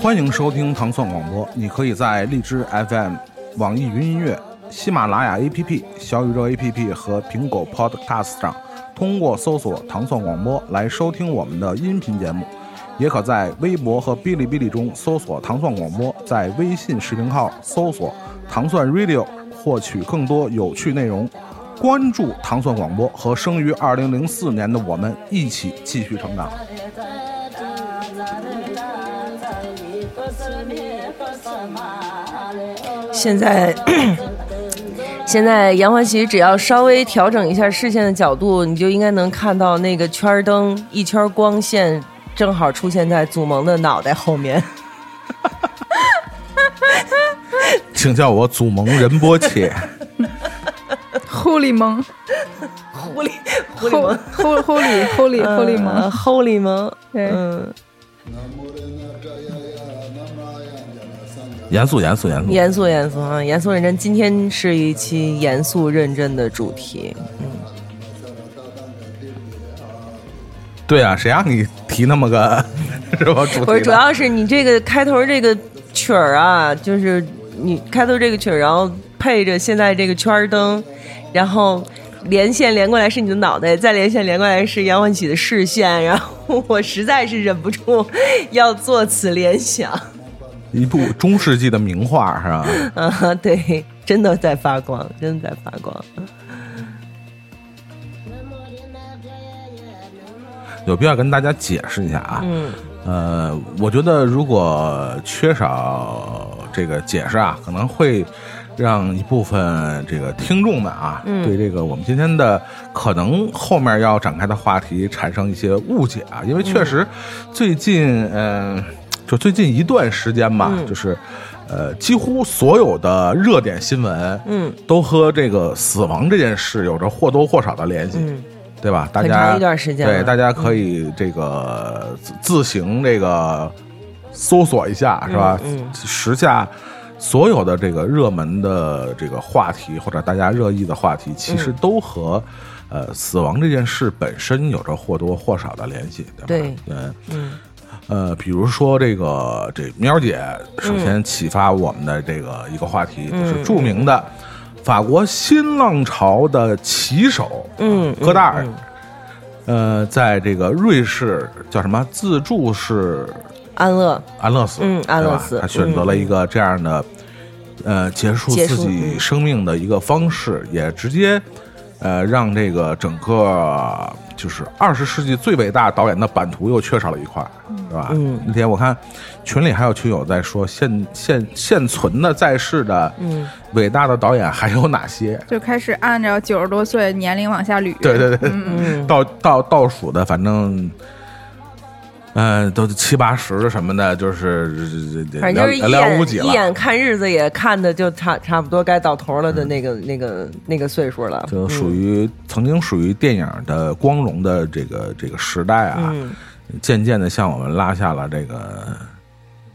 欢迎收听糖蒜广播，你可以在荔枝 FM、网易云音乐、喜马拉雅 APP、小宇宙 APP 和苹果 Podcast 上，通过搜索“糖蒜广播”来收听我们的音频节目。也可在微博和哔哩哔哩中搜索“糖蒜广播”，在微信视频号搜索“糖蒜 Radio” 获取更多有趣内容。关注糖蒜广播和生于二零零四年的我们一起继续成长。现在，现在杨欢喜只要稍微调整一下视线的角度，你就应该能看到那个圈灯一圈光线正好出现在祖萌的脑袋后面。请叫我祖萌仁波切。Holy 蒙。狐狸，狐狸蒙，Holy Holy Holy Holy 蒙，Holy 蒙，对。嗯，严肃，严肃，严肃。严肃严肃啊，严肃认真。今天是一期严肃认真的主题，对啊，谁让你提那么个是吧？主题不是，主要是你这个开头这个曲儿啊，就是你开头这个曲儿，然后配着现在这个圈儿灯，然后连线连过来是你的脑袋，再连线连过来是杨欢喜的视线，然后我实在是忍不住要做此联想。一部中世纪的名画是吧？啊，对，真的在发光，真的在发光。有必要跟大家解释一下啊。嗯呃，我觉得如果缺少这个解释啊，可能会让一部分这个听众们啊，嗯对这个我们今天的可能后面要展开的话题产生一些误解啊。因为确实最近，嗯、就最近一段时间吧，嗯就是呃，几乎所有的热点新闻，嗯都和这个死亡这件事有着或多或少的联系。嗯，对吧？大家一段时间对，大家可以这个自自行这个搜索一下，是吧？时下所有的这个热门的这个话题或者大家热议的话题，其实都和、呃死亡这件事本身有着或多或少的联系，对吧？对。对，嗯。呃，比如说这个这喵姐，首先启发我们的这个一个话题，嗯就是著名的法国新浪潮的旗手，嗯戈达尔，嗯。呃，在这个瑞士叫什么自助式安乐，安乐死，嗯安乐死他选择了一个这样的，呃，结束自己嗯生命的一个方式，也直接，呃，让这个整个就是二十世纪最伟大导演的版图又缺少了一块，是吧？嗯那天我看群里还有群友在说现现现存的在世的嗯伟大的导演还有哪些？就开始按照九十多岁年龄往下捋。对对对，嗯 倒倒倒数的，反正，呃，都七八十什么的，就是反正就是一寥寥无几了。眼一眼看日子也看的就差差不多该到头了的那个、那个那个岁数了，就属于、曾经属于电影的光荣的这个这个时代啊，嗯。渐渐的向我们拉下了这个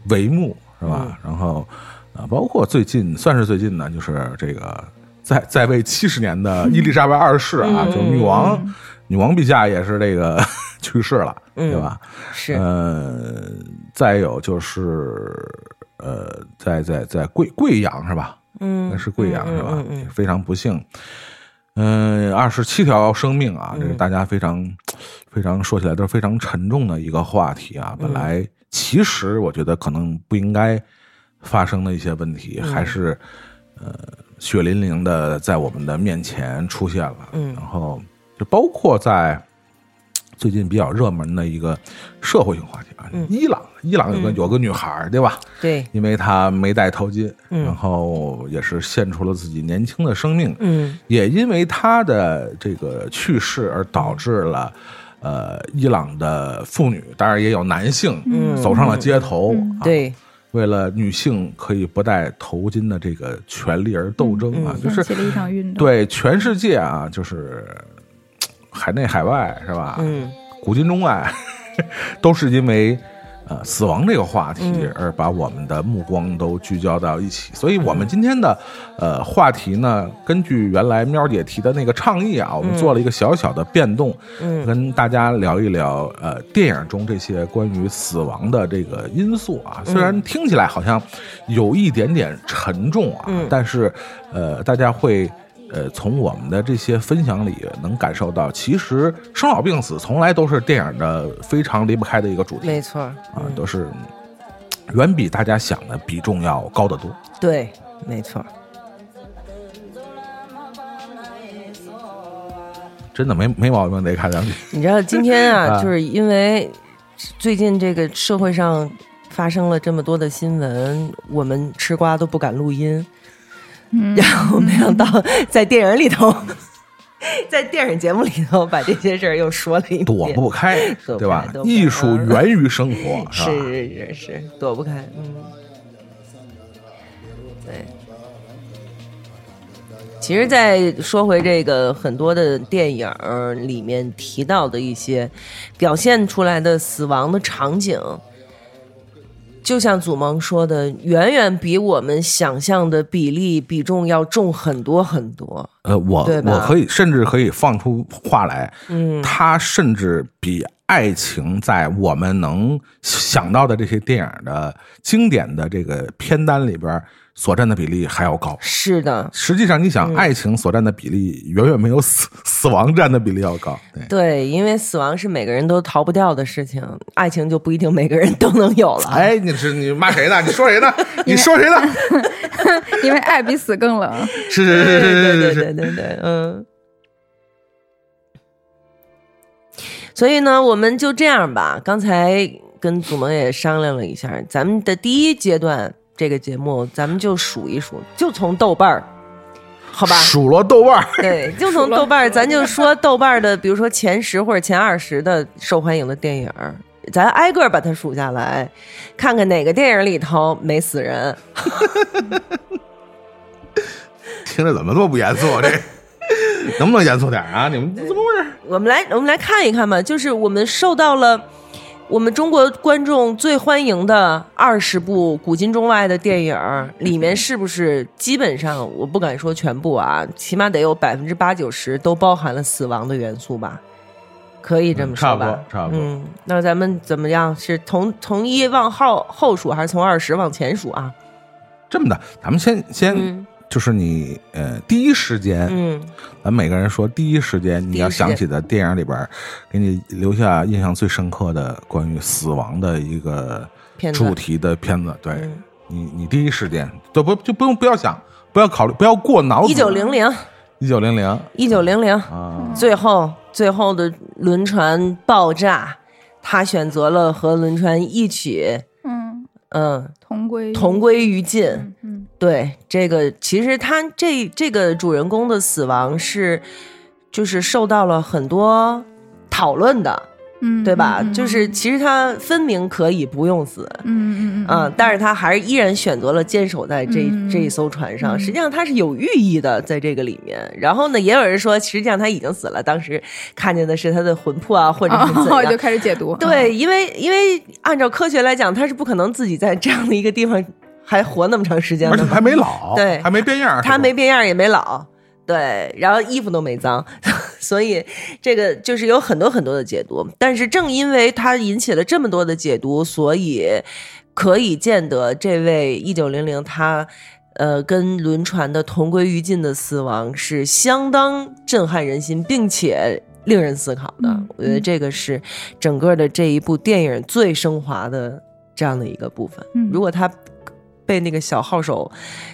帷幕，是吧？嗯。然后啊，包括最近算是最近呢，就是这个在在位七十年的 伊丽莎白二世啊，嗯。就女王、女王陛下也是这个去世了，嗯对吧？是呃，再有就是呃，在在在贵贵阳是吧？嗯那是贵阳是吧？嗯嗯非常不幸。嗯，二十七条生命啊，这是大家非常、非常说起来都是非常沉重的一个话题啊。本来其实我觉得可能不应该发生的一些问题，还是呃血淋淋的在我们的面前出现了。嗯然后就包括在最近比较热门的一个社会性话题啊，嗯。伊朗，伊朗有个、有个女孩对吧？对，因为她没戴头巾，嗯。然后也是献出了自己年轻的生命，嗯。也因为她的这个去世而导致了。呃，伊朗的妇女，当然也有男性，嗯。走上了街头，啊，对，为了女性可以不戴头巾的这个权利而斗争啊，就是起了一场运动。对全世界啊，就是嘖海内海外是吧？嗯古今中外，都是因为呃死亡这个话题嗯而把我们的目光都聚焦到一起。所以，我们今天的呃话题呢，根据原来喵姐提的那个倡议啊，我们做了一个小小的变动，嗯跟大家聊一聊呃电影中这些关于死亡的这个因素啊。虽然听起来好像有一点点沉重啊，嗯但是呃大家会。呃，从我们的这些分享里能感受到，其实生老病死从来都是电影的非常离不开的一个主题没错，啊，都是嗯远比大家想的比重要高得多。对，没错。真的没没毛病，得看两句。你知道今天啊，啊就是因为最近这个社会上发生了这么多的新闻，我们吃瓜都不敢录音，嗯。然后没想到在电影里头，在电影节目里头把这些事儿又说了一遍，躲不开，对吧？艺术源于生活，是？是是是，躲不开，嗯，对。其实，再说回这个很多的电影里面提到的一些表现出来的死亡的场景，就像祖萌说的，远远比我们想象的比例比重要重很多很多。呃，我我可以甚至可以放出话来，嗯，它甚至比爱情在我们能想到的这些电影的经典的这个片单里边所占的比例还要高。是的，实际上，你嗯想，爱情所占的比例远远没有死死亡占的比例要高。对，对，因为死亡是每个人都逃不掉的事情，爱情就不一定每个人都能有了。哎，你是你骂谁呢？你说谁呢？你说谁呢？因为爱比死更冷。是是是对对是是是对对对对，嗯。所以呢，我们就这样吧。刚才跟祖萌也商量了一下，咱们的第一阶段这个节目，咱们就数一数，就从豆瓣儿，好吧？数落豆瓣儿。对，就从豆瓣儿，咱就说豆瓣儿的，比如说前十或者前二十的受欢迎的电影儿，咱挨个儿把它数下来，看看哪个电影里头没死人。听着怎么这么不严肃？这能不能严肃点啊？你们怎么回事？我们来，我们来看一看吧，就是我们受到了我们中国观众最欢迎的二十部古今中外的电影，里面是不是基本上我不敢说全部啊，起码得有百分之八九十都包含了死亡的元素吧？可以这么说吧？嗯差不多差不多嗯，那咱们怎么样？是从从一往后后数，还是从二十往前数啊？这么的，咱们先先、嗯就是你呃第一时间，嗯，咱每个人说第一时间你要想起的电影里边，给你留下印象最深刻的关于死亡的一个片子。主题的片子。对、嗯。你，你第一时间都不就不用不要想，不要考虑，不要过脑子。一九零零，一九零零。一九零零，啊，最后最后的轮船爆炸，他选择了和轮船一起，嗯，嗯，同归同归于尽。嗯嗯对，这个其实他这这个主人公的死亡是，就是受到了很多讨论的，嗯，对吧？嗯就是其实他分明可以不用死，嗯嗯嗯，但是他还是依然选择了坚守在这、嗯这一艘船上。嗯实际上他是有寓意的，在这个里面。然后呢，也有人说，实际上他已经死了，当时看见的是他的魂魄啊，或者是怎哦，样。就开始解读。对，因为因为按照科学来讲，他是不可能自己在这样的一个地方还活那么长时间。而且还没老，对还没变样，他没变样，也没老。对，然后衣服都没脏，所以这个就是有很多很多的解读。但是正因为它引起了这么多的解读，所以可以见得这位一九零零他呃跟轮船的同归于尽的死亡是相当震撼人心，并且令人思考的。嗯我觉得这个是整个的这一部电影最升华的这样的一个部分。嗯如果他被那个小号手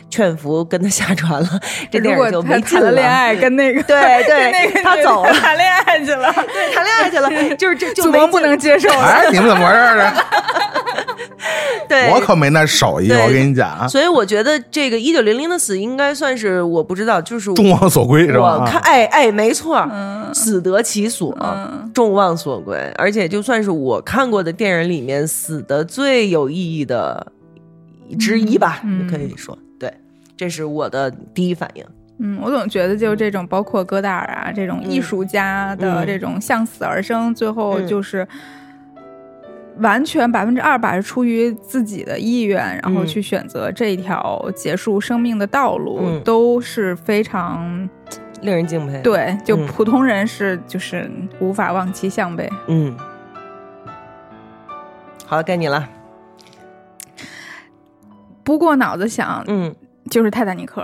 劝服跟他下船了，这电影就没了。谈了恋爱，跟那个 对对跟那个他走了谈恋爱去了，对，谈恋爱去了，就是这就祖没不能接受了。哎，你们怎么回事儿啊？对，我可没那手艺，我跟你讲啊，所以我觉得这个一九零零的死应该算是我不知道，就是众望所归是吧？我看，哎哎，没错，嗯死得其所，嗯众望所归。而且就算是我看过的电影里面死的最有意义的之一吧，嗯可以说，对，这是我的第一反应。嗯，我总觉得就这种，包括戈达尔啊这种艺术家的嗯这种向死而生，最后嗯就是完全百分之二百是出于自己的意愿，然后嗯去选择这一条结束生命的道路，嗯都是非常令人敬佩。，对。就嗯普通人是就是无法望其项背。嗯，好了，该你了。不过脑子想，嗯。就是泰坦尼克，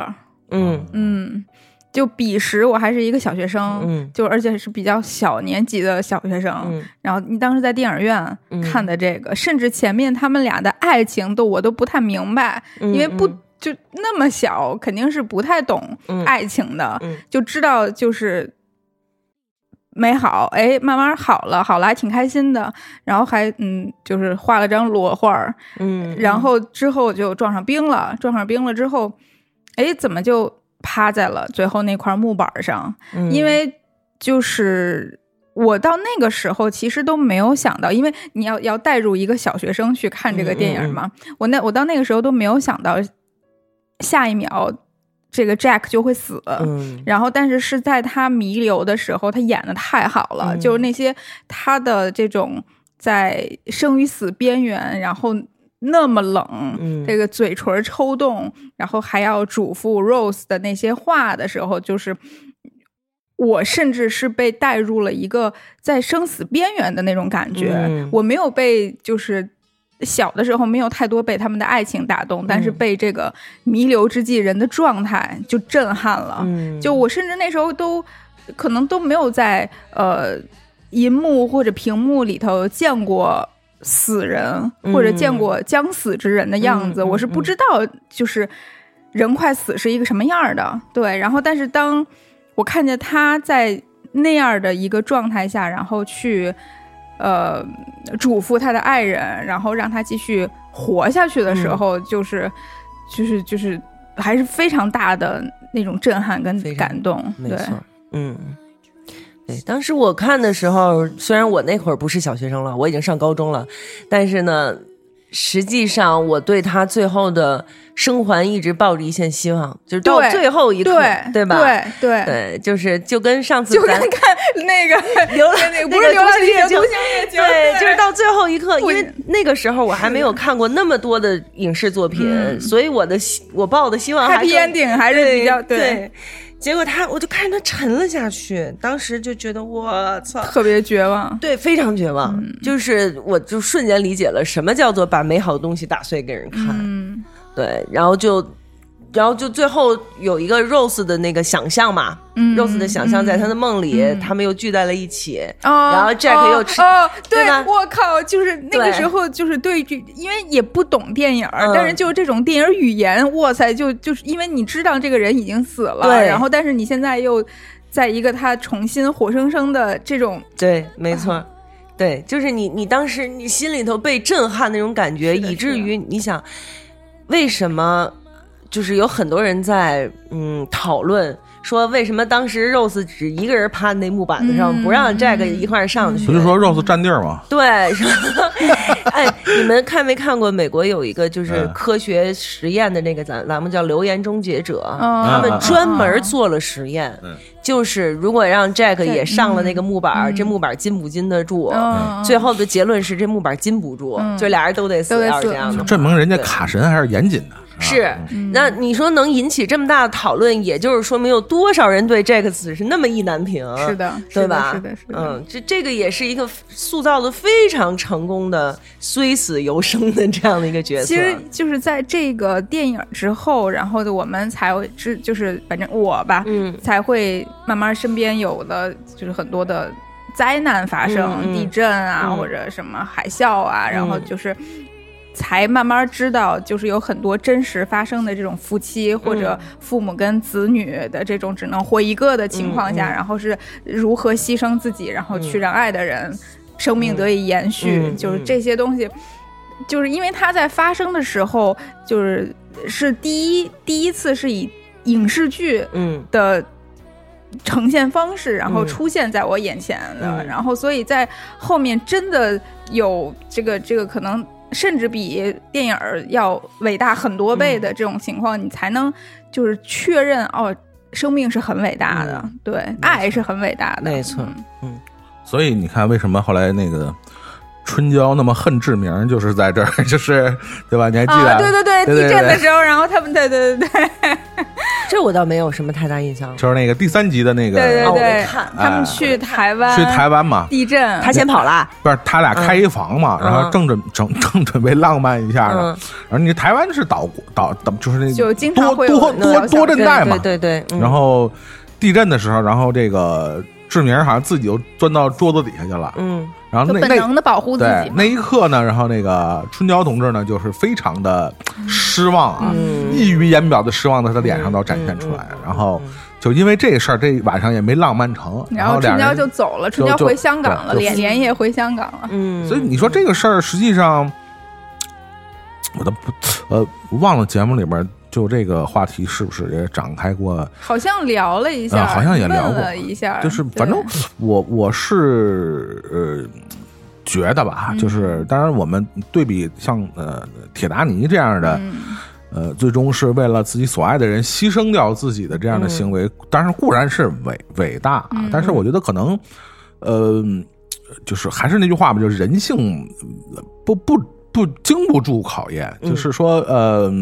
嗯。嗯，就彼时我还是一个小学生，嗯。就而且是比较小年级的小学生。嗯。然后你当时在电影院嗯。看的这个，甚至前面他们俩的爱情都我都不太明白，嗯，因为不嗯。就那么小，肯定是不太懂嗯。爱情的，嗯。就知道就是美好，哎，慢慢好了，好了，还挺开心的。然后还嗯，就是画了张裸画儿，嗯，然后之后就撞上冰了，撞上冰了之后，哎，怎么就趴在了最后那块木板上？嗯因为就是我到那个时候其实都没有想到，因为你要要带入一个小学生去看这个电影嘛，我那我到那个时候都没有想到下一秒这个 Jack 就会死。嗯然后，但是是在他弥留的时候，他演的太好了，嗯就是那些他的这种在生与死边缘，然后那么冷，嗯这个嘴唇抽动，然后还要嘱咐 Rose 的那些话的时候，就是我甚至是被带入了一个在生死边缘的那种感觉。嗯我没有被就是。小的时候没有太多被他们的爱情打动，但是嗯被这个弥留之际人的状态就震撼了。嗯就我甚至那时候都可能都没有在呃银幕或者屏幕里头见过死人，嗯或者见过将死之人的样子，我是不知道就是人快死是一个什么样儿的。对，然后但是当我看见他在那样的一个状态下，然后去。呃，嘱咐他的爱人，然后让他继续活下去的时嗯候，就是，就是，就是，还是非常大的那种震撼跟感动。对，没错，嗯。对，当时我看的时候，虽然我那会儿不是小学生了，我已经上高中了，但是呢，实际上我对他最后的生还一直抱着一线希望，就是到最后一刻，对，吧？对，对，对，就是就跟上次就跟咱看那个流浪 那个不是流浪地球，独行月球对，就是到最后一刻，因为那个时候我还没有看过那么多的影视作品，嗯所以我的希我抱的希望还 happy ending 还是比较对。结果他，我就看着他沉了下去，当时就觉得我操，特别绝望。对，非常绝望。嗯就是我就瞬间理解了什么叫做把美好的东西打碎给人看。嗯，对，然后就，然后就最后有一个 Rose 的那个想象嘛、嗯。R o s e 的想象在他的梦里，嗯。他们又聚在了一起。哦，然后 Jack 又吃哦，对对我靠，就是那个时候，就是对这，因为也不懂电影，嗯但是就是这种电影语言，哇塞，就就是因为你知道这个人已经死了，然后但是你现在又在一个他重新活生生的这种，对，没错。对，就是你，你当时你心里头被震撼那种感觉，以至于你想，为什么就是有很多人在嗯讨论说，为什么当时 Rose 只一个人趴那木板子上，嗯不让 Jack 一块儿上去？不是说 Rose 占地儿吗？对，是吧 哎，你们看没看过美国有一个就是嗯科学实验的那个栏栏目叫《留言终结者》，嗯他们嗯专门做了实验，嗯就是如果让 Jack 也上了那个木板这木板儿禁不禁得住？嗯最后的结论是这木板儿禁不住，嗯就俩人都得死，都得死要是这样的。证明人家卡神还是严谨的。啊是，那你说能引起这么大的讨论，也就是说明有多少人对 Jack 死是那么意难平，是的，是的对吧？是的，是的，嗯，这这个也是一个塑造的非常成功的虽死犹生的这样的一个角色。其实就是在这个电影之后，然后我们才会知，就是反正我吧，嗯才会慢慢身边有了就是很多的灾难发生，地震啊、嗯或者什么海啸啊，然后嗯就是。才慢慢知道，就是有很多真实发生的这种夫妻或者嗯父母跟子女的这种只能活一个的情况下，嗯嗯然后是如何牺牲自己，然后去让爱的人生命得以延续，就是这些东西。就是因为它在发生的时候，就是是第一第一次是以影视剧嗯的呈现方式，然后嗯出现在我眼前的，嗯然后所以在后面真的有这个这个可能。甚至比电影要伟大很多倍的这种情况，你才能就是确认哦，生命是很伟大的，嗯。对，爱是很伟大的，没错嗯。所以你看，为什么后来那个春娇那么恨志明，就是在这儿，就是对吧？你还记得？啊，对对对，地震的时候，然后他们，对对对对。这我倒没有什么太大印象。就是那个第三集的那个，对对对。没看，他们去台湾，去台湾嘛，地震，他先跑了，不是他俩开一房嘛，然后正准正正准备浪漫一下呢，嗯。然后你台湾是岛国岛岛就是那就经常多多多多震带嘛，对对对，嗯。然后地震的时候，然后这个志明好像自己就钻到桌子底下去了，嗯然后就那那本能的保护自对己嘛那一刻呢，然后那个春娇同志呢，就是非常的失望啊，嗯溢于言表的失望在他脸上都展现出来，然后就因为这事儿，这晚上也没浪漫成，然后春娇就走了，春娇回香港了，连连夜回香港了。嗯，所以你说这个事儿，实际上我都不呃忘了节目里边就这个话题是不是也展开过？好像聊了一下，啊好像也聊过了一下，就是反正我我是呃觉得吧，嗯就是当然我们对比像呃铁达尼这样的。嗯呃，最终是为了自己所爱的人牺牲掉自己的这样的行为，当然固然是伟伟大但是我觉得可能，呃，就是还是那句话吧，就是人性呃不不不经不住考验，嗯就是说，呃。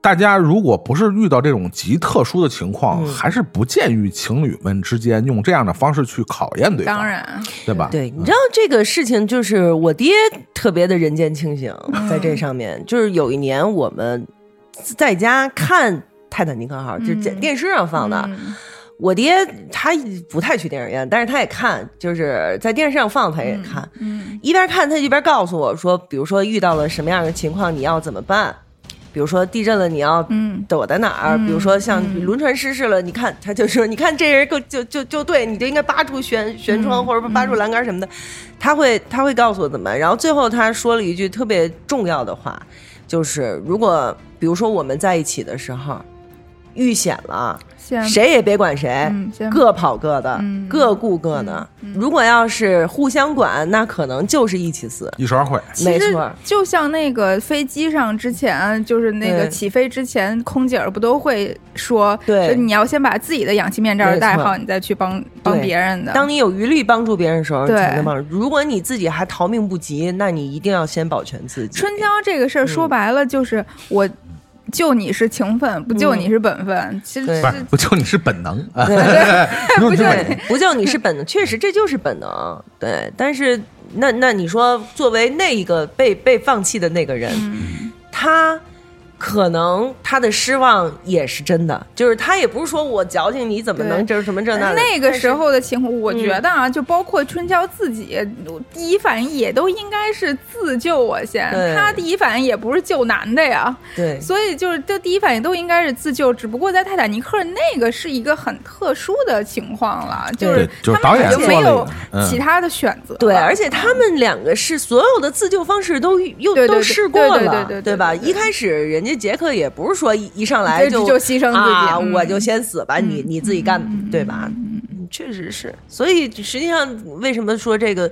大家如果不是遇到这种极特殊的情况，嗯。还是不建议情侣们之间用这样的方式去考验对方，当，然，对吧？对，你知道这个事情，就是我爹特别的人间清醒，在这上面，就是有一年我们在家看《泰坦尼克号》，就是在嗯。电视上放的。嗯。我爹他不太去电影院，但是他也看，就是在电视上放他也看，嗯。一边看他一边告诉我说，比如说遇到了什么样的情况，你要怎么办？比如说地震了，你要嗯躲在哪儿？嗯比如说像嗯轮船失事了，你看他就说，你看这人够就就就对，你就应该扒住悬悬窗嗯或者扒住栏杆什么的，他会他会告诉我怎么办。然后最后他说了一句特别重要的话，就是如果比如说我们在一起的时候遇险了，谁也别管谁，嗯各跑各的，嗯各顾各的。如果要是互相管，那可能就是一起死。一手会，没错，就像那个飞机上之前，就是那个起飞之前，空姐儿不都会说，对说你要先把自己的氧气面罩戴好，你再去帮帮别人的。当你有余力帮助别人的时候，你对才能帮助。如果你自己还逃命不及，那你一定要先保全自己。春娇这个事儿说白了就是我。救你是情分，不救你是本分。其实不是不就你是本能啊？对 不对，不救你是本能，确实这就是本能。对，但是那那你说，作为那一个被被放弃的那个人，嗯他可能他的失望也是真的，就是他也不是说我矫情，你怎么能就是什么这那的？那个时候的情况，我嗯觉得啊，就包括春娇自己，第一反应也都应该是自救我先。他第一反应也不是救男的呀，对所以就是这第一反应都应该是自救。只不过在泰坦尼克那个是一个很特殊的情况了，就是就是他们导演已经没有其他的选择了。对，而且他们两个是所有的自救方式都又都试过了，对对对对对吧？对对一开始人家杰克也不是说一一上来就牺牲自己我就先死吧，你你自己干，嗯对吧？嗯确实是，所以实际上为什么说这个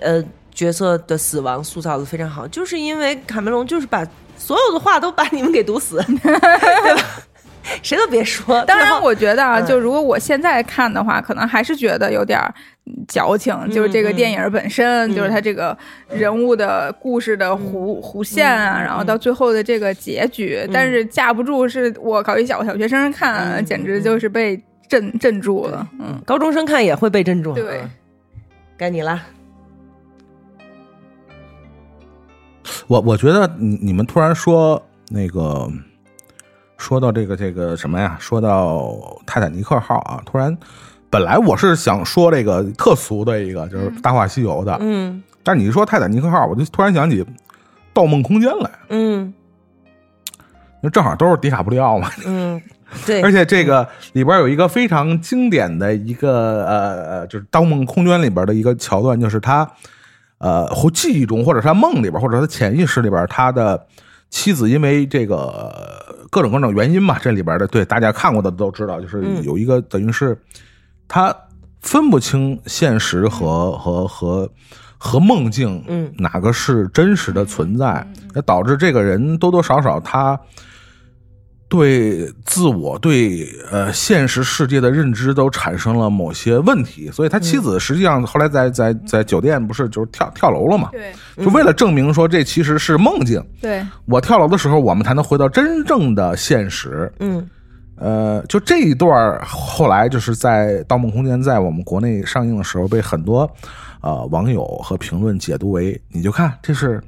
呃角色的死亡塑造的非常好，就是因为卡梅隆就是把所有的话都把你们给堵死，对吧？谁都别说。当然，我觉得啊，嗯就如果我现在看的话，可能还是觉得有点儿矫情。就是这个电影本身，就是它这个人物的故事的弧弧线啊，然后到最后的这个结局，但是架不住是我搞一小小学生看，简直就是被镇镇住了。嗯，高中生看也会被镇住。对嗯，该你了。我我觉得你你们突然说那个说到这个这个什么呀？说到泰坦尼克号啊，突然本来我是想说这个特俗的一个，就是《大话西游》的，嗯。但是你一说泰坦尼克号，我就突然想起《盗梦空间》来，嗯。那正好都是迪卡布里奥嘛，嗯，对，而且这个里边有一个非常经典的一个呃呃，就是《盗梦空间》里边的一个桥段，就是他呃或记忆中，或者是他梦里边，或者他潜意识里边，他的妻子因为这个呃各种各种原因嘛，这里边的对大家看过的都知道，就是嗯有一个等于是他分不清现实和和和。和梦境，嗯哪个是真实的存在？那导致这个人多多少少他对自我、对呃现实世界的认知都产生了某些问题，所以他妻子实际上后来在在在酒店不是就是跳跳楼了嘛？对。就为了证明说这其实是梦境，对，我跳楼的时候，我们才能回到真正的现实。嗯。呃，就这一段后来就是在《盗梦空间》在我们国内上映的时候，被很多呃网友和评论解读为，你就看这是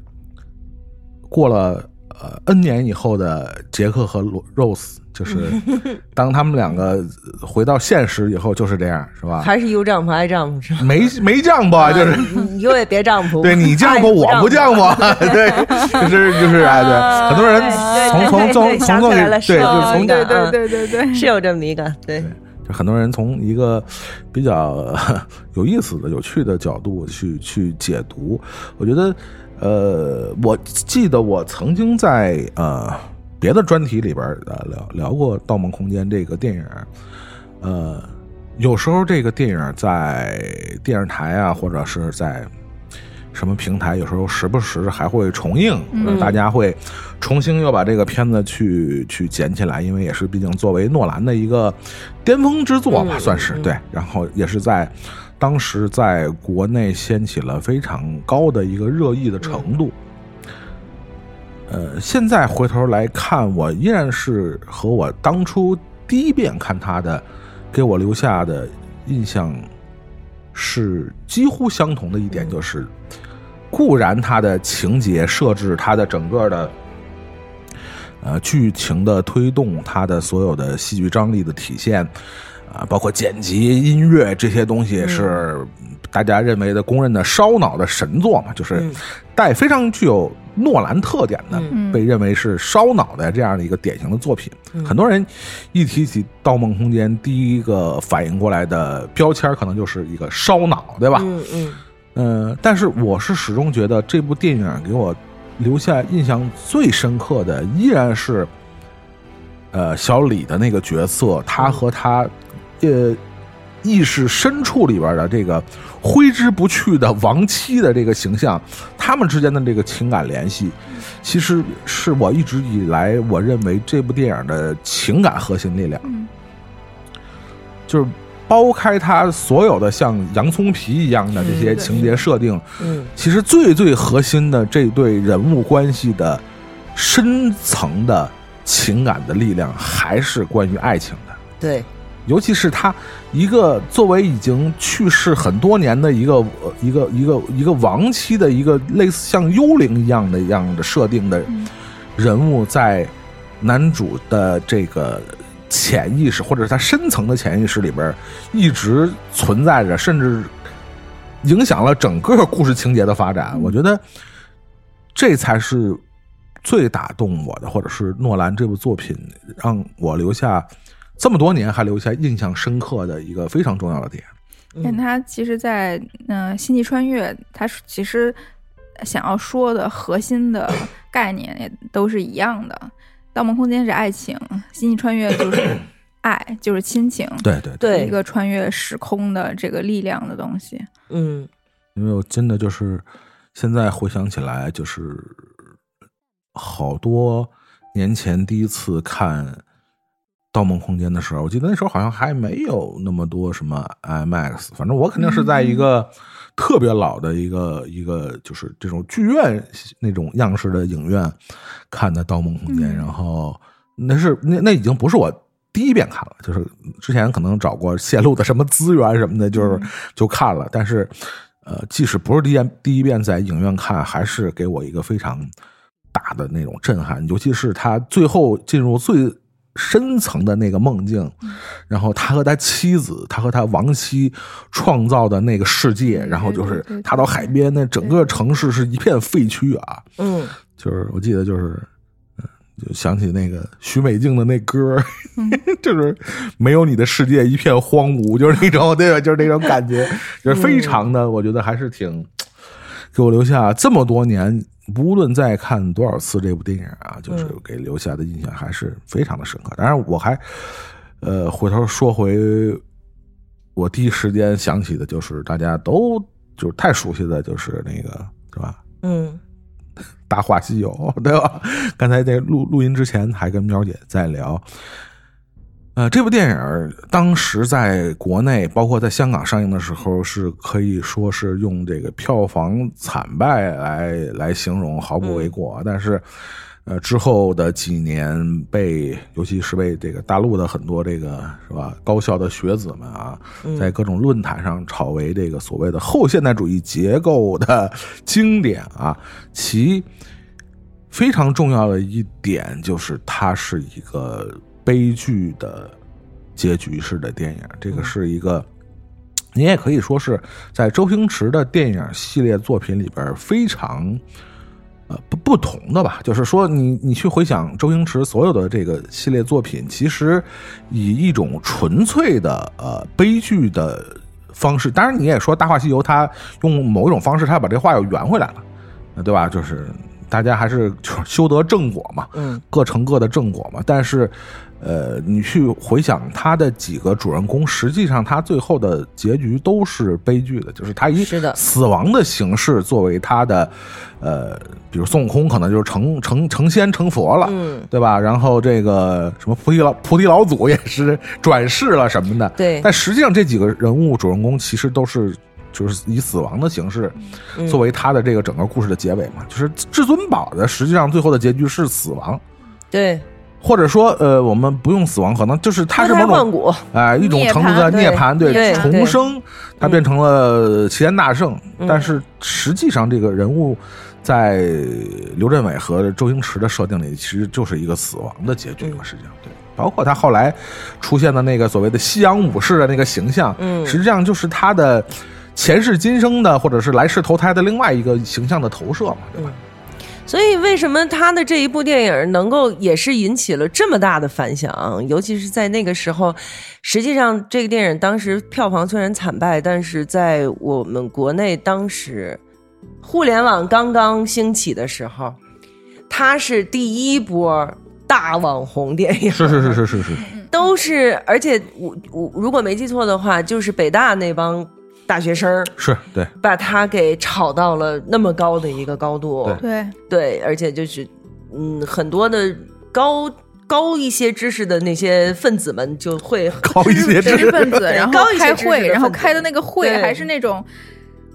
过了呃 N 年以后的杰克和罗 Rose，就是 当他们两个回到现实以后就是这样，是吧？还是有丈夫爱丈夫是吧？没没降吧，就是。你有也别丈夫，对你丈夫，我不丈夫，对，就是就是哎，对，很多人从从从从对，就是从对对对对对，是有这么一个对。就很多人从一个比较有意思的、有趣的角度去去解读，我觉得，呃，我记得我曾经在呃别的专题里边呃聊聊过《盗梦空间》这个电影，呃，有时候这个电影在电视台啊，或者是在什么平台，有时候时不时还会重映，大家会重新又把这个片子去去捡起来，因为也是毕竟作为诺兰的一个巅峰之作吧，算是对。然后也是在当时在国内掀起了非常高的一个热议的程度。呃，现在回头来看，我依然是和我当初第一遍看他的，给我留下的印象是几乎相同的一点，就是。固然，它的情节设置，它的整个的呃剧情的推动，它的所有的戏剧张力的体现，啊，包括剪辑、音乐这些东西，是大家认为的公认的烧脑的神作嘛？就是带非常具有诺兰特点的，被认为是烧脑的这样的一个典型的作品。很多人一提起《盗梦空间》，第一个反应过来的标签，可能就是一个烧脑，对吧？嗯嗯。嗯，但是我是始终觉得这部电影给我留下印象最深刻的，依然是，呃，小李的那个角色，他和他，呃，意识深处里边的这个挥之不去的亡妻的这个形象，他们之间的这个情感联系，其实是我一直以来我认为这部电影的情感核心力量，就是。剥开它所有的像洋葱皮一样的这些情节设定，嗯，其实最最核心的这对人物关系的深层的情感的力量，还是关于爱情的。对，尤其是他一个作为已经去世很多年的一个一个一个一个亡妻的一个类似像幽灵一样的一样的设定的人物，在男主的这个。潜意识，或者是他深层的潜意识里边，一直存在着，甚至影响了整个故事情节的发展。我觉得这才是最打动我的，或者是诺兰这部作品让我留下这么多年还留下印象深刻的一个非常重要的点。但他其实，在嗯《星际穿越》，他其实想要说的核心的概念也都是一样的。盗梦空间是爱情，星际穿越就是 爱，就是亲情。对对对，一个穿越时空的这个力量的东西。嗯，因为我真的就是现在回想起来，就是好多年前第一次看《盗梦空间》的时候，我记得那时候好像还没有那么多什么 IMAX，反正我肯定是在一个。特别老的一个一个就是这种剧院那种样式的影院看的《盗梦空间》，然后那是那那已经不是我第一遍看了，就是之前可能找过泄露的什么资源什么的，就是就看了。但是呃，即使不是第一遍第一遍在影院看，还是给我一个非常大的那种震撼，尤其是他最后进入最。深层的那个梦境，然后他和他妻子，他和他亡妻创造的那个世界，然后就是他到海边，那整个城市是一片废墟啊。嗯，就是我记得就是，就想起那个许美静的那歌，就是没有你的世界一片荒芜，就是那种 对吧？就是那种感觉，就是非常的，我觉得还是挺给我留下这么多年。无论再看多少次这部电影啊，就是给留下的印象还是非常的深刻。当然，我还呃回头说回我第一时间想起的就是大家都就是太熟悉的就是那个是吧？嗯，大话西游》，对吧？刚才在录录音之前还跟喵姐在聊。呃，这部电影当时在国内，包括在香港上映的时候，是可以说是用这个票房惨败来来形容，毫不为过。但是，呃，之后的几年被，尤其是被这个大陆的很多这个是吧高校的学子们啊，在各种论坛上炒为这个所谓的后现代主义结构的经典啊。其非常重要的一点就是，它是一个悲剧的结局式的电影。这个是一个，你也可以说是在周星驰的电影系列作品里边非常呃不不同的吧。就是说你，你去回想周星驰所有的这个系列作品，其实以一种纯粹的呃悲剧的方式。当然，你也说《大话西游》，他用某一种方式，他把这话又圆回来了，呃对吧？就是大家还是就是修得正果嘛，嗯，各成各的正果嘛。但是，呃，你去回想他的几个主人公，实际上他最后的结局都是悲剧的，就是他以死亡的形式作为他的，呃，比如孙悟空可能就是成成成仙成佛了，嗯，对吧？然后这个什么菩提老 菩提老祖也是转世了什么的，对。但实际上这几个人物主人公其实都是。就是以死亡的形式嗯。作为他的这个整个故事的结尾嘛，就是至尊宝的实际上最后的结局是死亡，对，或者说呃，我们不用死亡，可能就是它是某种哎、一种程度的涅涅槃，对重生，它变成了齐天大圣。嗯但是实际上，这个人物在刘镇伟和周星驰的设定里，其实就是一个死亡的结局嘛。嗯实际上，对，包括他后来出现的那个所谓的西洋武士的那个形象，嗯实际上就是他的前世今生的，或者是来世投胎的另外一个形象的投射嘛，对吧？所以为什么他的这一部电影能够也是引起了这么大的反响？尤其是在那个时候，实际上这个电影当时票房虽然惨败，但是在我们国内当时互联网刚刚兴起的时候，它是第一波大网红电影，是是是是是是，都是，而且我我如果没记错的话，就是北大那帮大学生是对。把他给炒到了那么高的一个高度。对。对，而且就是嗯，很多的高高一些知识的那些分子们就会 高一些知识。分子，然后高开会，然后开的那个会还是那种。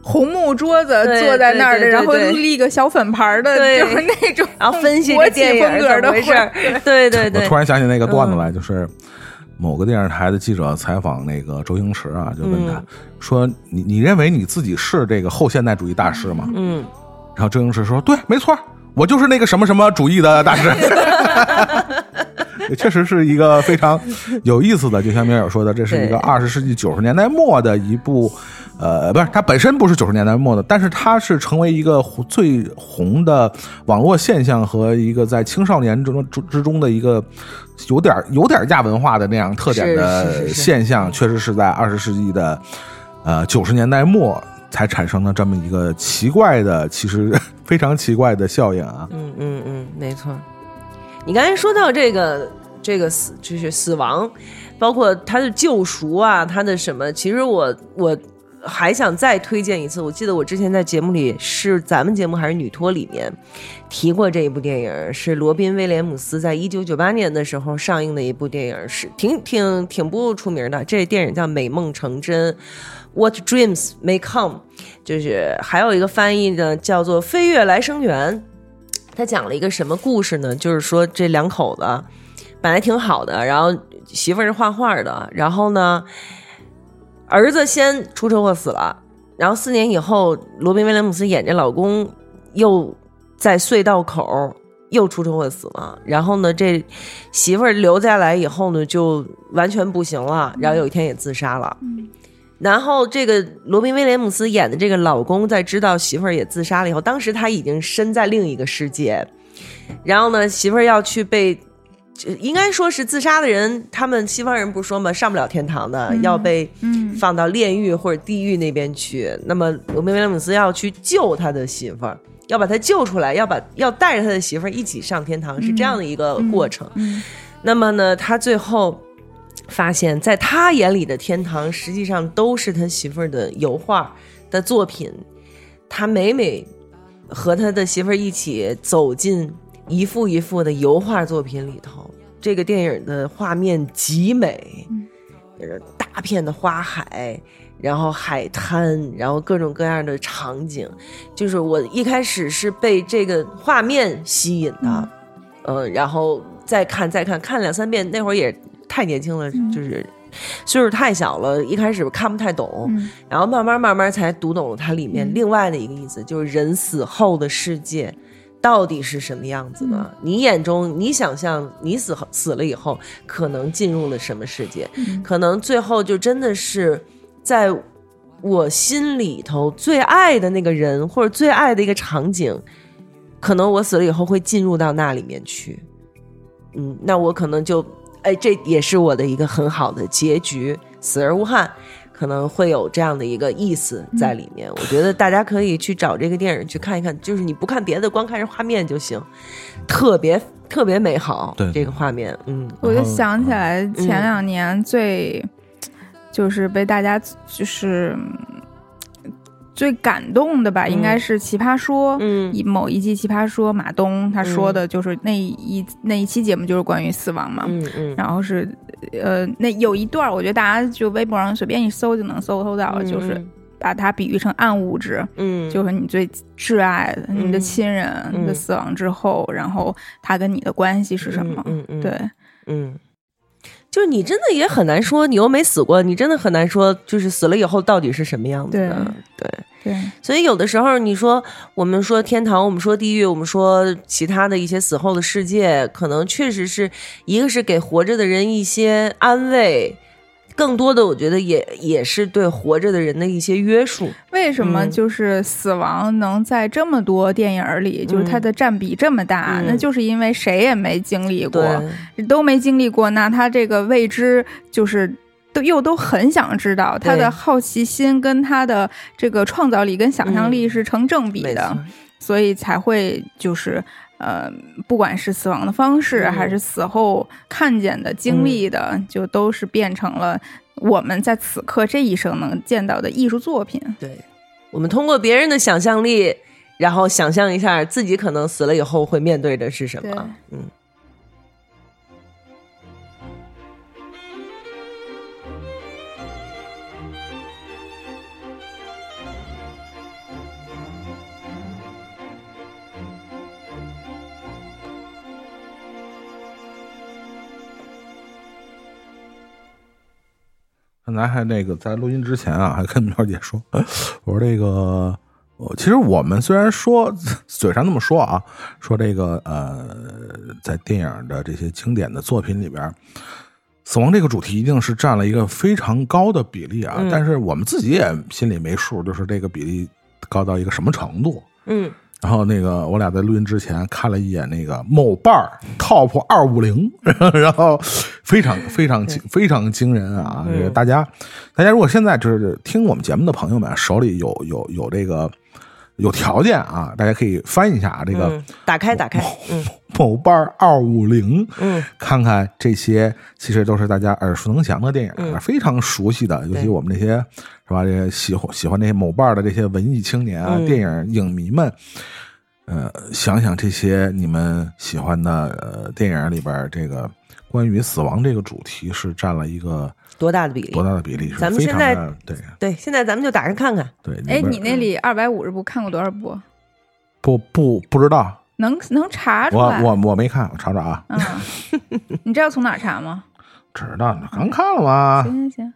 红木桌子坐在那儿的，然后立个小粉盘儿的，就是那种，然后分析国企这电影风格的怎么回事儿。会。对对对。我突，然想起那个段子来，就是某个电视台的记者采访那个周星驰啊，就问他、嗯说：“你你认为你自己是这个后现代主义大师吗？”嗯，然后周星驰说：“对，没错，我就是那个什么什么主义的大师。”也确实是一个非常有意思的，就像米尔说的，这是一个二十世纪九十年代末的一部，呃，不是，它本身不是九十年代末的，但是它是成为一个最红的网络现象和一个在青少年之中之之中的一个有点有点亚文化的那样特点的现象，确实是在二十世纪的呃九十年代末才产生了这么一个奇怪的，其实非常奇怪的效应啊。嗯嗯嗯，没错。你刚才说到这个这个死就是死亡，包括他的救赎啊，他的什么？其实我我还想再推荐一次。我记得我之前在节目里是咱们节目还是女托里面提过这一部电影，是罗宾威廉姆斯在一九九八年的时候上映的一部电影，是挺挺挺不出名的。这电影叫《美梦成真》。What dreams may come，就是还有一个翻译呢，叫做《飞跃来生缘》。他讲了一个什么故事呢？就是说这两口子本来挺好的，然后媳妇儿是画画的，然后呢，儿子先出车祸死了，然后四年以后，罗宾威廉姆斯演这老公又在隧道口又出车祸死了，然后呢，这媳妇儿留下来以后呢，就完全不行了，然后有一天也自杀了。然后这个罗宾威廉姆斯演的这个老公，在知道媳妇儿也自杀了以后，当时他已经身在另一个世界，然后呢，媳妇儿要去被，这应该说是自杀的人，他们西方人不是说嘛，上不了天堂的，要被嗯放到炼狱或者地狱那边去。那么罗宾威廉姆斯要去救他的媳妇儿，要把他救出来，要把要带着他的媳妇儿一起上天堂，是这样的一个过程。嗯那么呢，他最后发现，在他眼里的天堂，实际上都是他媳妇儿的油画的作品。他每每和他的媳妇儿一起走进一幅一幅的油画作品里头。这个电影的画面极美，就是大片的花海，然后海滩，然后各种各样的场景。就是我一开始是被这个画面吸引的，呃，然后再看再看，看两三遍。那会儿也太年轻了，就是岁数太小了，一开始看不太懂，嗯然后慢慢慢慢才读懂了它里面另外的一个意思，就是人死后的世界。到底是什么样子的？你眼中，你想象你死后死了以后，可能进入了什么世界？可能最后就真的是在我心里头最爱的那个人，或者最爱的一个场景，可能我死了以后会进入到那里面去。嗯，那我可能就，哎，这也是我的一个很好的结局，死而无憾。可能会有这样的一个意思在里面，我觉得大家可以去找这个电影去看一看，就是你不看别的，光看这画面就行，特别特别美好。对。这个画面，嗯，我就想起来前两年最、就是被大家就是嗯最感动的吧，应该是《奇葩说》嗯一某一季《奇葩说》，马东他说的就是那一、那一期节目就是关于死亡嘛，嗯嗯，然后是呃那有一段，我觉得大家就微博上随便一搜就能搜搜到，就是把它比喻成暗物质，嗯，就是你最挚爱的、你的嗯亲人嗯。的死亡之后，然后他跟你的关系是什么？嗯嗯，嗯。对，嗯，就是你真的也很难说，你又没死过，你真的很难说，就是死了以后到底是什么样子的。对，对，所以有的时候你说我们说天堂，我们说地狱，我们说其他的一些死后的世界，可能确实是一个是给活着的人一些安慰。更多的，我觉得也也是对活着的人的一些约束。为什么嗯就是死亡能在这么多电影里，就是它的占比这么大？嗯那就是因为谁也没经历过，都没经历过，那他这个未知就是。都又都很想知道，他的好奇心跟他的这个创造力跟想象力嗯是成正比的。所以才会就是呃，不管是死亡的方式，嗯还是死后看见的、经历的，就都是变成了我们在此刻这一生能见到的艺术作品。对，我们通过别人的想象力，然后想象一下自己可能死了以后会面对的是什么。嗯，刚才还那个在录音之前啊，还跟苗姐说，我说这个，我其实我们虽然说嘴上那么说啊，说这个呃，在电影的这些经典的作品里边，死亡这个主题一定是占了一个非常高的比例啊，嗯但是我们自己也心里没数，就是这个比例高到一个什么程度。嗯然后那个我俩在录音之前看了一眼那个某伴儿 Top 二五零，然后非常非常惊非常惊人啊！嗯这个大家大家如果现在就是听我们节目的朋友们手里有有有这个有条件啊，大家可以翻一下啊这个嗯，打开打开，嗯某伴儿二五零，嗯看看这些其实都是大家耳熟能详的电影，嗯非常熟悉的，尤其我们这些是吧？这些喜欢喜欢这些某伴的这些文艺青年啊，嗯电影影迷们，呃，想想这些你们喜欢的呃电影里边这个关于死亡这个主题是占了一个多大的比例多？大的比例？咱们现在对对，现在咱们就打开看看。对。哎，你那里二百五十部看过多少部？不不不知道，能能查出我来？我我没看，我查查啊，嗯，你知道从哪查吗？知道呢，刚看了吗？行行行，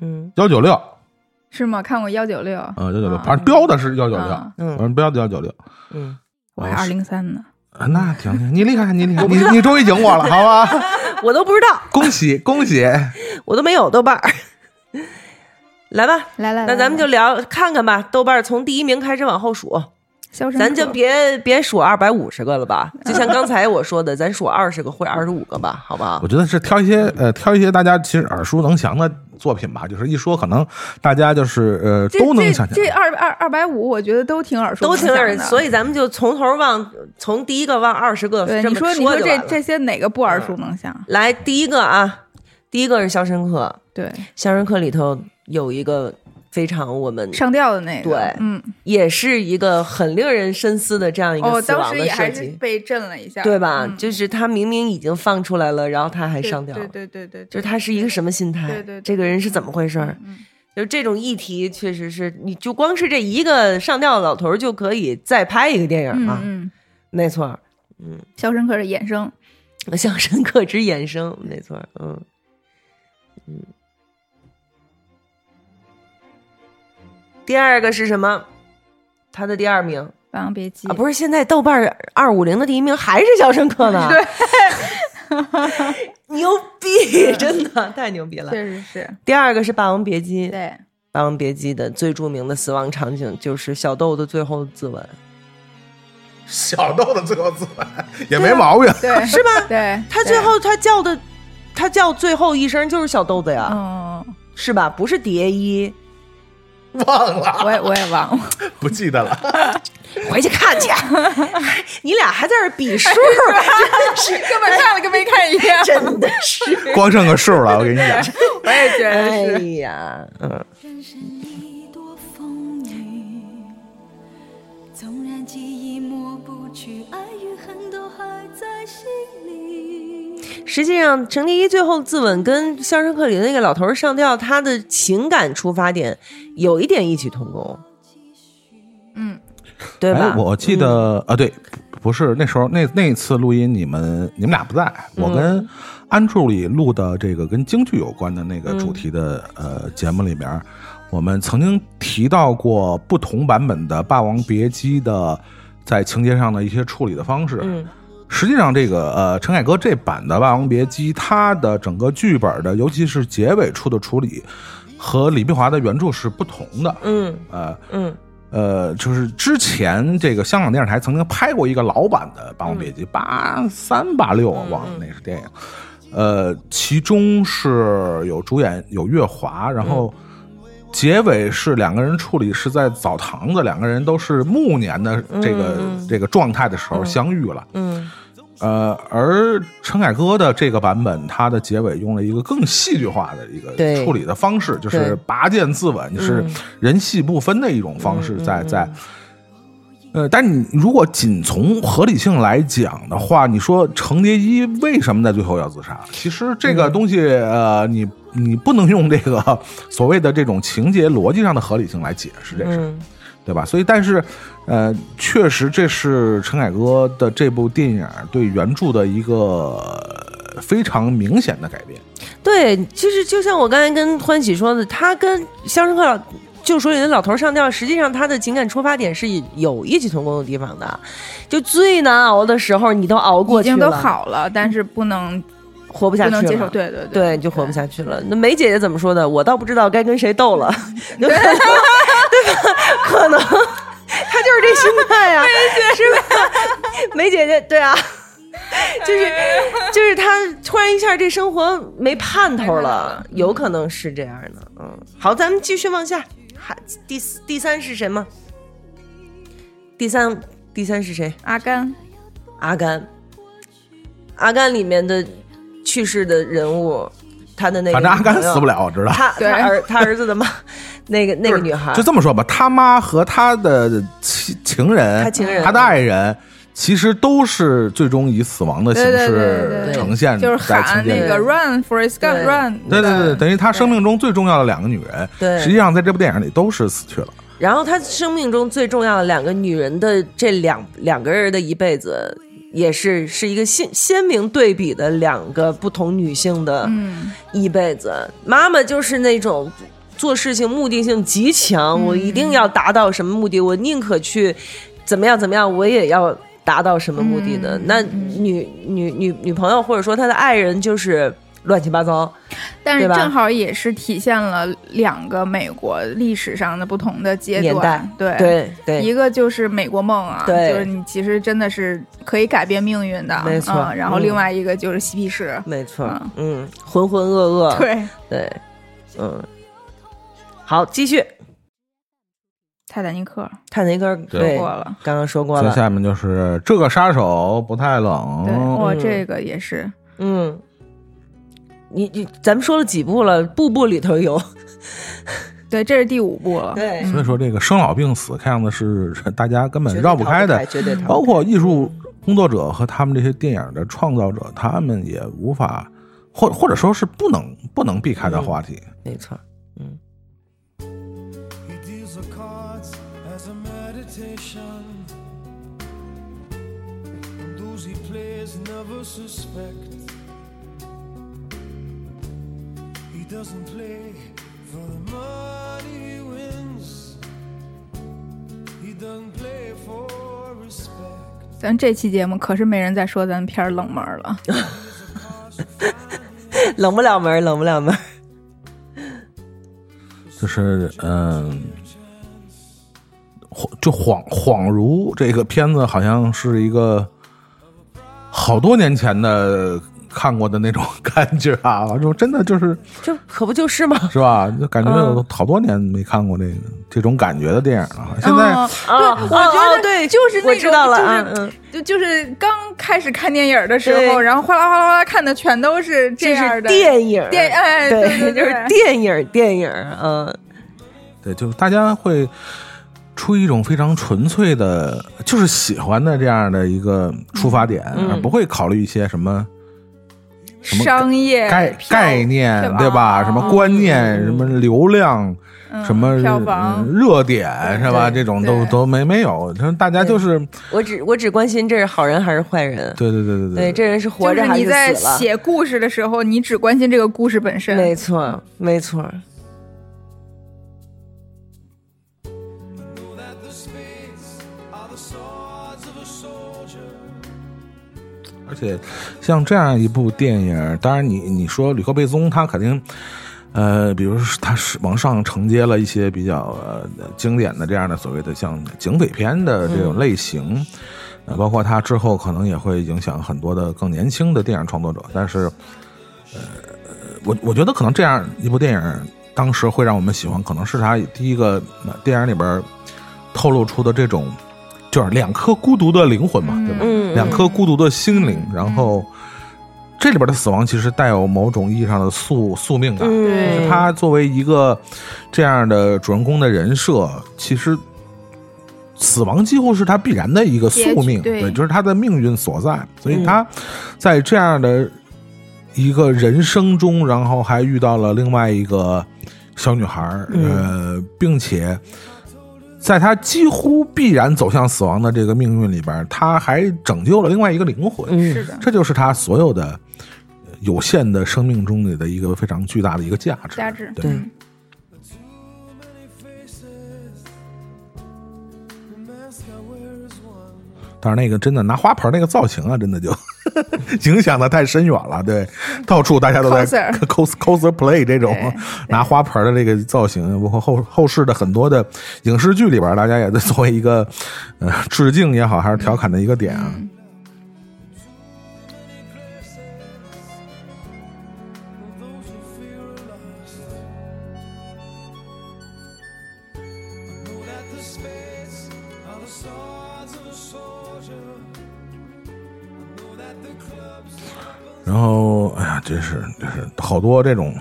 嗯幺九六，是吗？看过幺九六，嗯，幺九六，啊反正标的是幺九六，嗯，标的幺九六。嗯，我还二零三呢。啊，那挺挺，你厉害，你厉害，你你终于赢我了，好吧？我都不知道，恭喜恭喜！我都没有豆瓣儿。来吧，来来，那咱们就聊看看吧。豆瓣儿从第一名开始往后数，咱就别别数二百五十个了吧。就像刚才我说的，咱数二十个或者二十五个吧，好不好我？觉得是挑一些呃，挑一些大家其实耳熟能详的作品吧，就是一说可能大家就是呃都能想这这象。二二二百五，我觉得都挺耳熟都挺耳，能详的。所以咱们就从头往从第一个往二十个对你这么说你说这这些哪个不耳熟能详？来第一个啊，第一个是《肖申克》，对，《肖申克》里头有一个非常我们上吊的那个，对嗯，也是一个很令人深思的这样一个死亡的设计，被震了一下，对吧？嗯。就是他明明已经放出来了，然后他还上吊，对对对对，就是他是一个什么心态？对对对这个人是怎么回事儿？嗯就是这种议题，确实是，你就光是这一个上吊的老头儿就可以再拍一个电影啊，嗯嗯，没错嗯，肖申克的衍生，肖申克之衍生，没错，嗯。嗯。第二个是什么？他的第二名《霸王别姬》啊，不是现在豆瓣二五零的第一名还是肖申克呢？对，牛逼，真的太牛逼了。确实是，第二个是《霸王别姬》，《对，霸王别姬》的最著名的死亡场景就是小豆的最后自刎，小豆的最后自刎也没毛病。对，是吧？对，他最后他叫的，他叫最后一声就是小豆子呀，嗯，是吧？不是蝶衣，忘了，我也我也忘了，不记得了。回去看去。你俩还在这比数，真是 根本看了跟没看一样，真的是。光剩个数了，我跟你讲。我也觉得哎是，呀，嗯，实际上，程蝶衣最后自刎跟《肖申克》里的那个老头儿上吊，他的情感出发点有一点异曲同工，嗯，对吧？哎，我记得啊，对，不是那时候那那次录音，你们你们俩不在，我跟安助理录的这个跟京剧有关的那个主题的、呃节目里面，我们曾经提到过不同版本的《霸王别姬》的在情节上的一些处理的方式。嗯实际上，这个呃，陈凯歌这版的《霸王别姬》，它的整个剧本的，尤其是结尾处的处理，和李碧华的原著是不同的。嗯呃嗯呃，就是之前这个香港电视台曾经拍过一个老版的《霸王别姬》，八三八六我忘了那是电影。呃，其中是有主演有月华，然后结尾是两个人处理是在澡堂子，两个人都是暮年的这个、这个状态的时候相遇了。嗯呃，而陈凯歌的这个版本，它的结尾用了一个更戏剧化的一个处理的方式，就是拔剑自刎，就是人戏不分的一种方式，在在。呃，但你如果仅从合理性来讲的话，你说程蝶衣为什么在最后要自杀？其实这个东西，呃，你你不能用这个所谓的这种情节逻辑上的合理性来解释这事对吧？所以，但是，呃，确实这是陈凯歌的这部电影对原著的一个呃非常明显的改变。对，其实就像我刚才跟欢喜说的，他跟《肖申克老救赎》里的老头上吊，实际上他的情感出发点是有异曲同工的地方的。就最难熬的时候，你都熬过去了，已经都好了，但是不能活不下去了，不能接受，对对对，就活不下去了。那梅姐姐怎么说的？我倒不知道该跟谁斗了，有可能，对吧？可能她就是这心态呀、是吧？梅姐姐，对啊，就是就是她突然一下这生活没盼头了，有可能是这样的。嗯，好，咱们继续往下，还第四第三是谁吗？第三第三是谁？阿甘，阿甘，阿甘里面的去世的人物，他的那个反正阿甘死不，了，我知道。他他儿他儿子的妈，那个那个女孩，就这么说吧，他妈和他的情情人，他情人。他的爱人，其实都是最终以死亡的形对对对式对对呈现就是在喊那个。Run Forest 对。Gump Run，对对对，等于他生命中最重要的两个女人，对。实际上在这部电影里都是死去了。然后他生命中最重要的两个女人的这两两个人的一辈子，也是是一个鲜鲜明对比的两个不同女性的嗯，一辈子。妈妈就是那种做事情目的性极强，我一定要达到什么目的，我宁可去怎么样怎么样，我也要达到什么目的的。那女女女女朋友或者说她的爱人就是乱七八糟，但是正好也是体现了两个美国历史上的不同的阶段，对对对。一个就是美国梦啊，对就是你其实真的是可以改变命运的，没错嗯然后嗯另外一个就是嬉皮士，没错嗯，嗯，浑浑噩噩，对，对，嗯，好，继续。泰坦尼克泰坦尼克对对过了，刚刚说过了，下面就是这个杀手不太对，冷，哇，哦这个也是，嗯，你你咱们说了几部了，部部里头有，对，这是第五部了。对，所以说这个生老病死，看样子是大家根本绕不开的，绝对包括艺术工作者和他们这些电影的创造者，他们也无法，或或者说是不能不能避开的话题。没错，嗯，doesn't play for the money he wins. He doesn't play for respect. 咱这期节目可是没人再说咱片儿冷门了。冷不了门，冷不了门。就是嗯，恍就恍恍如这个片子好像是一个好多年前的看过的那种 感觉啊，就真的就是这可不就是吗？是吧？就感觉有嗯。好多年没看过这个这种感觉的电影了。现在对，我觉得哦对就是那种我知道了就是啊嗯。就就是刚开始看电影的时候，然后哗啦哗啦哗啦看的全都是这样的电影，电哎对对对就是电影，电影，嗯，对，就是大家会出于一种非常纯粹的，就是喜欢的这样的一个出发点，嗯。而不会考虑一些什么什么商业概概念，对吧？哦什么观念，什么流量，嗯什么票房嗯热点，是吧？这种都都没没有，就是大家就是我只我只关心这是好人还是坏人，对对对对对，这人是活着还是你在死了？写故事的时候，你只关心这个故事本身。没错，没错，而且像这样一部电影，当然你你说吕克贝松他肯定。呃，比如说他是往上承接了一些比较呃经典的这样的所谓的像警匪片的这种类型，呃，包括他之后可能也会影响很多的更年轻的电影创作者。但是，呃，我我觉得可能这样一部电影当时会让我们喜欢，可能是他第一个呃电影里边透露出的这种，就是两颗孤独的灵魂嘛，对吧？嗯，两颗孤独的心灵，然后这里边的死亡其实带有某种意义上的宿宿命感。嗯，就是他作为一个这样的主人公的人设，其实死亡几乎是他必然的一个宿命，对就是他的命运所在。所嗯以他在这样的一个人生中，然后还遇到了另外一个小女孩呃，并且。在他几乎必然走向死亡的这个命运里边，他还拯救了另外一个灵魂。嗯。是的，这就是他所有的呃有限的生命中的一个非常巨大的一个价值。价值。对，嗯但是那个真的拿花盆那个造型啊，真的就 影响的太深远了。对，到处大家都在 Coser cos cosplay 这种拿花盆的这个造型，包括后后世的很多的影视剧里边，大家也在作为一个呃致敬也好，还是调侃的一个点啊。嗯然后，哎呀，真是真是好多这种，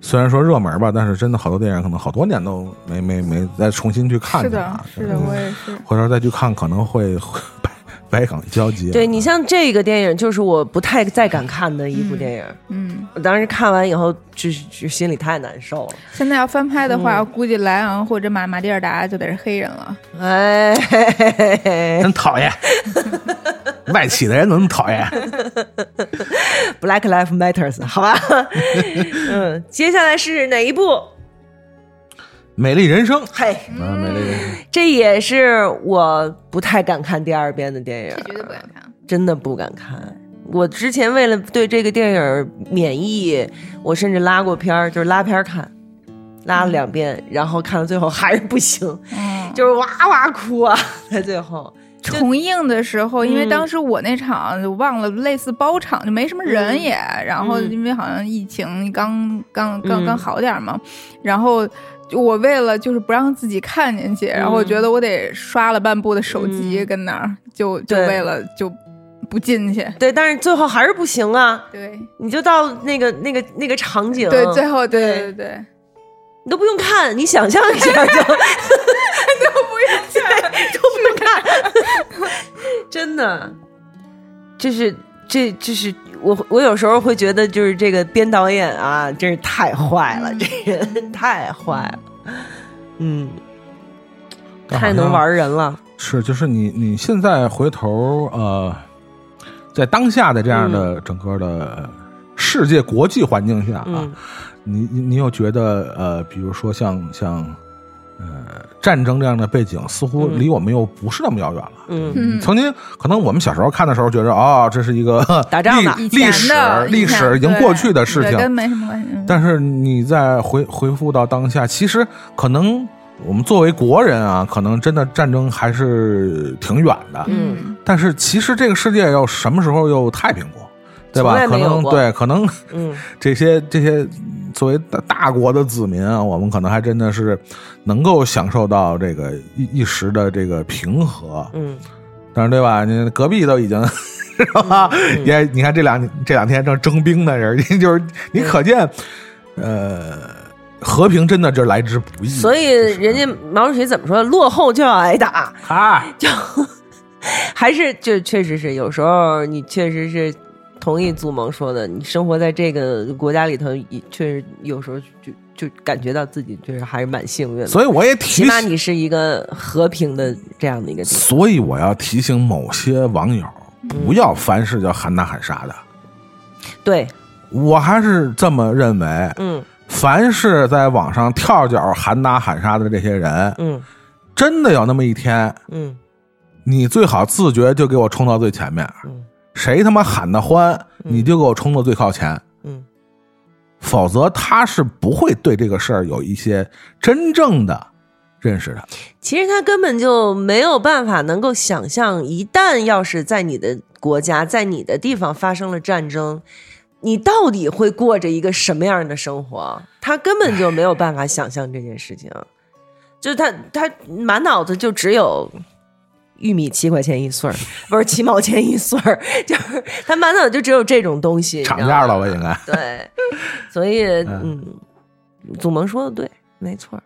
虽然说热门吧，但是真的好多电影可能好多年都没没没再重新去看是的是的，我也是。回头再去看可能会会百百感交集。对你像这个电影，就是我不太再敢看的一部电影。嗯，我当时看完以后，就是就心里太难受了。现在要翻拍的嗯话，估计莱昂或者马马蒂尔达就得是黑人了。哎，嘿嘿嘿嘿真讨厌，外企的人怎么那么讨厌？Black Lives Matters，好吧？嗯，接下来是哪一部？美丽人生嘿，啊，美丽人生。这也是我不太敢看第二遍的电影，绝对不敢看。真的不敢看。我之前为了对这个电影免疫，我甚至拉过片儿，就是拉片儿看，拉了两遍，然后看到最后还是不行，嗯，就是哇哇哭啊，在最后。重映的时候，因为嗯当时我那场就忘了，类似包场就没什么人也，然后嗯因为好像疫情刚刚刚嗯刚好点儿嘛，然后。就我为了就是不让自己看进去，然后我觉得我得刷了半部的手机嗯。跟那儿，就就为了就不进去。对，但是最后还是不行啊！对。你就到那个那个那个场景，对，最后对对对，你都不用看，你想象一下就。都不用看，都不用看，真的，就是这就是我我有时候会觉得，就是这个编导演啊，真是太坏了，这人太坏了，嗯，太能玩人了，是，就是你你现在回头呃，在当下的这样的整个的世界国际环境下啊，嗯。你你你有觉得呃，比如说像像呃战争这样的背景，似乎嗯。离我们又不是那么遥远了。嗯。嗯。曾经可能我们小时候看的时候，觉得哦，这是一个 打仗的历历史的历史已经过去的事情，对跟没什么关系。嗯。但是你再回回复到当下，其实可能我们作为国人啊，可能真的战争还是挺远的。嗯。但是其实这个世界又什么时候又太平过，对吧？可能对，可能嗯 这些这些作为大大国的子民啊，我们可能还真的是能够享受到这个一一时的这个平和。嗯但是对吧？你隔壁都已经 是吧？嗯也你看这两这两天正征兵的人，就是你可见，呃，和平真的这来之不易。所以人家毛主席怎么说？落后就要挨打，啊，就还是就确实是有时候你确实是同意祖萌说的，你生活在这个国家里头，也确实有时候就就感觉到自己就是还是蛮幸运的。所以我也提起码你是一个和平的这样的一个地方。所以我要提醒某些网友，不要凡事就喊打喊杀的。对，我还是这么认为，嗯凡是在网上跳脚喊打喊杀的这些人，嗯真的有那么一天，嗯你最好自觉就给我冲到最前面。嗯谁他妈喊得欢，你就给我冲到最靠前。嗯，否则他是不会对这个事儿有一些真正的认识的。其实他根本就没有办法能够想象，一旦要是在你的国家、在你的地方发生了战争，你到底会过着一个什么样的生活？他根本就没有办法想象这件事情，就是他他满脑子就只有。玉米七块钱一穗儿，不是七毛钱一穗儿，就是他满脑子就只有这种东西，涨价了吧？应该。对，所以 嗯，祖萌说的对，没错，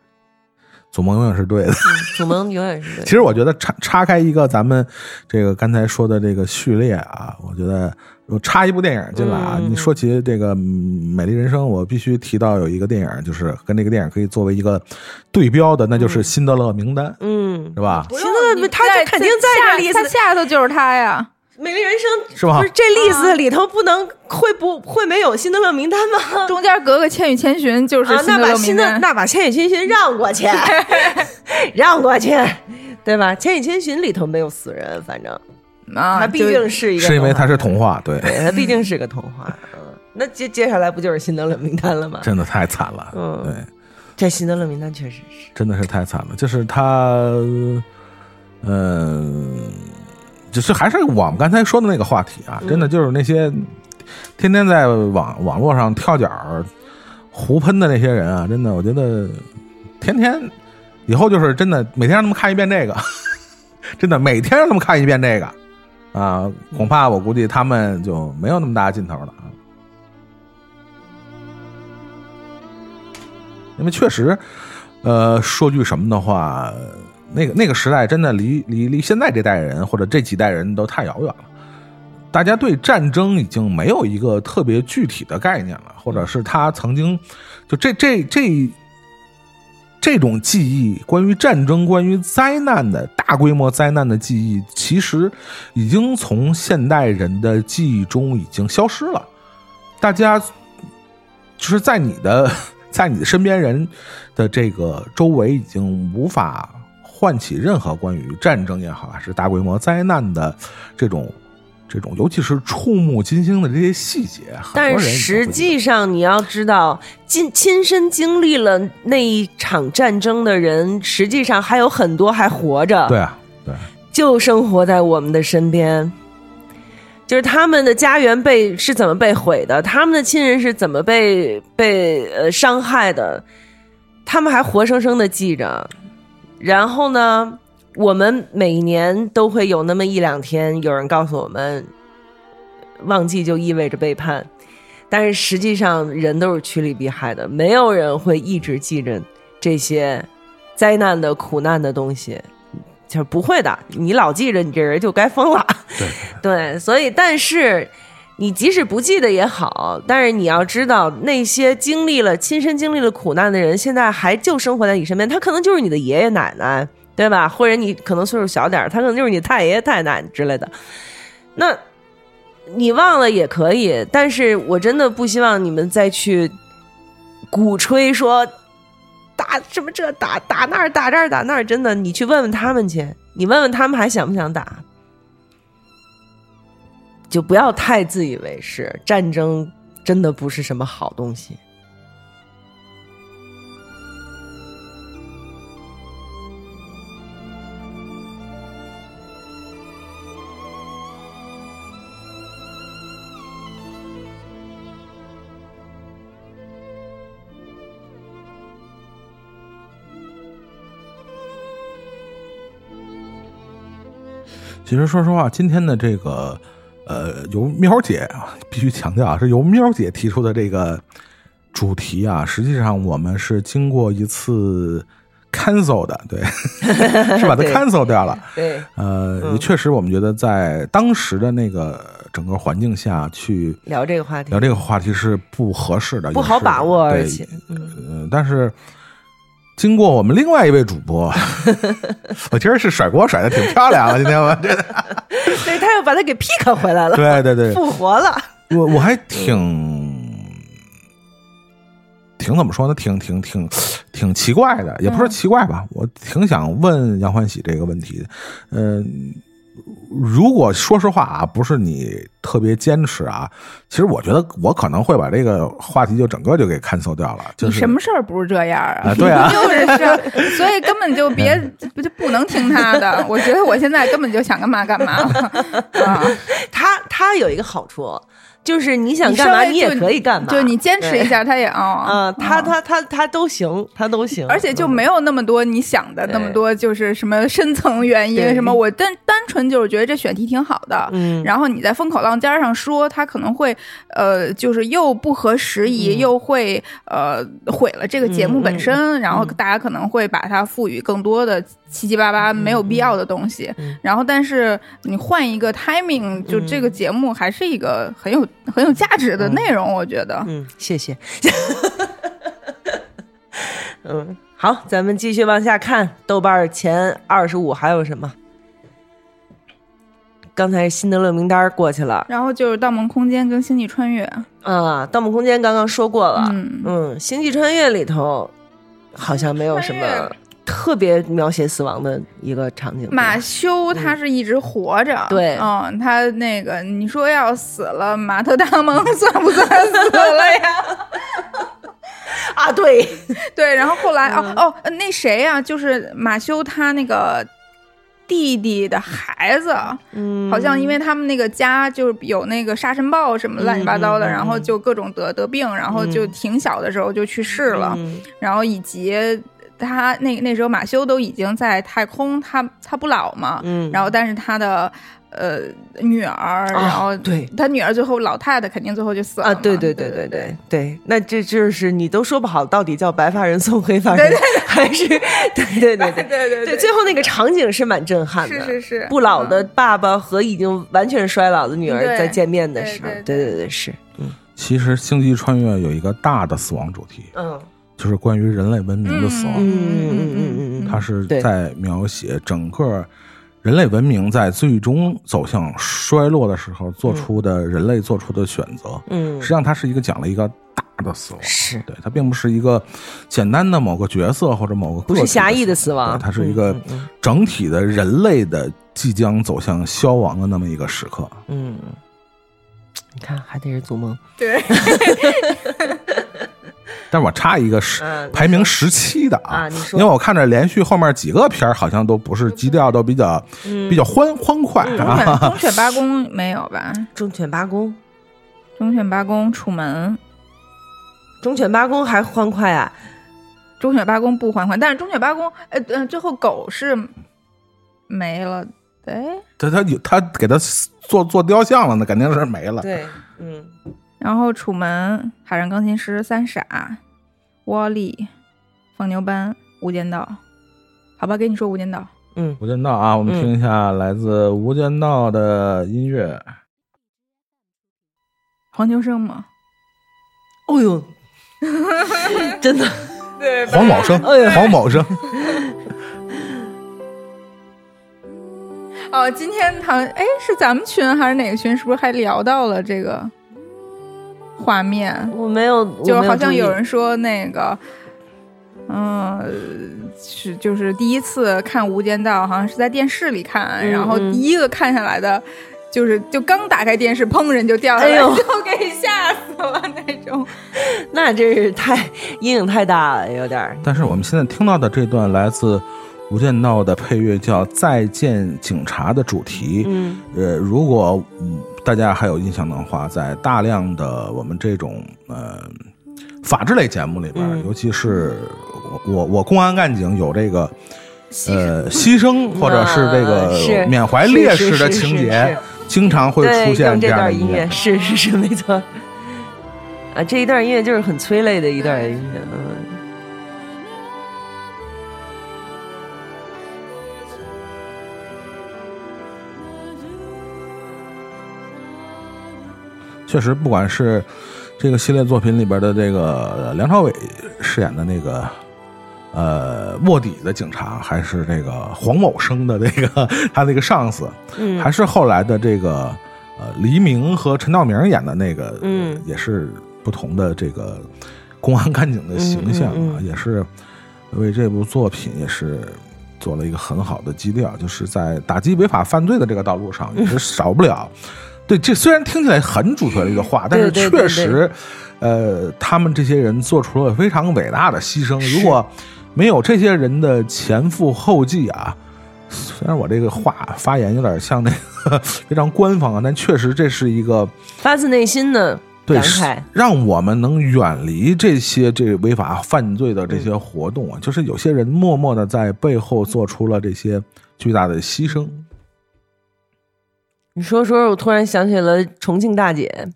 祖萌永远是对的。祖萌永远是对的。其实我觉得插插开一个咱们这个刚才说的这个序列啊，我觉得我插一部电影进来啊。嗯你说起这个嗯《美丽人生》，我必须提到有一个电影，就是跟这个电影可以作为一个对标的，那就是《辛德勒名单》，嗯，是吧？不行了你他就肯定在这下例子他下头就是他呀。美丽人生是吧不是这例子里头不能会不会没有辛德勒名单吗？中间隔个《千与千寻》就是啊，辛德那把辛德勒名单。那把千与千寻让过去，让过去，对吧？千与千寻里头没有死人，反正啊，它毕竟是一个，是因为它是童，话，对，对，它毕竟是个童话。嗯，那接接下来不就是辛德勒名单了吗？真的太惨了，嗯对。这辛德勒名单确实是，真的是太惨了。就是他，嗯、就是还是我们刚才说的那个话题啊，真的就是那些天天在网网络上跳脚儿胡喷的那些人啊，真的，我觉得天天以后就是真的每天让他们看一遍这个，真的每天让他们看一遍这个啊，恐怕我估计他们就没有那么大劲头了啊。因为确实，呃，说句什么的话，那个那个时代真的离离离现在这代人或者这几代人都太遥远了。大家对战争已经没有一个特别具体的概念了，或者是他曾经就这这这这种记忆，关于战争、关于灾难的大规模灾难的记忆，其实已经从现代人的记忆中已经消失了。大家就是在你的 在你的身边人的这个周围，已经无法唤起任何关于战争也好，还是大规模灾难的这种这种，尤其是触目惊心的这些细节。但是实际上，你要知道，亲亲身经历了那一场战争的人，实际上还有很多还活着，对啊，对，就生活在我们的身边。就是他们的家园被是怎么被毁的，他们的亲人是怎么被被呃伤害的，他们还活生生的记着。然后呢，我们每年都会有那么一两天，有人告诉我们，忘记就意味着背叛。但是实际上人都是趋利避害的，没有人会一直记着这些灾难的苦难的东西，就是不会的。你老记着，你这人就该疯了。对对，所以但是你即使不记得也好，但是你要知道，那些经历了亲身经历了苦难的人，现在还就生活在你身边，他可能就是你的爷爷奶奶，对吧？或者你可能岁数小点，他可能就是你太爷爷太奶奶之类的。那你忘了也可以，但是我真的不希望你们再去鼓吹说打什么这打打那儿打这儿打那儿，真的，你去问问他们去，你问问他们还想不想打。就不要太自以为是，战争真的不是什么好东西。其实说实话，今天的这个呃，由喵姐啊，必须强调啊，是由喵姐提出的这个主题啊，实际上我们是经过一次 cancel 的，对，是把它 cancel 掉了。对，呃，嗯也确实，我们觉得在当时的那个整个环境下去聊这个话题聊这个话题是不合适的，不好把握，而对且，嗯，呃，但是经过我们另外一位主播，我今儿是甩锅甩的挺漂亮啊，今天我。觉得，对，他又把他给 pick 回来了，对对对，复活了。我我还挺挺怎么说呢？挺挺挺挺奇怪的，也不是奇怪吧，我挺想问杨欢喜这个问题的，嗯、如果说实话啊，不是你特别坚持啊，其实我觉得我可能会把这个话题就整个就给 cancel 掉了。就是你什么事儿不是这样啊？啊对啊 就是这，所以根本就别不就不能听他的。我觉得我现在根本就想干嘛干嘛了啊！他他有一个好处，就是你想干嘛，你也可以干嘛，就你坚持一下，他也啊啊，他嗯。他他他都行，他都行，而且就没有那么多你想的那么多，就是什么深层原因对。什么。我单单纯就是觉得这选题挺好的，嗯。然后你在风口浪尖上说，他可能会呃，就是又不合时宜，嗯。又会呃毁了这个节目本身，然后大家可能会把它赋予更多的七七八八没有必要的东西。嗯然后，但是你换一个 timing，就这个节目还是一个很有很有价值的内容，我觉得。嗯，谢谢。嗯，好，咱们继续往下看，豆瓣前二十五还有什么？刚才辛德勒名单过去了然后就是《盗梦空间》跟《星际穿越》，啊，《盗梦空间》刚刚说过了，嗯嗯，星际穿越》里头好像没有什么特别描写死亡的一个场景。马修他是一直活着，对。嗯，他那个你说要死了，马特达蒙算不算死了呀？啊，对，对，然后后来嗯。哦哦，呃那谁呀、就是马修他那个弟弟的孩子，嗯，好像因为他们那个家就是有那个沙尘暴什么乱七八糟的，然后就各种得得病，然后就嗯。挺小的时候就去世了，嗯。然后以及。他那那时候马修都已经在太空，他他不老嘛，嗯。然后但是他的呃女儿，然后对。他女儿最后老太太肯定最后就死了啊，嘛对对对对对对，那这就是你都说不好，到底叫白发人送黑发人，还是对对对对对对对，最后那个场景是蛮震撼的，是是是。不老的爸爸和已经完全衰老的女儿对在见面的时候，对对对对。对是，嗯。其实《星际穿越》有一个大的死亡主题，嗯就是关于人类文明的死亡。嗯嗯嗯嗯嗯，它是在描写整个人类文明在最终走向衰落的时候做出的人类做出的选择。嗯。实际上，它是一个讲了一个大的死亡，是。对，它并不是一个简单的某个角色或者某个不是狭义的死死亡。对它是一个嗯嗯整体的人类的即将走向消亡的那么一个时刻。嗯，你看还得是做梦，对，但是我插一个十、嗯排名十七的啊你说。因为我看着连续后面几个片儿好像都不是基调都比较、比较欢欢快忠啊。犬忠犬八公没有吧？忠犬八公，忠犬八公、楚门、忠犬八公还欢快啊，忠犬八公不欢快，但是忠犬八公，呃呃，最后狗是没了，哎，他他有他给他做做雕像了，那肯定是没了。对，嗯然后《楚门》《海上钢琴师》《三傻》《窝利》《放牛班》《无间道》。好吧，给你说《无间道》。嗯，无间道啊，我们嗯听一下来自无间道的音乐。黄秋生吗？哦呦，真的，对，黄宝生黄宝生，哦，今天好像哎是咱们群还是哪个群？是不是还聊到了这个画面？我没有，就好像有人说那个，嗯、是就是第一次看《无间道》，好像是在电视里看，嗯然后嗯第一个看下来的，就是就刚打开电视，砰人就掉下来，哎呦 就给吓死了那种。那真是太阴影太大了，有点。但是我们现在听到的这段来自《无间道》的配乐叫《再见警察》的主题。嗯呃，如果、嗯、大家还有印象的话，在大量的我们这种呃法制类节目里边，嗯。尤其是我我我公安干警有这个呃牺牲或者是这个缅怀烈士的情节，经常会，出现这样的音乐，是是是，没错。啊，这一段音乐就是很催泪的一段音乐，嗯。确实，不管是这个系列作品里边的这个呃梁朝伟饰演的那个呃卧底的警察，还是这个黄某生的那个 他那个上司，嗯还是后来的这个呃黎明和陈道明演的那个，嗯也是不同的这个公安干警的形象啊，嗯嗯嗯也是为这部作品也是。做了一个很好的基调，就是在打击违法犯罪的这个道路上，也是少不了。对，这虽然听起来很主角的一个话，但是确实，呃，他们这些人做出了非常伟大的牺牲。如果没有这些人的前赴后继啊，虽然我这个话发言有点像那个非常官方啊，但确实这是一个发自内心的对感慨，让我们能远离这些这违法犯罪的这些活动啊。就是有些人默默的在背后做出了这些巨大的牺牲。你说说，我突然想起了重庆大姐，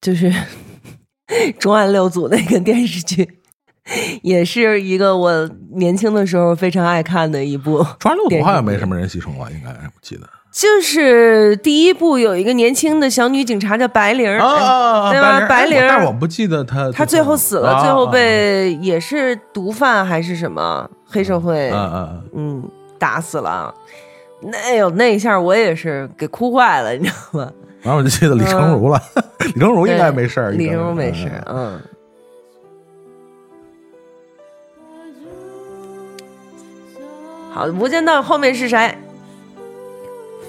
就是 重案六组那个电视剧，也是一个我年轻的时候非常爱看的一部。重案六组好像没。什么人牺牲了？应该我记得。就是第一部有一个年轻的小女警察叫白灵儿，啊对吧？白灵儿，但是我不记得她她最后死了，啊最后被也是毒贩还是什么黑社会，嗯，打死了。那有那一下，我也是给哭坏了，你知道吗？然后我就记得李成儒了，李成儒应该没事儿，嗯李成儒没事嗯，嗯。好，《无间道》后面是谁？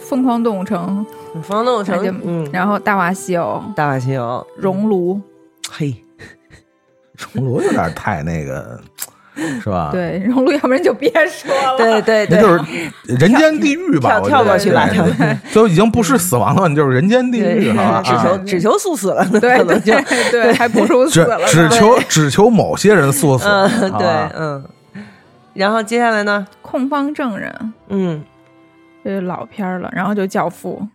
疯狂动物城，疯狂动物城，嗯，然后大话西游、大话西游，熔炉，嘿，熔炉有点太那个，是吧？，对，荣禄，要不然就别说了。对对对，那就是人间地狱吧？跳跳过去吧对跳过去就已经不是死亡了，你就是人间地狱？只求啊只求速死了，对可能就对对，还不如死了。只求只求某些人速死，嗯对嗯。然后接下来呢？控方证人，嗯，这是老片儿了，然后就教父，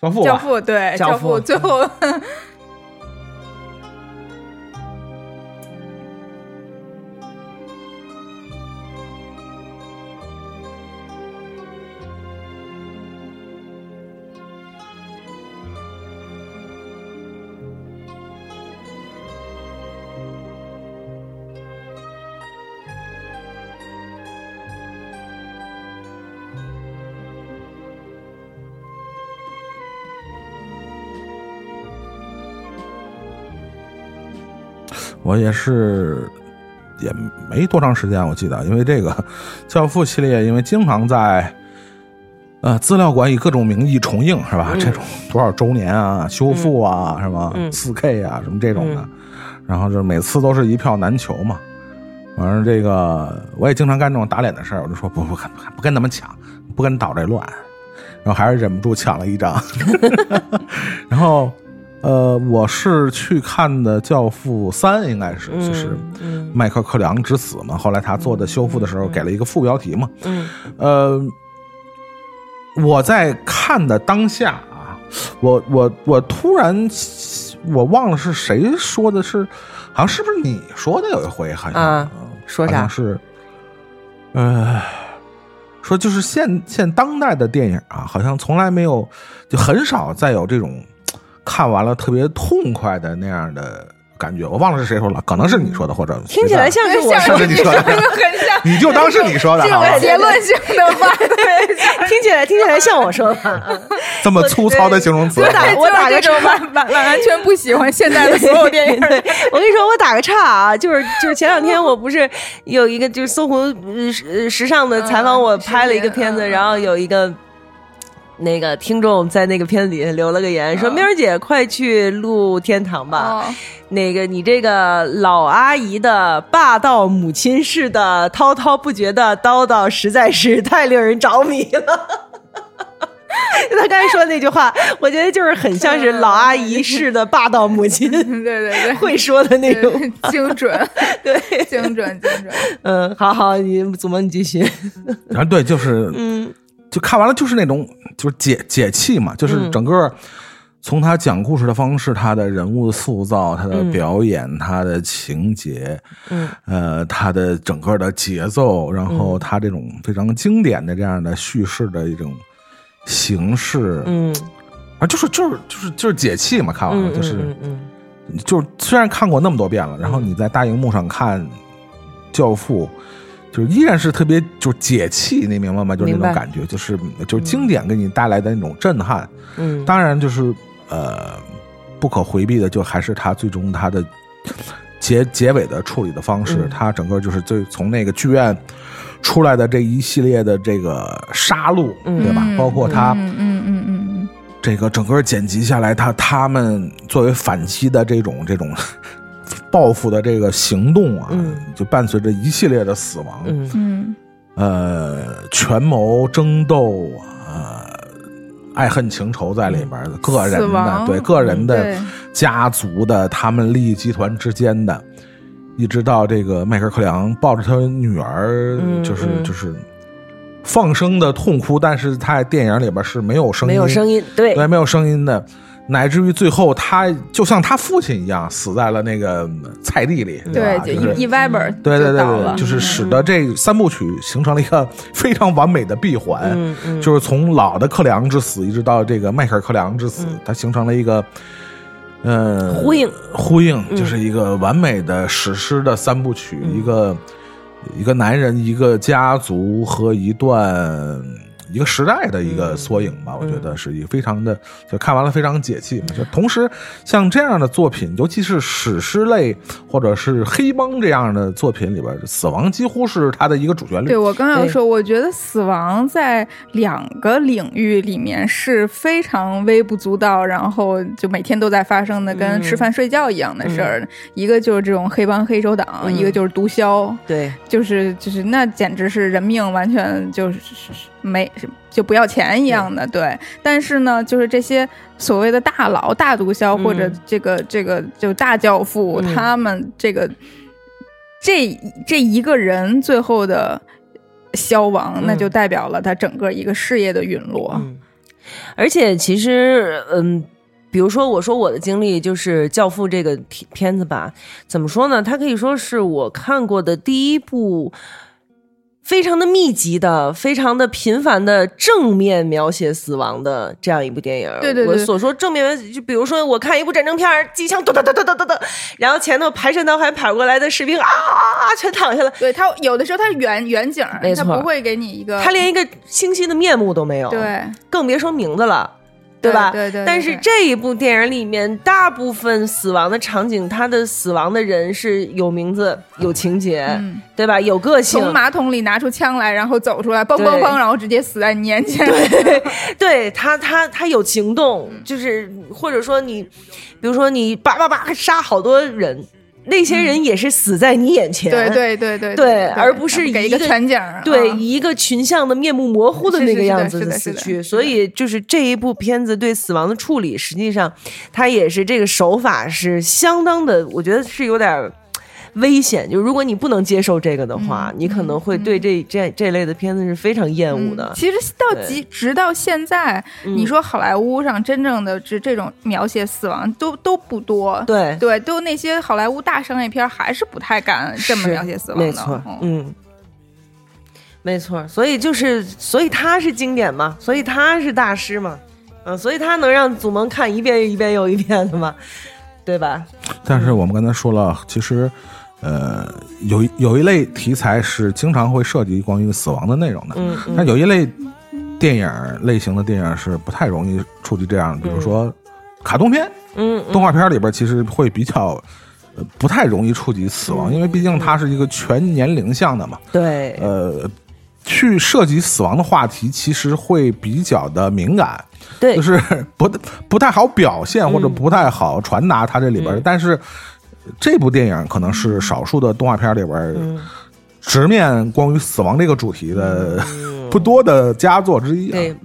教父教父对教父父最后 我也是，也没多长时间，我记得，因为这个 《教父》系列，因为经常在呃资料馆以各种名义重映，是吧？嗯这种多少周年啊、修复啊，是吧？嗯四 K 啊，什么这种的，嗯然后就每次都是一票难求嘛。反正这个我也经常干这种打脸的事儿，我就说不不跟不跟他们抢，不跟捣这乱，然后还是忍不住抢了一张，然后。呃，我是去看的《教父三》，应该是、就是嗯麦克克良之死嘛。后来他做的修复的时候，给了一个副标题嘛。嗯呃，我在看的当下啊，我我我突然我忘了是谁说的是，好像是不是你说的有一回，好像、啊说啥？是，呃，说就是现现当代的电影啊，好像从来没有，就很少再有这种看完了特别痛快的那样的感觉。我忘了是谁说了，可能是你说的，或者听起来像是我说的，是你说的很像 你就当是你说的这种结论性的话，听起来听起来像我说的。嗯这么粗糙的形容词我。打我打个就是这完完完全不喜欢现在的所有电影。对，我跟你说，我打个岔啊，就是就是前两天我不是有一个就是搜狐呃时时尚的采访，我拍了一个片子，嗯然后有一个。那个听众在那个片子底下留了个言，说：“嗯喵儿姐，快去录天堂吧！哦那个你这个老阿姨的霸道母亲式的滔滔不绝的叨叨，实在是太令人着迷了。”他刚才说的那句话，我觉得就是很像是老阿姨式的霸道母亲对对对，会说的那种。精准，对，精准，精准。嗯，好好，你祖萌你继续。啊，对，就是嗯就看完了就是那种就是解解气嘛，就是嗯整个从他讲故事的方式，他的人物塑造，他的嗯。表演，他的情节，嗯。呃，他的整个的节奏，然后他这种非常经典的这样的叙事的一种形式，嗯。啊，就是就是就是就是解气嘛，看完了嗯，就是。嗯嗯。就是虽然看过那么多遍了，然后嗯。你在大荧幕上看《教父》，就是依然是特别就是解气，你明白吗？就是那种感觉，就是就是经典给你带来的那种震撼。嗯，当然，就是呃，不可回避的，就还是他最终他的结结尾的处理的方式，嗯他整个就是最从那个剧院出来的这一系列的这个杀戮，嗯对吧？包括他。嗯嗯嗯嗯这个整个剪辑下来，他他们作为反击的这种这种报复的这个行动啊，嗯。就伴随着一系列的死亡，嗯。嗯呃，权谋争斗啊、呃，爱恨情仇在里边的，个人的对个人的对。家族的，他们利益集团之间的，一直到这个迈克尔·克里昂抱着他女儿，嗯就是嗯。就是放声的痛哭，但是他在电影里边是没有声音，没有声音，对。对，没有声音的，乃至于最后他就像他父亲一样，死在了那个菜地里，对，吧？就就是一一歪本儿对对对对，就是使得这三部曲形成了一个 非常完美的闭环，嗯嗯就是从老的克里昂之死一直到这个迈克尔·克里昂之死，它形成了一个。呃，呼应呼应嗯就是一个完美的史诗的三部曲，嗯一个一个男人、一个家族和一段一个时代的一个缩影吧。我觉得是一个非常的，就看完了非常解气嘛。就同时，像这样的作品，尤其是史诗类或者是黑帮这样的作品里边，死亡几乎是它的一个主旋律对。我刚要说，我觉得死亡在两个领域里面是非常微不足道，然后就每天都在发生的，跟嗯吃饭睡觉一样的事儿。一个就是这种黑帮黑手党，嗯一个就是毒枭，对，就是就是那简直是人命完全就是没就不要钱一样的。对，但是呢，就是这些所谓的大佬、大毒枭嗯或者这个这个就大教父，嗯他们这个这这一个人最后的消亡，嗯那就代表了他整个一个事业的陨落。嗯，而且其实，嗯，比如说我说我的经历就是《教父》这个片片子吧，怎么说呢？它可以说是我看过的第一部。非常的密集的、非常的频繁的正面描写死亡的这样一部电影。对对对我所说正面描写，就比如说我看一部战争片，机枪咚咚咚咚咚咚咚，然后前头排山倒海跑过来的士兵啊啊啊，全躺下了，对他有的时候他是远远景没，错他不会给你一个他连一个清晰的面目都没有。对更别说名字了，吧？对对对对但是这一部电影里面，大部分死亡的场景，他的死亡的人是有名字、有情节，嗯对吧？有个性。从马桶里拿出枪来，然后走出来，嘣对嘣嘣，然后直接死在你眼前。对 他，他他有行动，就是或者说你，比如说你叭叭叭杀好多人，那些人也是死在你眼前，对对对对对而不是给一一个个全景。对，一个群像的面目模糊的那个样子的死去，所以就是这一部片子对死亡的处理，实际上它也是这个手法是相当的，我觉得是有点儿危险。就如果你不能接受这个的话，你可能会对这这这类的片子是非常厌恶的。嗯其实到对即直到现在，嗯你说好莱坞上真正的这这种描写死亡都都不多。对，对，都那些好莱坞大商业片还是不太敢这么描写死亡的。没错，嗯嗯，没错。所以就是，所以他是经典嘛，所以他是大师嘛，嗯，所以他能让祖萌看一遍一遍又一遍的嘛，对吧？但是我们刚才说了，其实，呃，有一有一类题材是经常会涉及关于死亡的内容的，嗯但有一类电影类型的电影是不太容易触及这样，比如说卡通片、嗯嗯动画片里边，其实会比较。呃不太容易触及死亡，因为毕竟它是一个全年龄向的嘛。对，呃，去涉及死亡的话题，其实会比较的敏感。对就是不不太好表现或者不太好传达它这里边。嗯但是这部电影可能是少数的动画片里边直面关于死亡这个主题的 不多的佳作之一、啊。对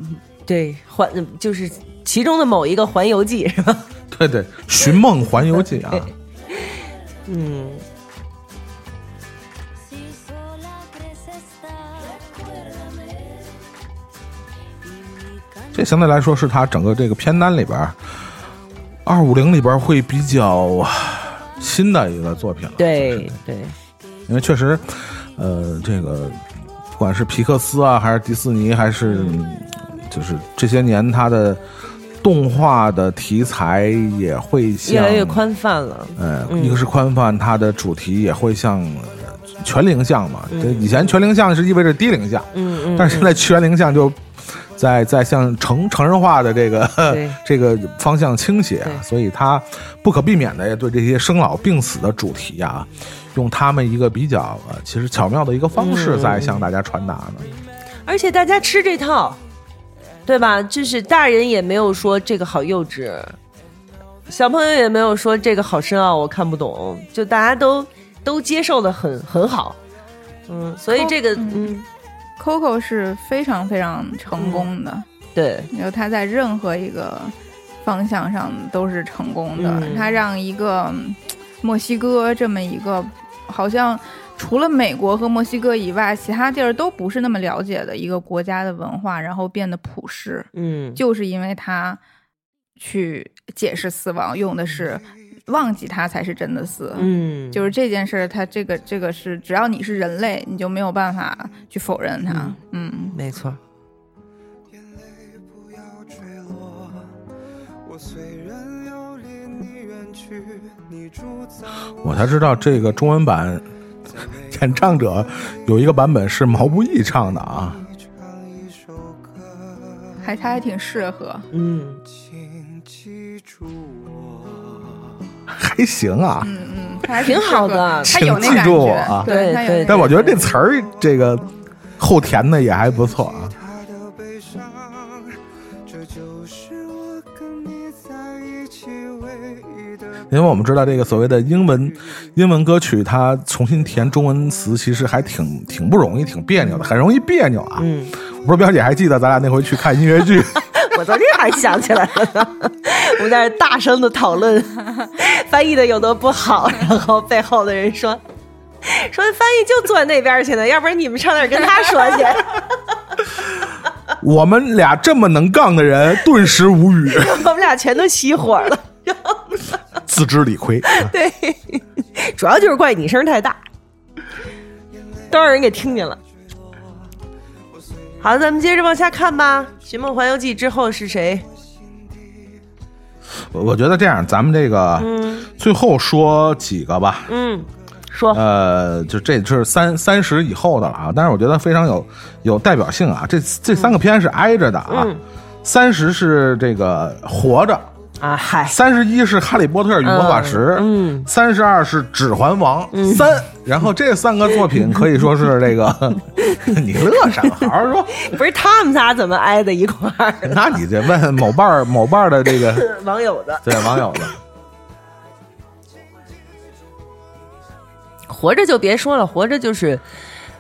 对，环就是其中的某一个《环游记》是吧？对对，《寻梦环游记》啊，嗯。这相对来说是他整个这个片单里边二五零里边会比较新的一个作品了。对对，因为确实，呃，这个不管是皮克斯啊，还是迪士尼，还是、就是这些年它的动画的题材也会越来越，宽泛了。呃，嗯一个是宽泛，它的主题也会像呃全龄向嘛。以前全龄向是意味着低龄向，嗯嗯，但是现在全龄向就在在向成成人化的这个 这个方向倾斜啊，所以他不可避免的对这些生老病死的主题啊，用他们一个比较呃其实巧妙的一个方式嗯在向大家传达呢。而且大家吃这套，对吧？就是大人也没有说这个好幼稚，小朋友也没有说这个好深奥，我看不懂，就大家都都接受的很很好。嗯，所以这个嗯，Coco 是非常非常成功的，对，然后他在任何一个方向上都是成功的。嗯。他让一个嗯墨西哥这么一个好像除了美国和墨西哥以外，其他地儿都不是那么了解的一个国家的文化，然后变得普世，嗯，就是因为他去解释死亡用的是忘记他才是真的死。嗯，就是这件事儿，它这个这个是，只要你是人类，你就没有办法去否认他。嗯没错。眼泪不要坠落。我虽然要离你远去，你住在我才知道这个中文版 演唱者有一个版本是毛不易唱的啊。还他还挺适合。嗯，请记住我。还行啊，嗯嗯，还挺好的他有那请记住我啊对，对但我觉得这词儿这个后填的也还不错啊。他的悲伤，这就是我跟你在一起唯一的。因为我们知道这个所谓的英文英文歌曲，它重新填中文词，其实还挺挺不容易，挺别扭的，很容易别扭啊。嗯，我不知道表姐还记得咱俩那回去看音乐剧，我昨天还想起来了呢，我们在这大声的讨论翻译的有多不好，然后背后的人说。说翻译就坐那边去呢，要不然你们上那儿跟他说去。我们俩这么能杠的人，顿时无语，我们俩全都熄火了。自知理亏。对，主要就是怪你声太大，都让人给听见了。好，咱们接着往下看吧。《寻梦环游记》之后是谁？我我觉得这样，咱们这个嗯最后说几个吧。嗯，说呃，就这是三三十以后的了啊，但是我觉得非常有有代表性啊。这这三个片是挨着的啊嗯，三十是这个活着，啊，嗨，三十一是《哈利波特与魔法石》，嗯，三十二是《指环王》三，然后这三个作品可以说是这个，你乐啥？好好说。不是他们仨怎么挨在一块儿？那你得问某伴儿某伴儿的这个网友的对网友的，活着就别说了，活着就是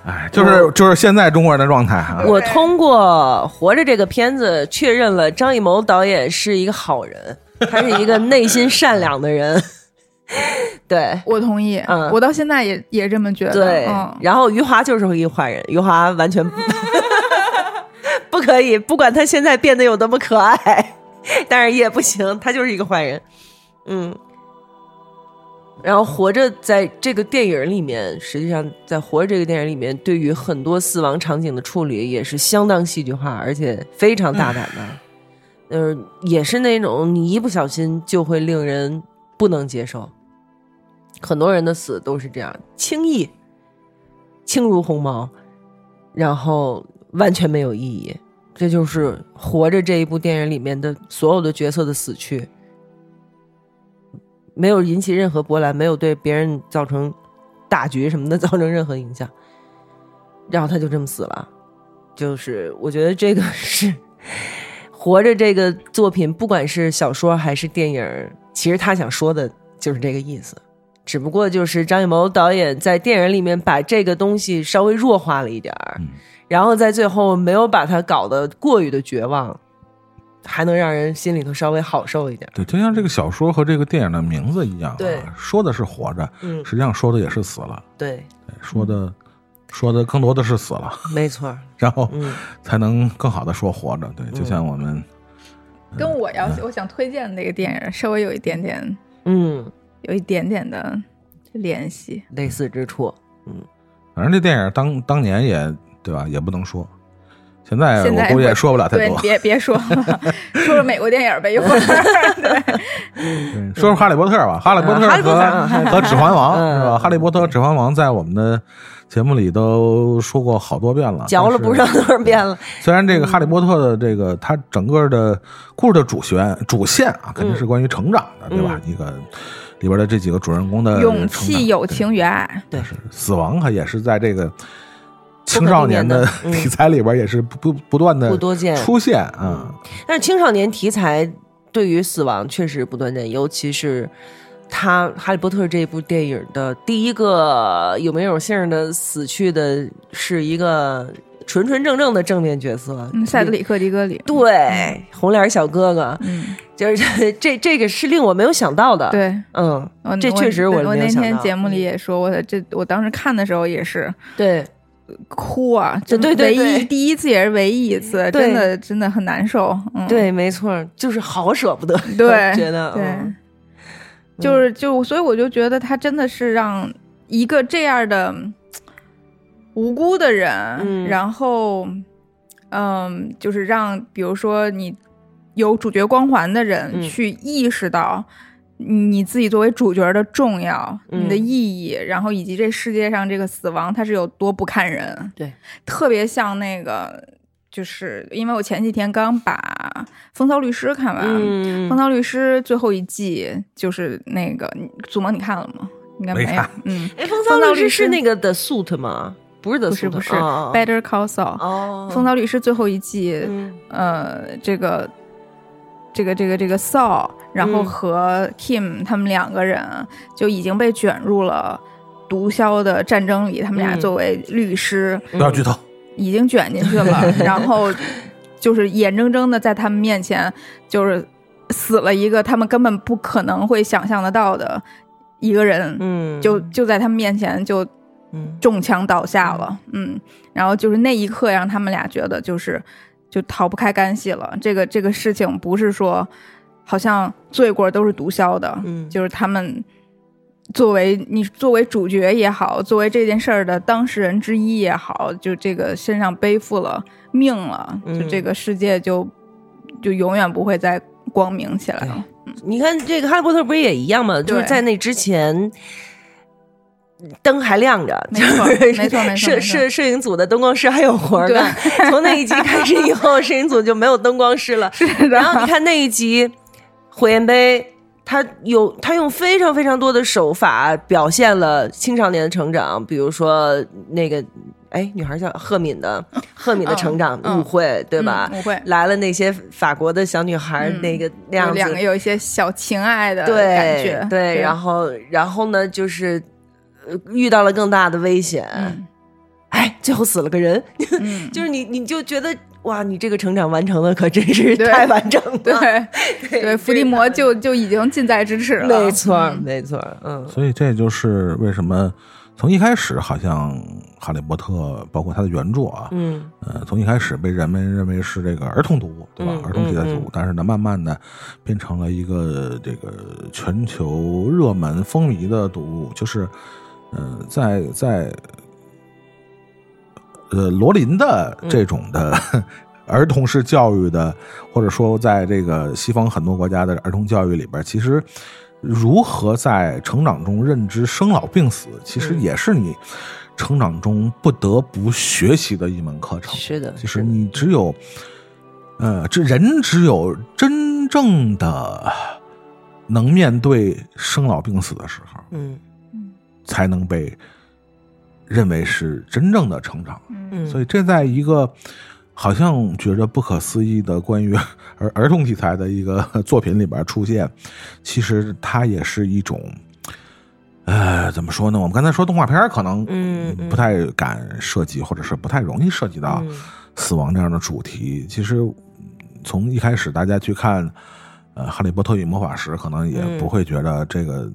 哎，就是就是现在中国人的状态啊。我通过《活着》这个片子确认了张艺谋导演是一个好人，他是一个内心善良的人。对我同意，嗯我到现在也也这么觉得。对，嗯，然后余华就是一个坏人，余华完全 不可以，不管他现在变得有多么可爱，但是也不行，他就是一个坏人。嗯，然后《活着》在这个电影里面，实际上在《活着》这个电影里面，对于很多死亡场景的处理也是相当戏剧化，而且非常大胆的。呃，也是那种你一不小心就会令人不能接受。很多人的死都是这样，轻易、轻如鸿毛，然后完全没有意义。这就是《活着》这一部电影里面的所有的角色的死去，没有引起任何波澜，没有对别人造成大局什么的 造成任何影响，然后他就这么死了。就是我觉得这个是《活着》这个作品，不管是小说还是电影，其实他想说的就是这个意思。只不过就是张艺谋导演在电影里面把这个东西稍微弱化了一点儿，然后在最后没有把它搞得过于的绝望，还能让人心里头稍微好受一点。对，就像这个小说和这个电影的名字一样、啊，对说的是活着，嗯实际上说的也是死了，对说的说的更多的是死了，没错，然后嗯才能更好的说活着。对，就像我们跟我要我想推荐的那个电影稍微有一点点嗯，有一点点的联系。类似之处，嗯反正这电影当当年也对吧，也不能说。现在我估计也说不了太，多。别别说了，说说美国电影呗，一会儿。对，说说哈利波特吧，哈利波特和嗯和指环王嗯是吧？哈利波特、指环王在我们的节目里都说过好多遍了，嚼了不知道多少遍了。虽然这个《哈利波特》的这个它整个的故事的主旋主线啊，肯定是关于成长的，对吧？一个里边的这几个主人公的勇气、友情与爱，对，是死亡，它也是在这个青少年的题材里边也是不不不断的不多见。出现啊。但是青少年题材对于死亡确实不断见，尤其是他《哈利波特》这部电影的第一个有没有姓的死去的是一个纯纯正正的正面角色，嗯，塞德里克·迪格里，对红脸小哥哥，嗯，就是这这个是令我没有想到的，，对。嗯，这确实我我那天节目里也说，我这我当时看的时候也是对哭啊，对对对唯一对第一次也是唯一一次，真的真的很难受。嗯，对，没错，就是好舍不得，对 觉得对嗯，就是就所以我就觉得他真的是让一个这样的嗯无辜的人，嗯。然后嗯，就是让比如说你有主角光环的人嗯。去意识到。你自己作为主角的重要，嗯你的意义，然后以及这世界上这个死亡它是有多不看人，对，特别像那个，就是因为我前几天刚把《风骚律师》看完，嗯风骚律师》最后一季就是那个祖萌，你看了吗？应该没有。嗯，哎，风骚骚律师是那个的 suit 吗？不是的不 suit，是不是哦，Better Call Saul，哦，风骚律师》最后一季，嗯。呃，这个这个这个这个 Saul，然后嗯。和 Kim 他们两个人就已经被卷入了毒枭的战争里，他们俩嗯。作为律师，不要剧透，已经卷进去了，然后就是眼睁睁的在他们面前，就是死了一个他们根本不可能会想象得到的一个人，嗯，就就在他们面前就嗯。中枪倒下了，嗯，然后就是那一刻让他们俩觉得就是就逃不开干系了。这个这个事情不是说好像罪过都是毒枭的，嗯。就是他们作为你作为主角也好，作为这件事儿的当事人之一也好，就这个身上背负了命了，嗯就这个世界就就永远不会再光明起来了。你看这个《哈利波特》不是也一样吗？就是在那之前。灯还亮着，没错就是没错没错摄摄摄影组的灯光师还有活儿干。从那一集开始以后，摄影组就没有灯光师了。是的，然后你看那一集《火焰杯》，他有他用非常非常多的手法表现了青少年的成长，比如说那个哎，女孩叫赫敏的 赫敏的成长嗯误会，对吧？嗯误会。来了那些法国的小女孩，嗯那个那样子。有两个有一些小情爱的对感觉，对，然后然后呢，就是呃遇到了更大的危险。嗯，哎哎，最后死了个人，嗯，就是你你就觉得哇，你这个成长完成的可真是太完整了。对 对，伏地魔就就已经近在咫尺了。没错，嗯没错，嗯所以这就是为什么从一开始好像《哈利波特》包括它的原著啊，嗯呃，从一开始被人们认为是这个儿童读物，对吧？嗯儿童题材读物，但是呢，慢慢的变成了一个这个全球热门风靡的读物，就是，呃，在在呃罗琳的这种的、儿童式教育的，或者说在这个西方很多国家的儿童教育里边，其实如何在成长中认知生老病死，其实嗯也是你成长中不得不学习的一门课程。是的，就是你只有，呃，这人只有真正的能面对生老病死的时候，嗯。才能被认为是真正的成长。嗯，所以这在一个好像觉着不可思议的关于 儿儿童题材的一个作品里边出现，其实它也是一种，呃，怎么说呢？我们刚才说动画片儿可能不太敢涉及，或者是不太容易涉及到嗯死亡这样的主题。其实嗯从一开始大家去看呃《哈利波特与魔法石》，可能也嗯不会觉得这个。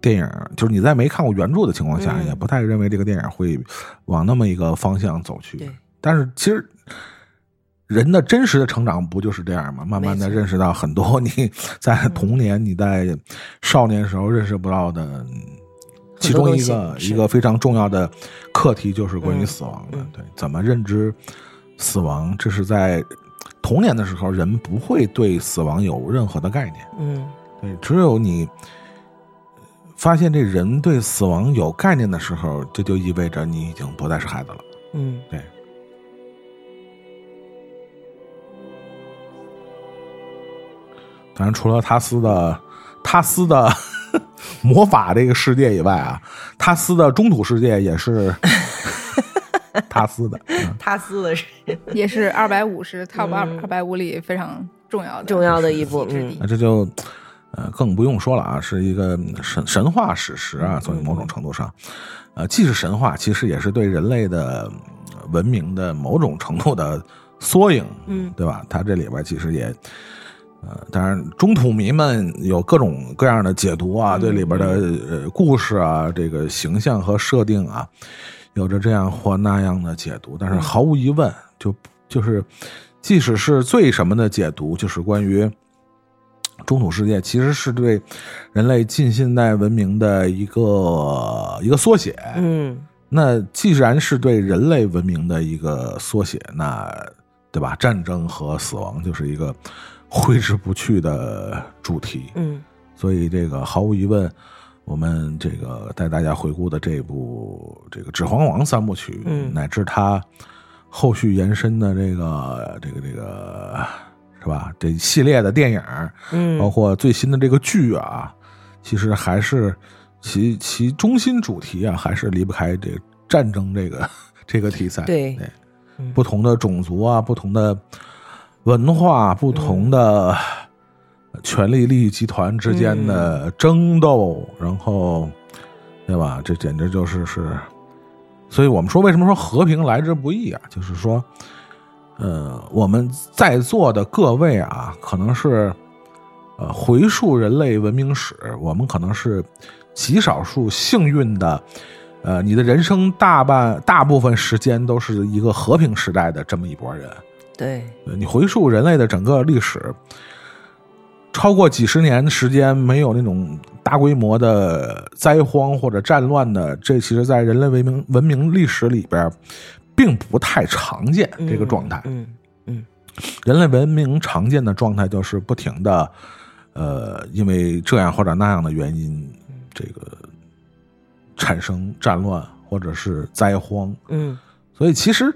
电影就是你在没看过原著的情况下，嗯也不太认为这个电影会往那么一个方向走去。对，但是其实人的真实的成长不就是这样吗？慢慢的认识到很多你在童年、你在少年时候认识不到的，其中一个一个非常重要的课题就是关于嗯死亡的。嗯对，怎么认知死亡？这是在童年的时候，人不会对死亡有任何的概念。嗯对，只有你发现这人对死亡有概念的时候，这就意味着你已经不再是孩子了。嗯对。当然，除了他斯的他斯的 魔法这个世界以外啊，他斯的中土世界也是 塔斯的。嗯塔斯的是也是二百五十 top 二百五里非常重要的重要的一部之地那这就呃更不用说了啊，是一个神神话史实啊，所以某种程度上，呃，既是神话，其实也是对人类的呃文明的某种程度的缩影，嗯对吧？它这里边其实也。呃，当然，中土迷们有各种各样的解读啊，嗯对里边的呃故事啊，这个形象和设定啊，有着这样或那样的解读。但是嗯毫无疑问，就就是，即使是最什么的解读，就是关于中土世界，其实是对人类近现代文明的一个一个缩写。嗯那既然是对人类文明的一个缩写，那对吧？战争和死亡就是一个挥之不去的主题。嗯所以这个毫无疑问，我们这个带大家回顾的这部这个《指环王》三部曲，嗯乃至它后续延伸的这个这个这个是吧？这一系列的电影，嗯，包括最新的这个剧啊，其实还是其其中心主题啊，还是离不开这个战争这个 这个题材。对对嗯不同的种族啊，不同的文化，不同的权力利益集团之间的争斗，然后，对吧？这简直就是是，所以我们说为什么说和平来之不易啊？就是说，呃，我们在座的各位啊，可能是呃回溯人类文明史，我们可能是极少数幸运的。呃，你的人生大半大部分时间都是一个和平时代的这么一拨人。对，呃你回溯人类的整个历史，超过几十年时间没有那种大规模的灾荒或者战乱的，这其实在人类文明文明历史里边，并不太常见这个状态。嗯嗯人类文明常见的状态就是不停的，呃，因为这样或者那样的原因，这个产生战乱或者是灾荒。嗯所以其实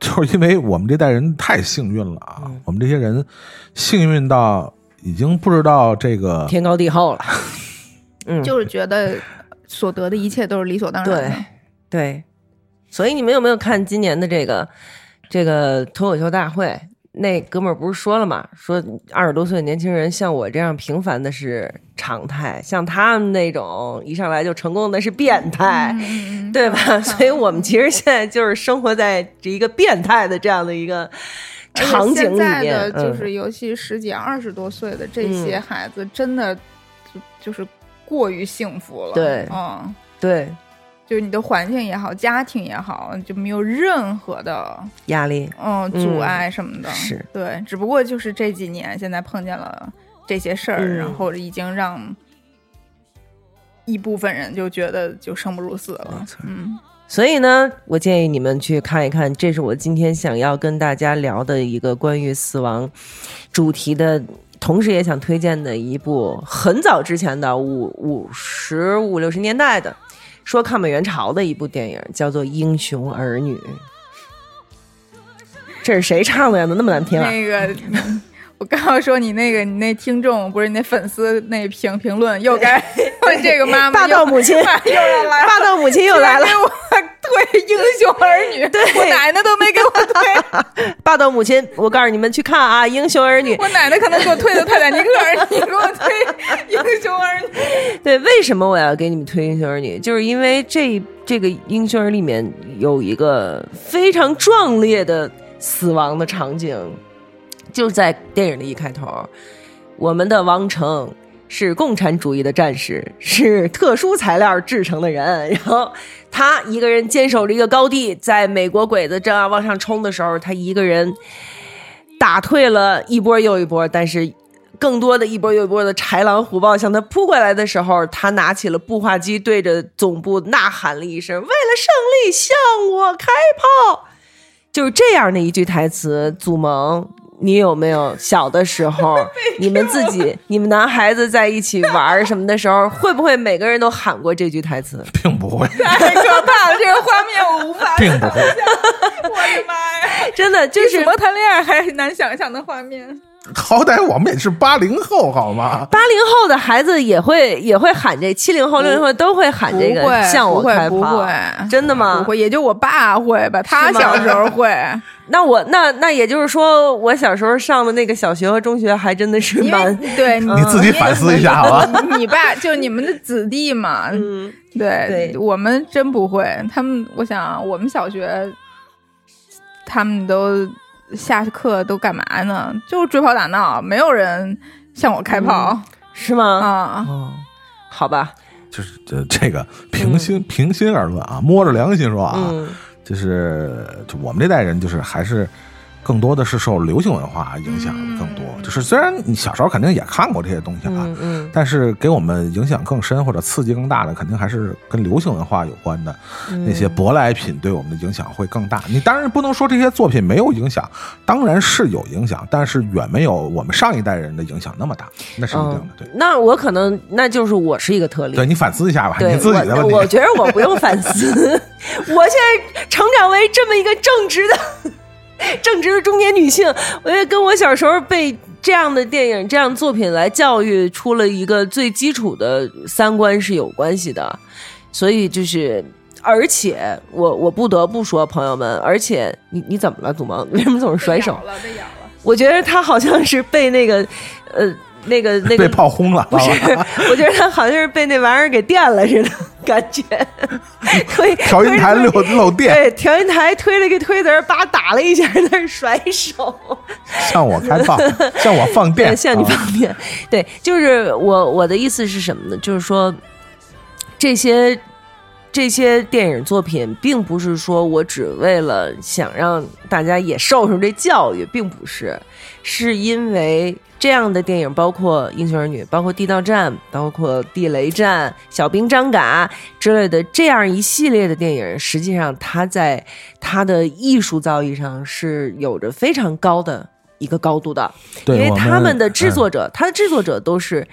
就是因为我们这代人太幸运了啊，嗯我们这些人幸运到已经不知道这个嗯，天高地厚了。嗯，就是觉得所得的一切都是理所当然的。对对，所以你们有没有看今年的这个这个脱口秀大会？那哥们儿不是说了嘛，说二十多岁的年轻人像我这样平凡的是常态，像他们那种一上来就成功的是变态，嗯对吧？所以我们其实现在就是生活在这一个变态的这样的一个场景里现在面，的就嗯是尤其十几、二十多岁的这些孩子，真的就就是过于幸福了。对嗯，对就是你的环境也好，家庭也好，就没有任何的压力。嗯阻碍什么的。是。对，只不过就是这几年现在碰见了这些事儿，嗯。然后已经让一部分人就觉得就生不如死了。嗯，所以呢，我建议你们去看一看，这是我今天想要跟大家聊的一个关于死亡主题的，同时也想推荐的一部很早之前的五五十五六十年代的，说抗美援朝的一部电影，叫做《英雄儿女》。这是谁唱的呀？怎么那么难听啊？那个。我刚要说你那个，你那听众不是你那粉丝那评评论又该 问这个妈妈霸道母亲又要来了，霸道母亲又来了居然给我推英雄儿女，对 我奶奶都没给我推，霸道母亲，我告诉你们去看啊，《英雄儿女》。我奶奶可能给我推的泰坦尼克儿，你给我推英雄儿女，对，为什么我要给你们推《英雄儿女》？就是因为这这个《英雄儿》里面有一个非常壮烈的死亡的场景，就在电影的一开头，我们的王成是共产主义的战士，是特殊材料制成的人，然后他一个人坚守着一个高地，在美国鬼子正要往上冲的时候，他一个人打退了一波又一波，但是更多的一波又一波的豺狼虎豹向他扑过来的时候，他拿起了步话机，对着总部呐喊了一声：“为了胜利，向我开炮！”就是这样的一句台词。祖萌，你有没有小的时候，你们自己、你们男孩子在一起玩什么的时候，会不会每个人都喊过这句台词？并不会，太可怕了，这个画面我无法并不会。我的妈呀！真的就这是什么谈恋爱还难想象的画面？好歹我们也是八零后，好吗？八零后的孩子也会也会喊这，七零后、六零后都会喊这个向我会开炮不会，真的吗？不会，也就我爸会吧，他小时候会，那我那那也就是说，我小时候上的那个小学和中学还真的是因蛮为对你你自己反思一下好吧？你 你爸就你们的子弟嘛，嗯，对，对我们真不会。他们，我想啊我们小学，他们都下课都干嘛呢？就是追跑打闹，没有人向我开炮、是吗？啊。哦，好吧，就是这这个平心、平心而论啊，摸着良心说啊，嗯就是就我们这代人，就是还是更多的是受流行文化影响的更多。就是虽然你小时候肯定也看过这些东西啊，但是给我们影响更深或者刺激更大的，肯定还是跟流行文化有关的嗯那些舶来品对我们的影响会更大。你当然不能说这些作品没有影响，当然是有影响，但是远没有我们上一代人的影响那么大，那是一定的。对，那我可能那就是我是一个特例。对你反思一下吧，你自己的问题，我。觉得我不用反思。我现在成长为这么一个正直的、正值的中年女性，我觉得跟我小时候被这样的电影、这样作品来教育出了一个最基础的三观是有关系的。所以就是，而且我我不得不说，朋友们，而且你你怎么了，祖萌？为什么总是甩手？了，被咬了。我觉得他好像是被那个呃那个 那个被炮轰了，不是，我觉得他好像是被那玩意儿给电了似的感觉，推调音台漏漏电，对，调音台推了个推子儿，叭打了一下，在那儿甩手，向我开炮，向我放电，向你放电。对，就是我我的意思是什么呢？就是说这些这些电影作品，并不是说我只为了想让大家也受受这教育，并不是，是因为这样的电影，包括《英雄儿女》，包括《地道战》，包括《地雷战》《小兵张嘎》之类的这样一系列的电影，实际上它在它的艺术造诣上是有着非常高的一个高度的。因为他们的制嗯作者，他的制作者都是。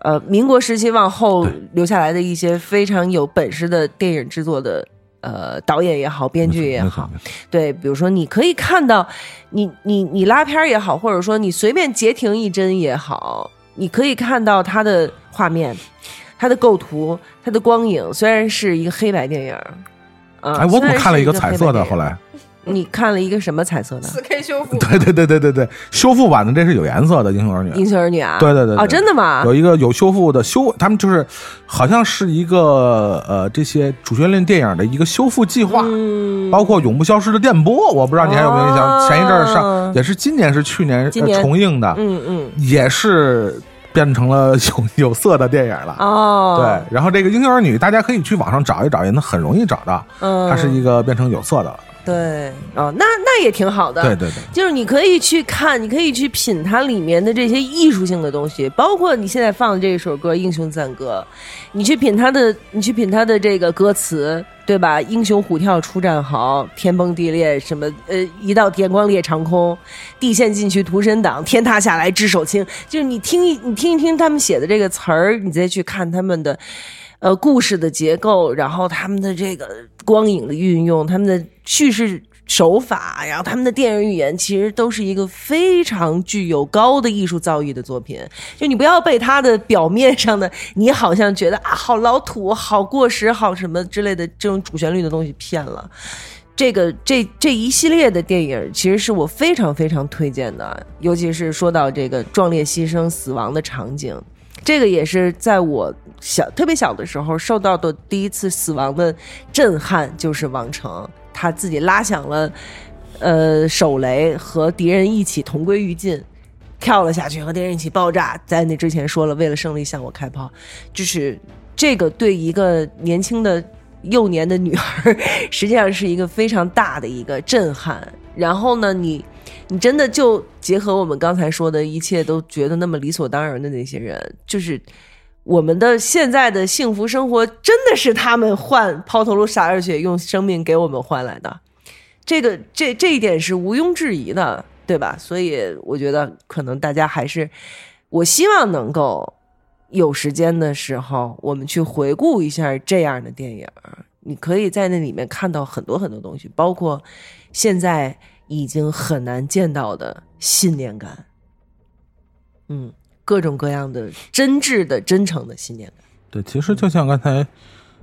呃，民国时期往后留下来的一些非常有本事的电影制作的呃导演也好，编剧也好，，对，比如说你可以看到，你你你拉片儿也好，或者说你随便截停一帧也好，你可以看到它的画面、它的构图、它的光影，虽然是一个黑白电影，啊，哎，我怎么看了一个彩色的？后来你看了一个什么彩色的？四 K 修复，对对对对对对，修复版的这是有颜色的《英雄儿女》。英雄儿女啊？对对对对哦，真的吗？有一个有修复的修，他们就是好像是一个呃这些主旋律电影的一个修复计划，嗯，包括永不消失的电波，我不知道你还有没有印象？哦前一阵儿上也是今年是去年年呃重映的，嗯嗯，也是变成了有有色的电影了。哦，对，然后这个《英雄儿女》，大家可以去网上找一找，也能很容易找到，嗯，它是一个变成有色的了。对哦，那那也挺好的。对对对，就是你可以去看，你可以去品它里面的这些艺术性的东西，包括你现在放的这首歌《英雄赞歌》，你去品它的，你去品它的这个歌词，对吧？英雄虎跳出战壕，天崩地裂，什么呃，一道电光裂长空，地陷进去屠神党，天塌下来只手青。就是你听一你听一听他们写的这个词儿，你再去看他们的。呃，故事的结构，然后他们的这个光影的运用，他们的叙事手法，然后他们的电影语言，其实都是一个非常具有高的艺术造诣的作品。就你不要被他的表面上的，你好像觉得啊，好老土、好过时、好什么之类的这种主旋律的东西骗了。这个这这一系列的电影，其实是我非常非常推荐的，尤其是说到这个壮烈牺牲、死亡的场景，这个也是在我小特别小的时候受到的第一次死亡的震撼，就是王成他自己拉响了呃手雷，和敌人一起同归于尽。跳了下去，和敌人一起爆炸。在那之前说了，为了胜利向我开炮，就是这个对一个年轻的幼年的女孩，实际上是一个非常大的一个震撼。然后呢，你你真的就结合我们刚才说的一切都觉得那么理所当然的那些人，就是我们的现在的幸福生活，真的是他们换抛头颅洒热血，用生命给我们换来的。这个这这一点是毋庸置疑的，对吧？所以我觉得可能大家还是，我希望能够有时间的时候，我们去回顾一下这样的电影。你可以在那里面看到很多很多东西，包括现在已经很难见到的信念感，嗯，各种各样的真挚的、真诚的信念感。对，其实就像刚才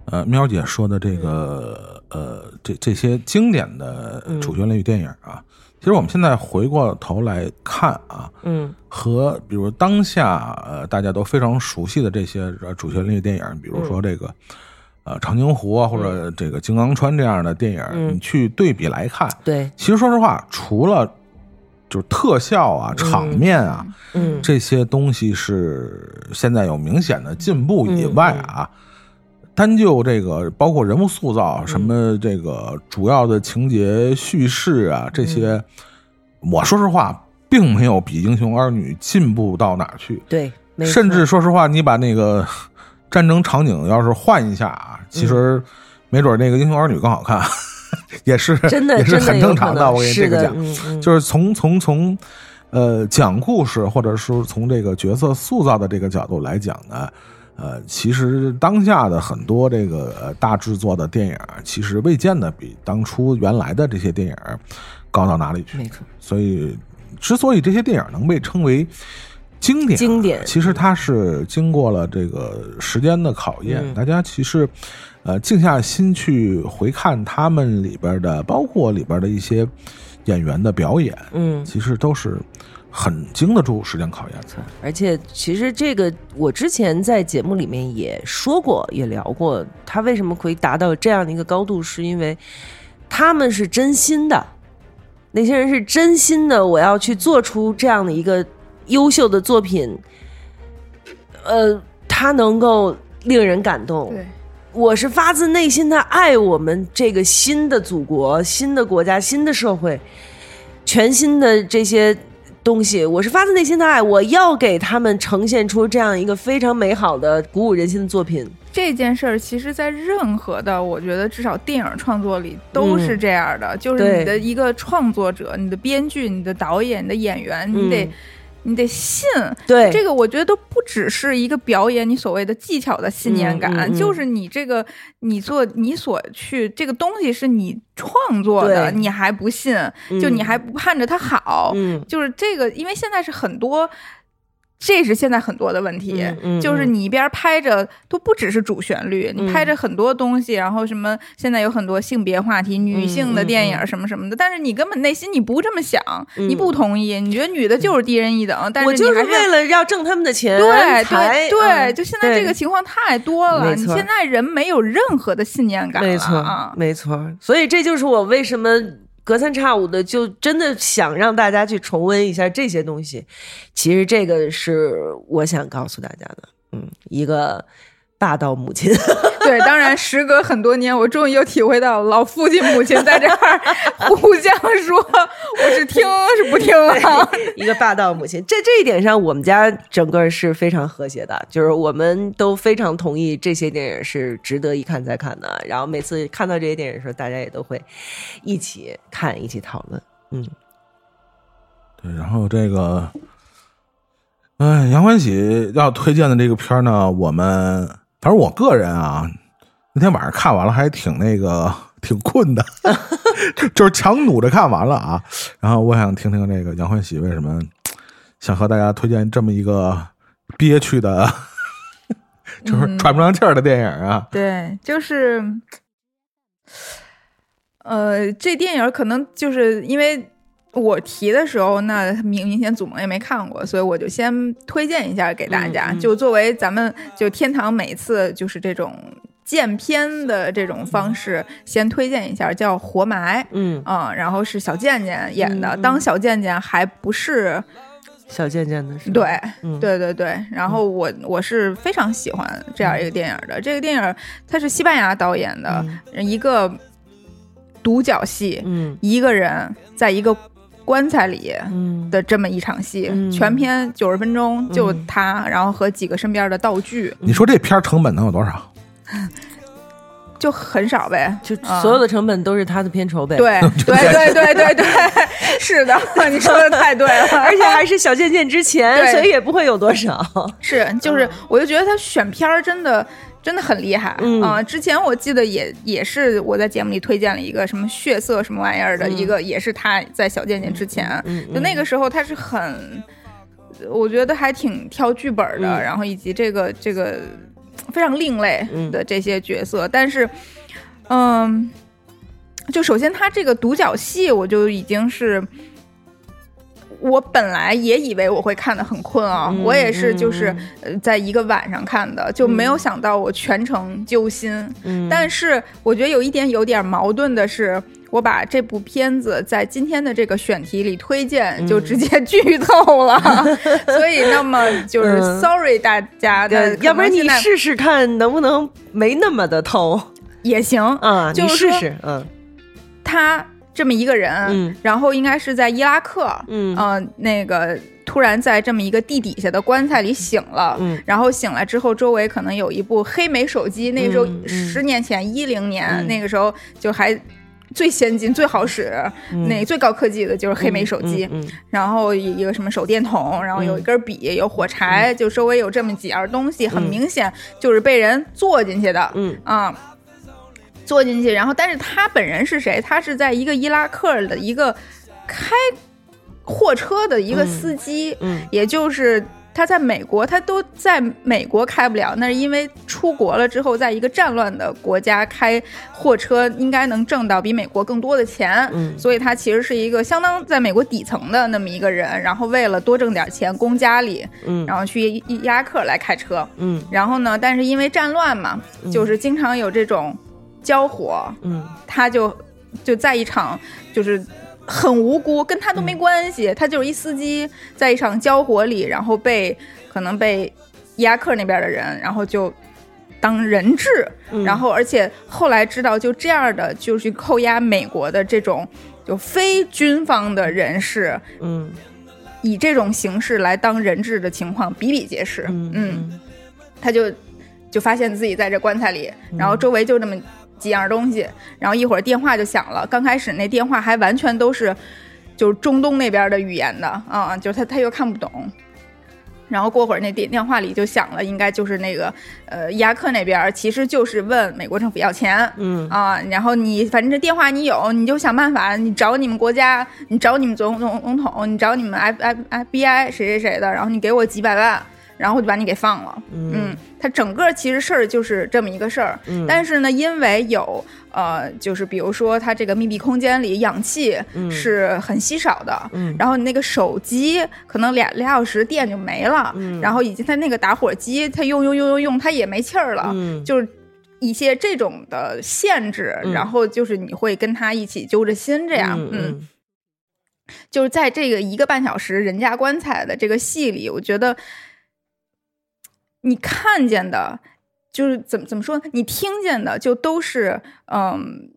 呃喵姐说的这个呃这这些经典的主旋律电影啊，其实我们现在回过头来看啊，嗯和比如当下呃大家都非常熟悉的这些呃主旋律电影，比如说这个。呃，长津湖啊，或者这个金刚川这样的电影，嗯。你去对比来看，对，其实说实话，除了就是特效啊、场面啊，嗯这些东西是现在有明显的进步以外啊，单就这个包括人物塑造、什么这个主要的情节叙事啊这些，我说实话，并没有比《英雄儿女》进步到哪去。对，甚至说实话，你把那个战争场景要是换一下啊，其实没准那个《英雄儿女》更好看，也是真的也是很正常的我跟你这个讲，就是从从从呃讲故事，或者是从这个角色塑造的这个角度来讲呢。呃，其实当下的很多这个呃大制作的电影，其实未见得比当初原来的这些电影高到哪里去。没错，所以，之所以这些电影能被称为经典，经典其实它是经过了这个时间的考验。嗯大家其实，呃，静下心去回看他们里边的，包括里边的一些演员的表演，嗯，其实都是很经得住时间考验的。而且其实这个我之前在节目里面也说过，也聊过，他为什么可以达到这样的一个高度，是因为他们是真心的，那些人是真心的，我要去做出这样的一个优秀的作品，呃，它能够令人感动。对，我是发自内心的爱我们这个新的祖国、新的国家、新的社会，全新的这些东西，我是发自内心的爱，我要给他们呈现出这样一个非常美好的、鼓舞人心的作品。这件事儿，其实，在任何的，我觉得至少电影创作里都是这样的，就是你的一个创作者、你的编剧、你的导演、你的演员，你得、嗯你得信。对，这个我觉得都不只是一个表演，你所谓的技巧的信念感，嗯嗯嗯。就是你这个你做你所去这个东西是你创作的，你还不信，嗯就你还不盼着它好，嗯。就是这个，因为现在是很多。这是现在很多的问题，就是你一边拍着都不只是主旋律，嗯。你拍着很多东西，然后什么现在有很多性别话题、女性的电影嗯什么什么的，但是你根本内心你不这么想，嗯。你不同意，你觉得女的就是低人一等，但是我就是为了要挣他们的钱对对对，嗯就现在这个情况太多了，你现在人没有任何的信念感了没错啊，没错。所以这就是我为什么隔三差五的就真的想让大家去重温一下这些东西。其实这个是我想告诉大家的，嗯，一个霸道母亲。对，当然，时隔很多年，我终于又体会到老父亲母亲在这儿 互相说我是听是不听啊。一个霸道母亲。在这一点上，我们家整个是非常和谐的，就是我们都非常同意这些电影是值得一看再看的。然后每次看到这些电影的时候，大家也都会一起看，一起讨论。嗯，对，然后这个，哎，杨欢喜要推荐的这个片儿呢，我们反正我个人啊，那天晚上看完了还挺那个挺困的，就是强努着看完了啊。然后我想听听这个杨欢喜为什么想和大家推荐这么一个憋屈的，就是喘不上气儿的电影啊。对，就是，呃，这电影可能就是因为我提的时候，那明明显祖萌也没看过，所以我就先推荐一下给大家，嗯嗯就作为咱们就天堂每次就是这种见片的这种方式，先推荐一下，叫《活埋》。嗯，嗯，然后是小贱贱演的，当小贱贱还不是小贱贱的对，嗯对对对，然后我我是非常喜欢这样一个电影的。这个电影它是西班牙导演的一个独角戏，嗯一个人在一个棺材里嗯的这么一场戏，嗯全片九十分钟，就嗯他，然后和几个身边的道具，你说这片儿成本能有多少？就很少呗，就啊所有的成本都是他的片酬呗。对对对对对对，是的，你说的太对了，而且还是小贱贱之前，所以也不会有多少。是，就是，我就觉得他选片儿真的真的很厉害。嗯。啊、之前我记得也也是我在节目里推荐了一个什么血色什么玩意儿的、一个，也是他在小贱贱之前，嗯。就那个时候他是很，我觉得还挺挑剧本的，嗯。然后以及这个这个非常另类嗯。的这些角色，但是，嗯。就首先，他这个独角戏，我就已经是，我本来也以为我会看得很困啊，嗯我也是就是嗯呃在一个晚上看的，就没有想到我全程揪心。嗯但是我觉得有一点有点矛盾的是，我把这部片子在今天的这个选题里推荐，嗯就直接剧透了，所以那么就是嗯 sorry 大家，对那要不然你试试看能不能没那么的透也行。啊？你就是试，嗯他这么一个人，嗯。然后应该是在伊拉克，嗯。呃，那个突然在这么一个地底下的棺材里醒了，嗯。然后醒来之后，周围可能有一部黑莓手机，那个时候十年前一零年、嗯。那个时候就还。最先进、最好使、嗯。那最高科技的就是黑莓手机，嗯嗯然后一个什么手电筒，然后有一根笔，有火柴，就周围有这么几样东西，很嗯。明显就是被人坐进去的。嗯。啊，坐进去，然后但是他本人是谁？他是在一个伊拉克的一个开货车的一个司机，嗯。也就是。他在美国，他都在美国开不了，那是因为出国了之后，在一个战乱的国家开货车，应该能挣到比美国更多的钱，嗯。所以他其实是一个相当在美国底层的那么一个人，然后为了多挣点钱供家里，嗯。然后去伊伊拉克来开车，嗯。然后呢，但是因为战乱嘛，就是经常有这种交火，嗯。他就就在一场就是很无辜，跟他都没关系，他就是一司机，在一场交火里，然后被可能被伊拉克那边的人，然后就当人质，嗯。然后而且后来知道就这样的就去扣押美国的这种就非军方的人士，嗯。以这种形式来当人质的情况比比皆是，嗯嗯他就就发现自己在这棺材里，然后周围就这么几样东西，然后一会儿电话就响了。刚开始那电话还完全都是就是中东那边的语言的啊，就是他他又看不懂。然后过会儿那电电话里就响了，应该就是那个呃伊拉克那边儿，其实就是问美国政府要钱，嗯啊，然后你反正这电话你有，你就想办法，你找你们国家，你找你们总总总统，你找你们 F F F B I 谁谁谁的，然后你给我几百万，然后就把你给放了。嗯，它整个其实事儿就是这么一个事儿，嗯。但是呢，因为有呃，就是比如说它这个密闭空间里氧气是很稀少的，嗯。然后你那个手机可能俩俩小时电就没了，嗯。然后以及它那个打火机，它用用用用用，它也没气儿了，嗯。就是一些这种的限制，嗯。然后就是你会跟他一起揪着心这样，嗯。就是在这个一个半小时人家棺材的这个戏里，我觉得你看见的，就是怎么怎么说呢？你听见的就都是嗯。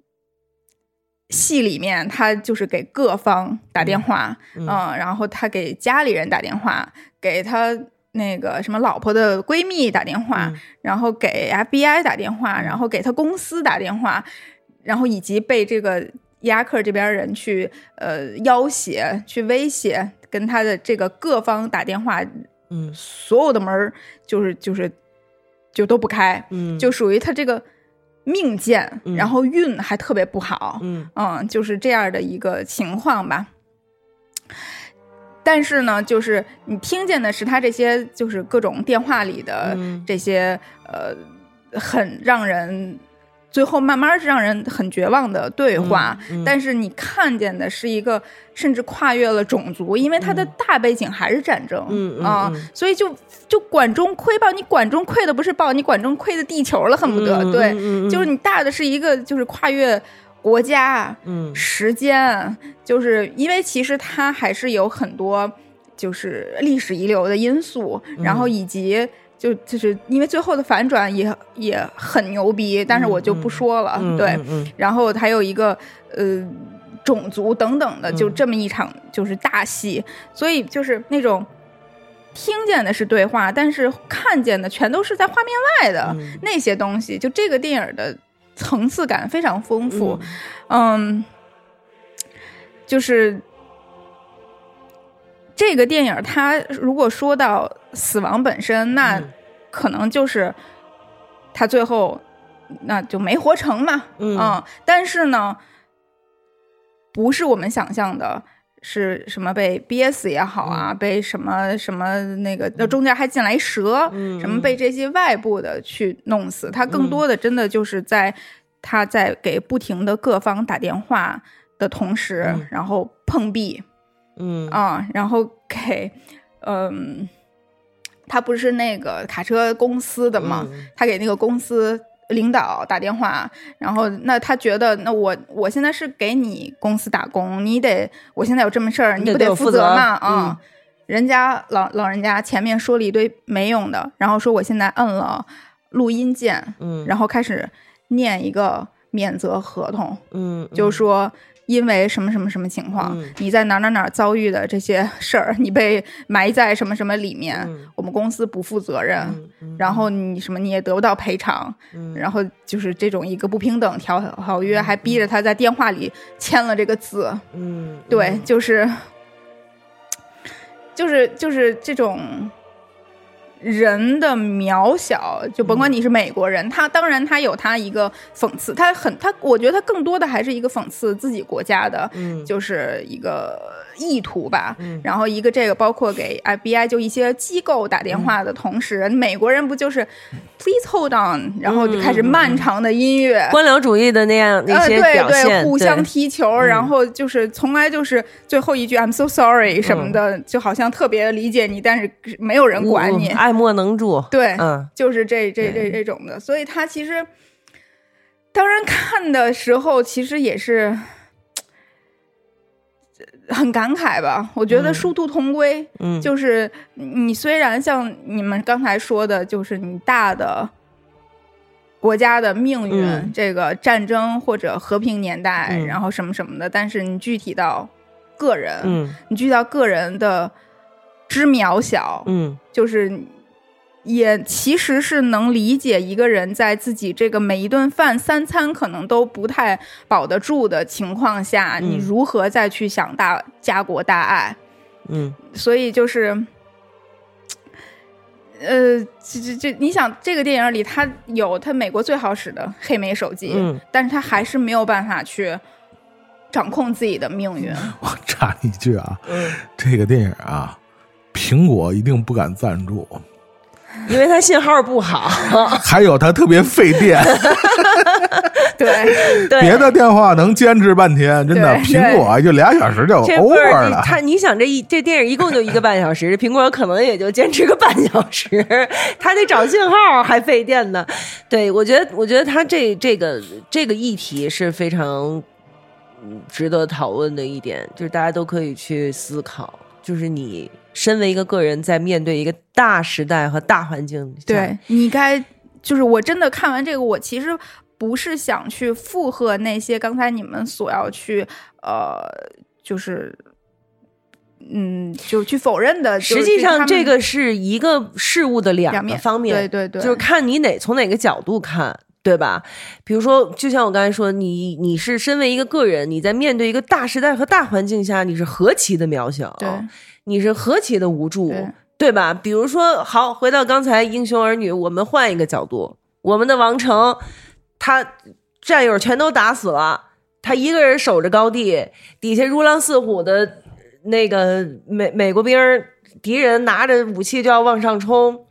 戏里面，他就是给各方打电话，嗯嗯，然后他给家里人打电话，给他那个什么老婆的闺蜜打电话，嗯然后给 FBI 打电话，然后给他公司打电话，然后以及被这个伊拉克这边人去呃要挟、去威胁，跟他的这个各方打电话，嗯。所有的门儿就是就是就都不开，嗯。就属于他这个命贱，嗯。然后运还特别不好，嗯。嗯，就是这样的一个情况吧。但是呢，就是你听见的是他这些，就是各种电话里的嗯。这些，呃，很让人最后慢慢是让人很绝望的对话。嗯嗯。但是你看见的是一个甚至跨越了种族，因为它的大背景还是战争，嗯嗯啊，嗯。所以就就管中窥豹，你管中窥的不是豹，你管中窥的地球了，恨不得、对，就是你大的是一个就是跨越国家，嗯时间，就是因为其实它还是有很多就是历史遗留的因素，然后以及就就是因为最后的反转也也很牛逼，但是我就不说了，嗯对，嗯嗯然后还有一个呃种族等等的，就嗯这么一场就是大戏，所以就是那种。听见的是对话，但是看见的全都是在画面外的、嗯那些东西。就这个电影的层次感非常丰富，嗯，就是这个电影，它如果说到死亡本身，那嗯。可能就是他最后那就没活成嘛，嗯。但是呢，不是我们想象的。是什么被憋死也好啊，被什么什么那个，那中间还进来蛇，嗯什么被这些外部的去弄死，他更多的真的就是在他在给不停的各方打电话的同时，嗯。然后碰壁嗯啊，然后给嗯，他不是那个卡车公司的嘛，嗯他给那个公司。领导打电话，然后那他觉得，那我我现在是给你公司打工，你得我现在有这么事儿，你你不得负责嘛？嗯啊、人家老老人家前面说了一堆没用的，然后说我现在摁了录音键，嗯然后开始念一个免责合同，嗯就说因为什么什么什么情况，嗯。你在哪哪哪遭遇的这些事儿，你被埋在什么什么里面，嗯。我们公司不负责任，然后你什么你也得不到赔偿，嗯。然后就是这种一个不平等条条约，还逼着他在电话里签了这个字，嗯对，就是就是就是这种人的渺小，就甭管你是美国人，他当然他有他一个讽刺，他很他，我觉得他更多的还是一个讽刺自己国家的，嗯。就是一个意图吧。嗯。然后一个这个包括给 FBI 就一些机构打电话的同时，美国人不就是 Please hold on，然后就开始漫长的音乐，官僚主义的那样那呃，些对对，互相踢球，然后就是从来就是最后一句 "I'm so sorry" 什么的，就好像特别理解你，但是没有人管你。嗯爱莫能助。对，嗯。就是这这这这种的，所以他其实当然看的时候，其实也是很感慨吧。我觉得嗯。殊途同归，嗯，就是你虽然像你们刚才说的，就是你大的国家的命运，嗯这个战争或者和平年代，嗯。然后什么什么的，但是你具体到个人，嗯。你具体到个人的之渺小，嗯。就是也其实是能理解一个人在自己这个每一顿饭三餐可能都不太保得住的情况下，嗯。你如何再去想大家国大爱。嗯。所以就是呃，这这这，你想这个电影里，他有他美国最好使的黑莓手机，嗯。但是他还是没有办法去掌控自己的命运。我插一句啊，嗯，这个电影啊，苹果一定不敢赞助，因为它信号不好，还有它特别费电，对，对，别的电话能坚持半天，真的，苹果就俩小时就 over 了。他，你想这一这电影一共就一个半小时，苹果可能也就坚持个半小时，他得找信号还费电呢。对我觉得，我觉得他这这个这个议题是非常嗯值得讨论的一点，就是大家都可以去思考，就是你身为一个个人，在面对一个大时代和大环境下，对你该就是我真的看完这个，我其实不是想去附和那些刚才你们所要去呃，就是嗯，就去否认的。实际上，这个是一个事物的两个方面，对对对，就是看你哪从哪个角度看，对吧？比如说，就像我刚才说，你你是身为一个个人，你在面对一个大时代和大环境下，你是何其的渺小，对你是何其的无助，对对吧？比如说，好，回到刚才英雄儿女，我们换一个角度，我们的王成，他战友全都打死了，他一个人守着高地，底下如狼似虎的那个美美国兵敌人拿着武器就要往上冲，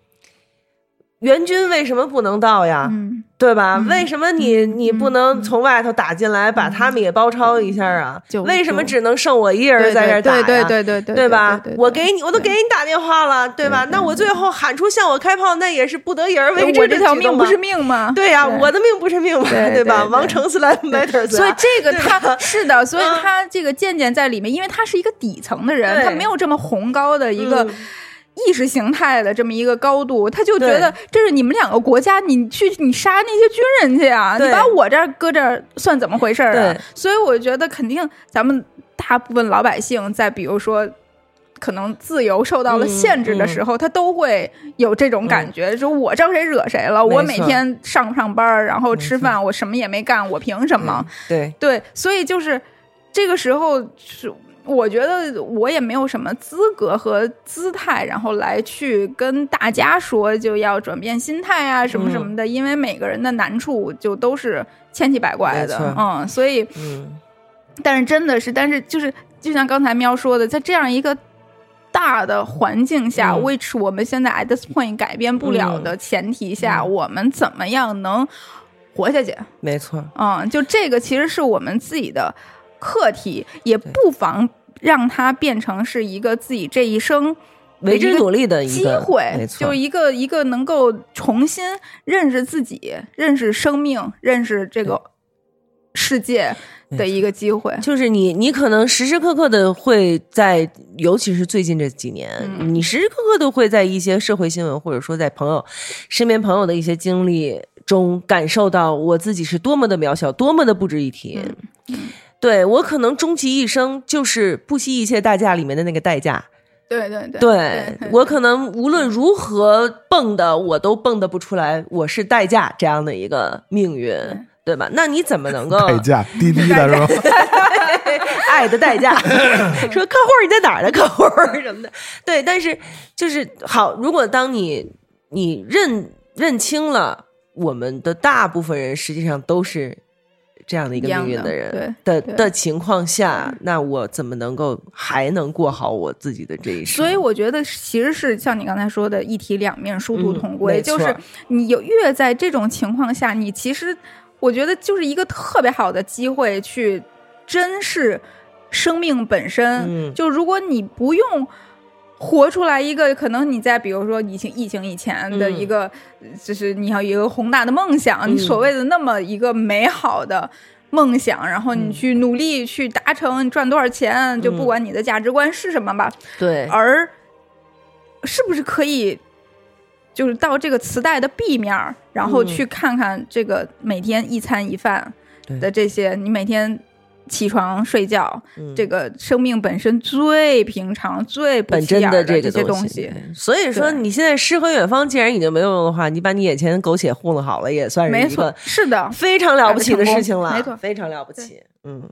援军为什么不能到呀？嗯，对吧？嗯为什么你嗯你不能从外头打进来，把他们也包抄一下啊？为什么只能剩我一人在这儿打呀？对对对对对对吧？我给你，我都给你打电话了，对吧？那我最后喊出向我开炮，那也是不得已而为之我这条命不是命吗？对呀，对我的命不是命吗，对吧？王成 slap matters，所以啊这个他 是的，所以嗯他这个渐渐在里面，因为他是一个底层的人，他没有这么宏高的一个嗯意识形态的这么一个高度，他就觉得这是你们两个国家，你去你杀那些军人去啊，你把我这儿搁这儿算怎么回事儿啊？所以我觉得肯定咱们大部分老百姓在比如说。可能自由受到了嗯限制的时候，他都会有这种感觉，说我招谁惹谁了？我每天上不上班儿，然后吃饭，我什么也没干，我凭什么？对对，所以就是这个时候是。我觉得我也没有什么资格和姿态，然后来去跟大家说就要转变心态啊什么什么的，因为每个人的难处就都是千奇百怪的，嗯，所以，嗯，但是真的是，但是就是就像刚才喵说的，在这样一个大的环境下、嗯。w h i c h 我们现在 at this point 改变不了的前提下，嗯。我们怎么样能活下去？没错，嗯，就这个其实是我们自己的课题，也不妨让它变成是一个自己这一生为之努力的一机会就一个一个能够重新认识自己、认识生命、认识这个世界的一个机会。就是你，你可能时时刻刻的会在，尤其是最近这几年，嗯你时时刻刻都会在一些社会新闻，或者说在朋友身边朋友的一些经历中，感受到我自己是多么的渺小，多么的不值一提。嗯对我可能终其一生就是不惜一切代价里面的那个代价。对对对对我可能无论如何蹦的，我都蹦得不出来，我是代价这样的一个命运，对吧？那你怎么能够代价滴滴的是吧？爱的代价，说客户你在哪儿呢？客户什么的，对，但是就是好，如果当你你认认清了我们的大部分人实际上都是这样的一个命运的人的的情况下，那我怎么能够还能过好我自己的这一生？所以我觉得其实是像你刚才说的一体两面，殊途嗯同归。就是你有越在这种情况下，你其实我觉得就是一个特别好的机会去珍视生命本身。嗯就如果你不用。活出来一个可能你在比如说疫情疫情以前的嗯一个，就是你要有一个宏大的梦想，你嗯所谓的那么一个美好的梦想，然后你嗯去努力去达成，你赚多少钱，就不嗯。管你的价值观是什么吧，对，而是不是可以，就是到这个磁带的 B 面儿，然后嗯。去看看这个每天一餐一饭对。的这些，你每天起床睡觉，嗯这个生命本身最平常、最不本真起眼儿这个东西西。。所以说，你现在诗和远方既然已经没有用的话，你把你眼前的苟且糊弄好了，也算是没错一个，是的，非常了不起的事情了，没错非常了不起。嗯，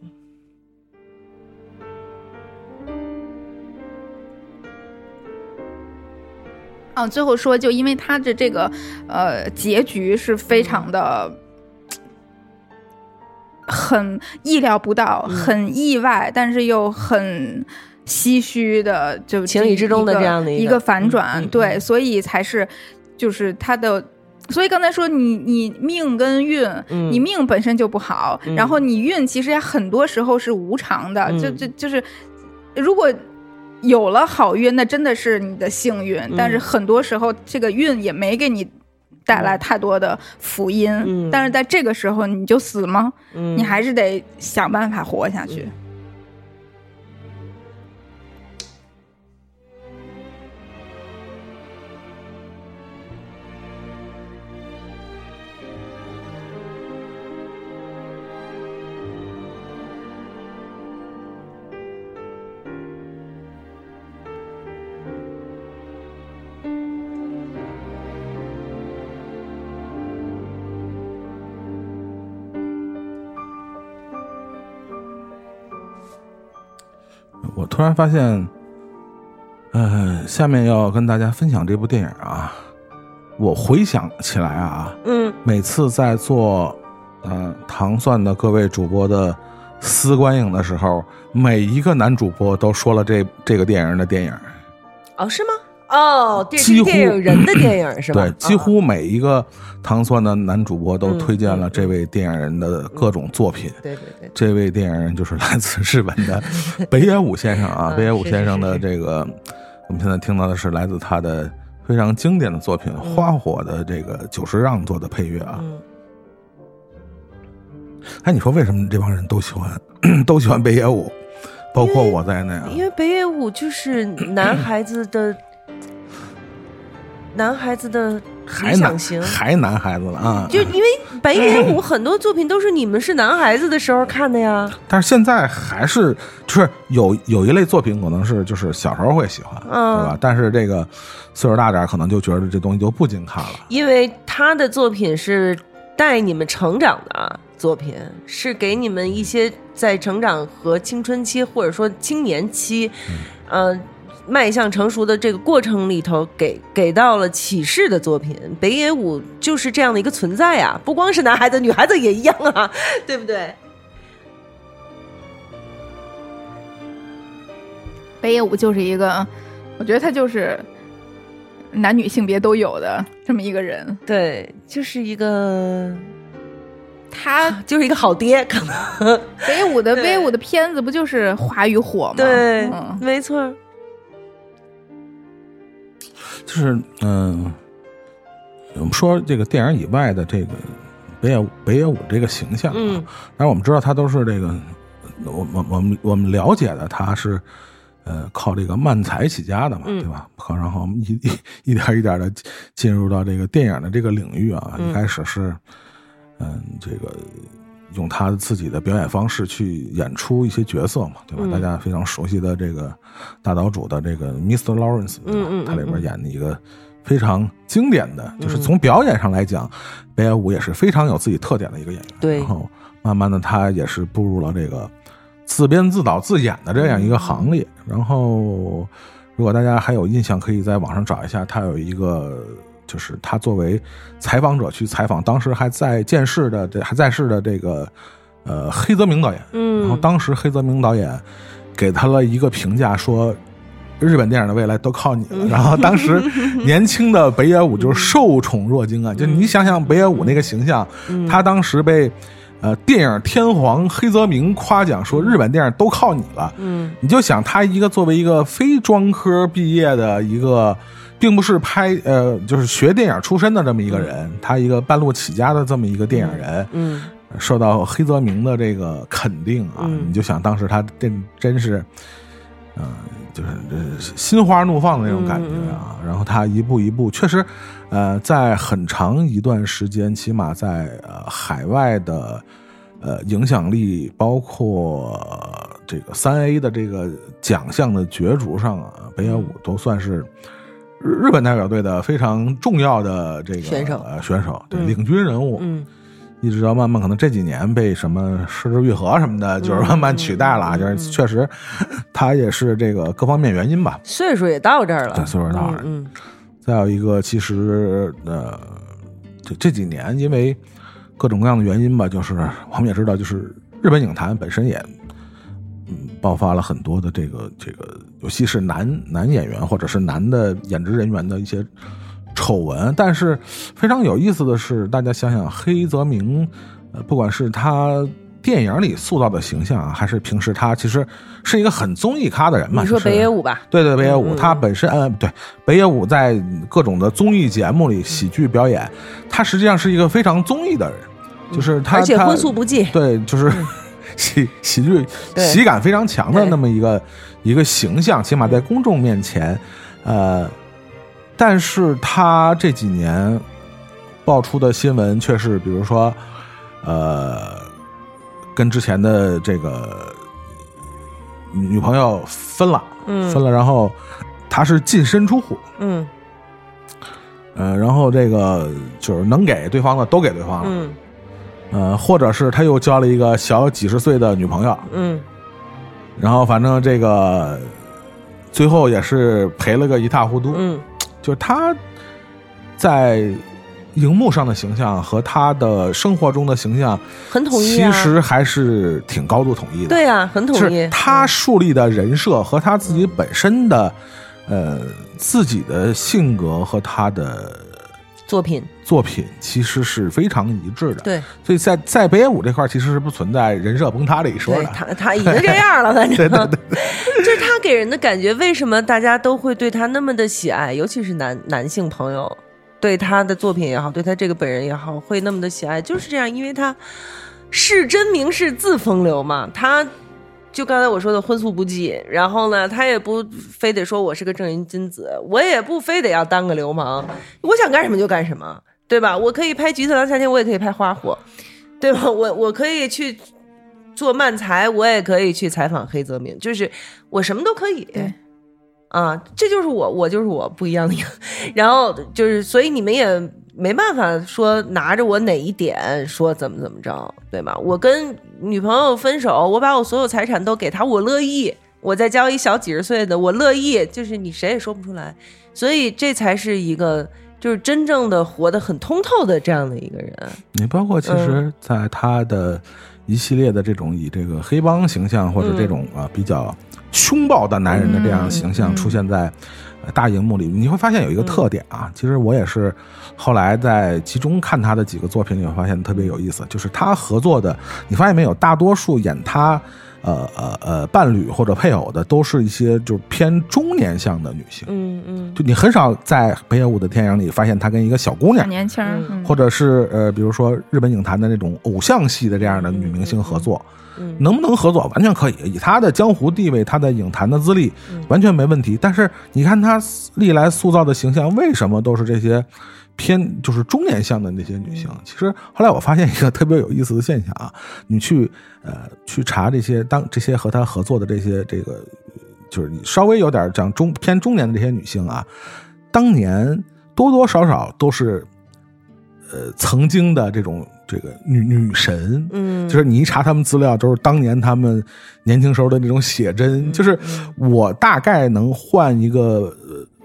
嗯，最后说，就因为他的这个呃结局是非常的。很意料不到，嗯。很意外，但是又很唏嘘的，就情理之中的这样的一个反转，对，所以才是就是他的。所以刚才说你你命跟运，嗯。你命本身就不好，嗯。然后你运其实也很多时候是无常的，嗯。就就就是如果有了好运，那真的是你的幸运，但是很多时候这个运也没给你带来太多的福音，嗯。但是在这个时候你就死吗？嗯。你还是得想办法活下去。我突然发现，呃，下面要跟大家分享这部电影啊，我回想起来啊，嗯每次在做呃糖蒜的各位主播的私观影的时候，每一个男主播都说了这这个电影的电影，哦是吗？哦，这几乎电影人的电影是吧？对，几乎每一个糖蒜的男主播都嗯推荐了这位电影人的各种作品。对对对，这位电影人就是来自日本的 北野武先生啊，嗯北野武先生的这个，我们现在听到的是来自他的非常经典的作品《花火》的这个久石让做的配乐啊。嗯哎，你说为什么这帮人都喜欢 都喜欢北野武，包括我在内啊？因为北野武就是男孩子的，男孩子的还男理想型。还男孩子了啊！就因为北野武很多作品都是你们是男孩子的时候看的呀，但是现在还是就是有有一类作品可能是就是小时候会喜欢，嗯对吧？但是这个岁数大点，可能就觉得这东西就不经看了。因为他的作品是带你们成长的作品，是给你们一些在成长和青春期或者说青年期，呃。迈向成熟的这个过程里头给，给到了启示的作品，北野武就是这样的一个存在啊！不光是男孩子，女孩子也一样啊，对不对？北野武就是一个，我觉得他就是男女性别都有的这么一个人。对，就是一个，他就是一个好爹，可能北野武的 北野武的片子不就是《华与火》吗？对，嗯，没错，就是嗯、我们说这个电影以外的这个北野武北野武这个形象啊，嗯但是我们知道他都是这个，我我我们我们了解的他是。呃，靠这个漫才起家的嘛，嗯对吧？靠，然后一一一点一点的进入到这个电影的这个领域啊。嗯一开始是，嗯，这个用他自己的表演方式去演出一些角色嘛，对吧？嗯大家非常熟悉的这个大岛主的这个 Mr. Lawrence，对吧？嗯嗯嗯他里边演的一个非常经典的，就是从表演上来讲，北野武也是非常有自己特点的一个演员。对然后慢慢的他也是步入了这个自编自导自演的这样一个行列。然后，如果大家还有印象，可以在网上找一下，他有一个。就是他作为采访者去采访当时还在建世的这还在世的这个呃黑泽明导演，嗯，然后当时黑泽明导演给他了一个评价，说日本电影的未来都靠你了。然后当时 年轻的北野武就是受宠若惊啊！就你想想北野武那个形象，他当时被呃电影天皇黑泽明夸奖说日本电影都靠你了。嗯你就想他一个作为一个非专科毕业的一个，并不是拍呃就是学电影出身的这么一个人，他一个半路起家的这么一个电影人，嗯受到黑泽明的这个肯定啊，嗯你就想当时他真真是，嗯、就是这心花怒放的那种感觉啊。然后他一步一步，确实，呃，在很长一段时间，起码在呃海外的呃影响力，包括、呃这个三 A 的这个奖项的角逐上啊，北野武都算是。日日本代表队的非常重要的这个选手。呃选手，对、嗯。领军人物，嗯。一直到慢慢可能这几年被什么失之愈合什么的，就是慢慢取代了就是确实，他也是这个各方面原因吧。岁数也到这儿了，对岁数到这儿。嗯再有一个，其实呃，就这几年因为各种各样的原因吧，就是我们也知道，就是日本影坛本身也嗯爆发了很多的这个这个，尤其是男男演员或者是男的演职人员的一些丑闻。但是非常有意思的是，大家想想黑泽明，呃，不管是他。电影里塑造的形象啊，还是平时他其实是一个很综艺咖的人嘛？你说北野武吧？对对，北野武，嗯他本身呃，对，北野武在各种的综艺节目里喜剧表演，他实际上是一个非常综艺的人，就是他，他而且荤素不忌。对，就是喜喜剧喜感非常强的那么一个一个形象，起码在公众面前，呃，但是他这几年爆出的新闻却是，比如说，呃，跟之前的这个女朋友分了，嗯。分了，然后他是净身出户，嗯。呃，然后这个就是能给对方的都给对方了，嗯呃，或者是他又交了一个小几十岁的女朋友，嗯然后反正这个最后也是赔了个一塌糊涂，嗯，就是他在荧幕上的形象和他的生活中的形象，很统一啊。其实还是挺高度统一的。对啊，很统一是。他树立的人设和他自己本身的，呃，自己的性格和他的作品，作品其实是非常一致的。，对所以在在北野武这块儿其实是不存在人设崩塌这一说的。对，他他已经这样了，反正就 是他给人的感觉，为什么大家都会对他那么的喜爱，尤其是男男性朋友，对他的作品也好，对他这个本人也好，会那么的喜爱，就是这样，因为他是真名是自风流嘛，他。就刚才我说的荤素不忌，然后呢，他也不非得说我是个正人君子，我也不非得要当个流氓，我想干什么就干什么，对吧？我可以拍《橘色郎夏天》，我也可以拍《花火》，对吧？我我可以去做漫才，我也可以去采访黑泽明，就是我什么都可以。对啊，这就是我，我就是我不一样的。然后就是，所以你们也没办法说拿着我哪一点说怎么怎么着，对吧？我跟女朋友分手，我把我所有财产都给她，我乐意。我再交一小几十岁的，我乐意。就是你谁也说不出来，所以这才是一个就是真正的活得很通透的这样的一个人。你包括其实，在他的一系列的这种以这个黑帮形象或者这种啊比较凶暴的男人的这样的形象出现在呃大荧幕里，你会发现有一个特点啊。其实我也是后来在其中看他的几个作品里，面发现特别有意思，就是他合作的，你发现没有？大多数演他。呃呃呃，伴侣或者配偶的都是一些就是偏中年向的女性，嗯嗯。就你很少在北野武的电影里发现他跟一个小姑娘年轻或者是呃，比如说日本影坛的那种偶像系的这样的女明星合作，嗯能不能合作完全可以，以她的江湖地位，她的影坛的资历，嗯完全没问题。但是你看她历来塑造的形象，为什么都是这些偏就是中年向的那些女性？嗯其实后来我发现一个特别有意思的现象啊，你去呃去查这些当这些和她合作的这些这个，就是你稍微有点讲中偏中年的这些女性啊，当年多多少少都是。呃，曾经的这种这个女女神，嗯，就是你一查他们资料，都是当年他们年轻时候的那种写真。就是我大概能换一个呃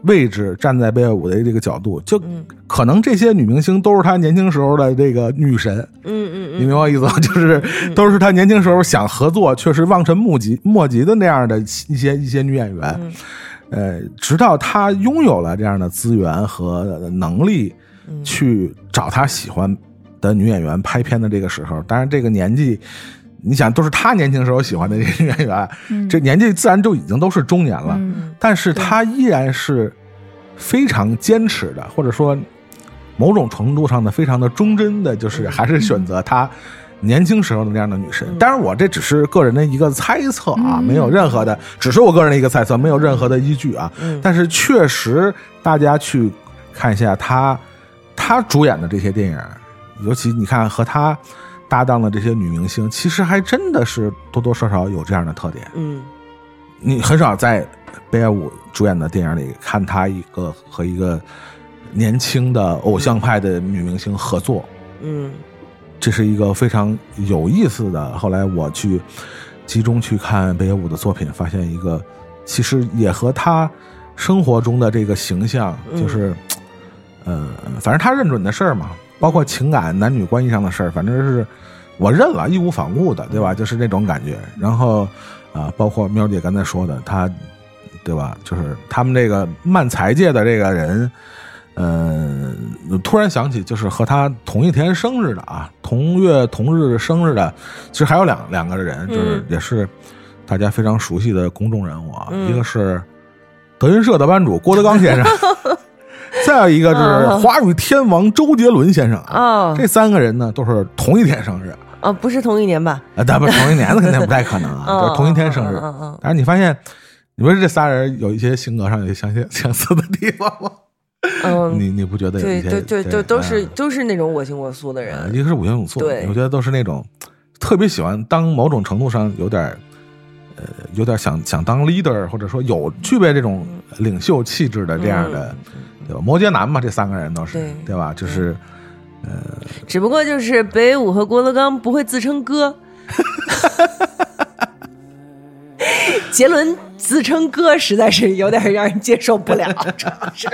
位置，站在贝尔伍的这个角度，就可能这些女明星都是他年轻时候的这个女神。嗯嗯你明白我意思吗？就是都是他年轻时候想合作，却是望尘莫及莫及的那样的一些一些女演员。呃，直到他拥有了这样的资源和能力，去找他喜欢的女演员拍片的这个时候，当然这个年纪，你想都是他年轻时候喜欢的这些演员，这年纪自然就已经都是中年了，嗯但是他依然是非常坚持的，或者说某种程度上的非常的忠贞的，就是还是选择他年轻时候的那样的女神。当然，我这只是个人的一个猜测啊，没有任何的，只是我个人的一个猜测，没有任何的依据啊。但是确实，大家去看一下他他主演的这些电影，尤其你看和他搭档的这些女明星，其实还真的是多多少少有这样的特点。嗯你很少在北野武主演的电影里看他一个和一个年轻的偶像派的女明星合作，嗯这是一个非常有意思的。后来我去集中去看北野武的作品，发现一个其实也和他生活中的这个形象，嗯就是呃，反正他认准的事儿嘛，包括情感、男女关系上的事儿，反正是我认了，义无反顾的，对吧？就是那种感觉。然后啊、包括喵姐刚才说的，他对吧？就是他们这个漫才界的这个人，呃，突然想起，就是和他同一天生日的啊，同月同日生日的，其实还有两两个人，就是嗯也是大家非常熟悉的公众人物啊，嗯一个是德云社的班主郭德纲先生，再有一个就是华语天王周杰伦先生啊。哦这三个人呢，都是同一天生日啊，不是同一年吧？啊，但不是同一年的 肯定不太可能啊，嗯就是同一天生日嗯嗯嗯。但是你发现，你说这仨人有一些性格上有相些相似相似的地方吗？嗯，你你不觉得有对一些？对对对，都是嗯都是那种我行我素的呃人。一个是五行五素，对我觉得都是那种特别喜欢当某种程度上有点儿呃有点想想当 leader，或者说有具备这种领袖气质的这样的，对吧？摩羯男嘛，这三个人都是嗯对对吧？就是呃只不过就是北舞和郭德纲不会自称哥，杰伦自称哥实在是有点让人接受不了，主要是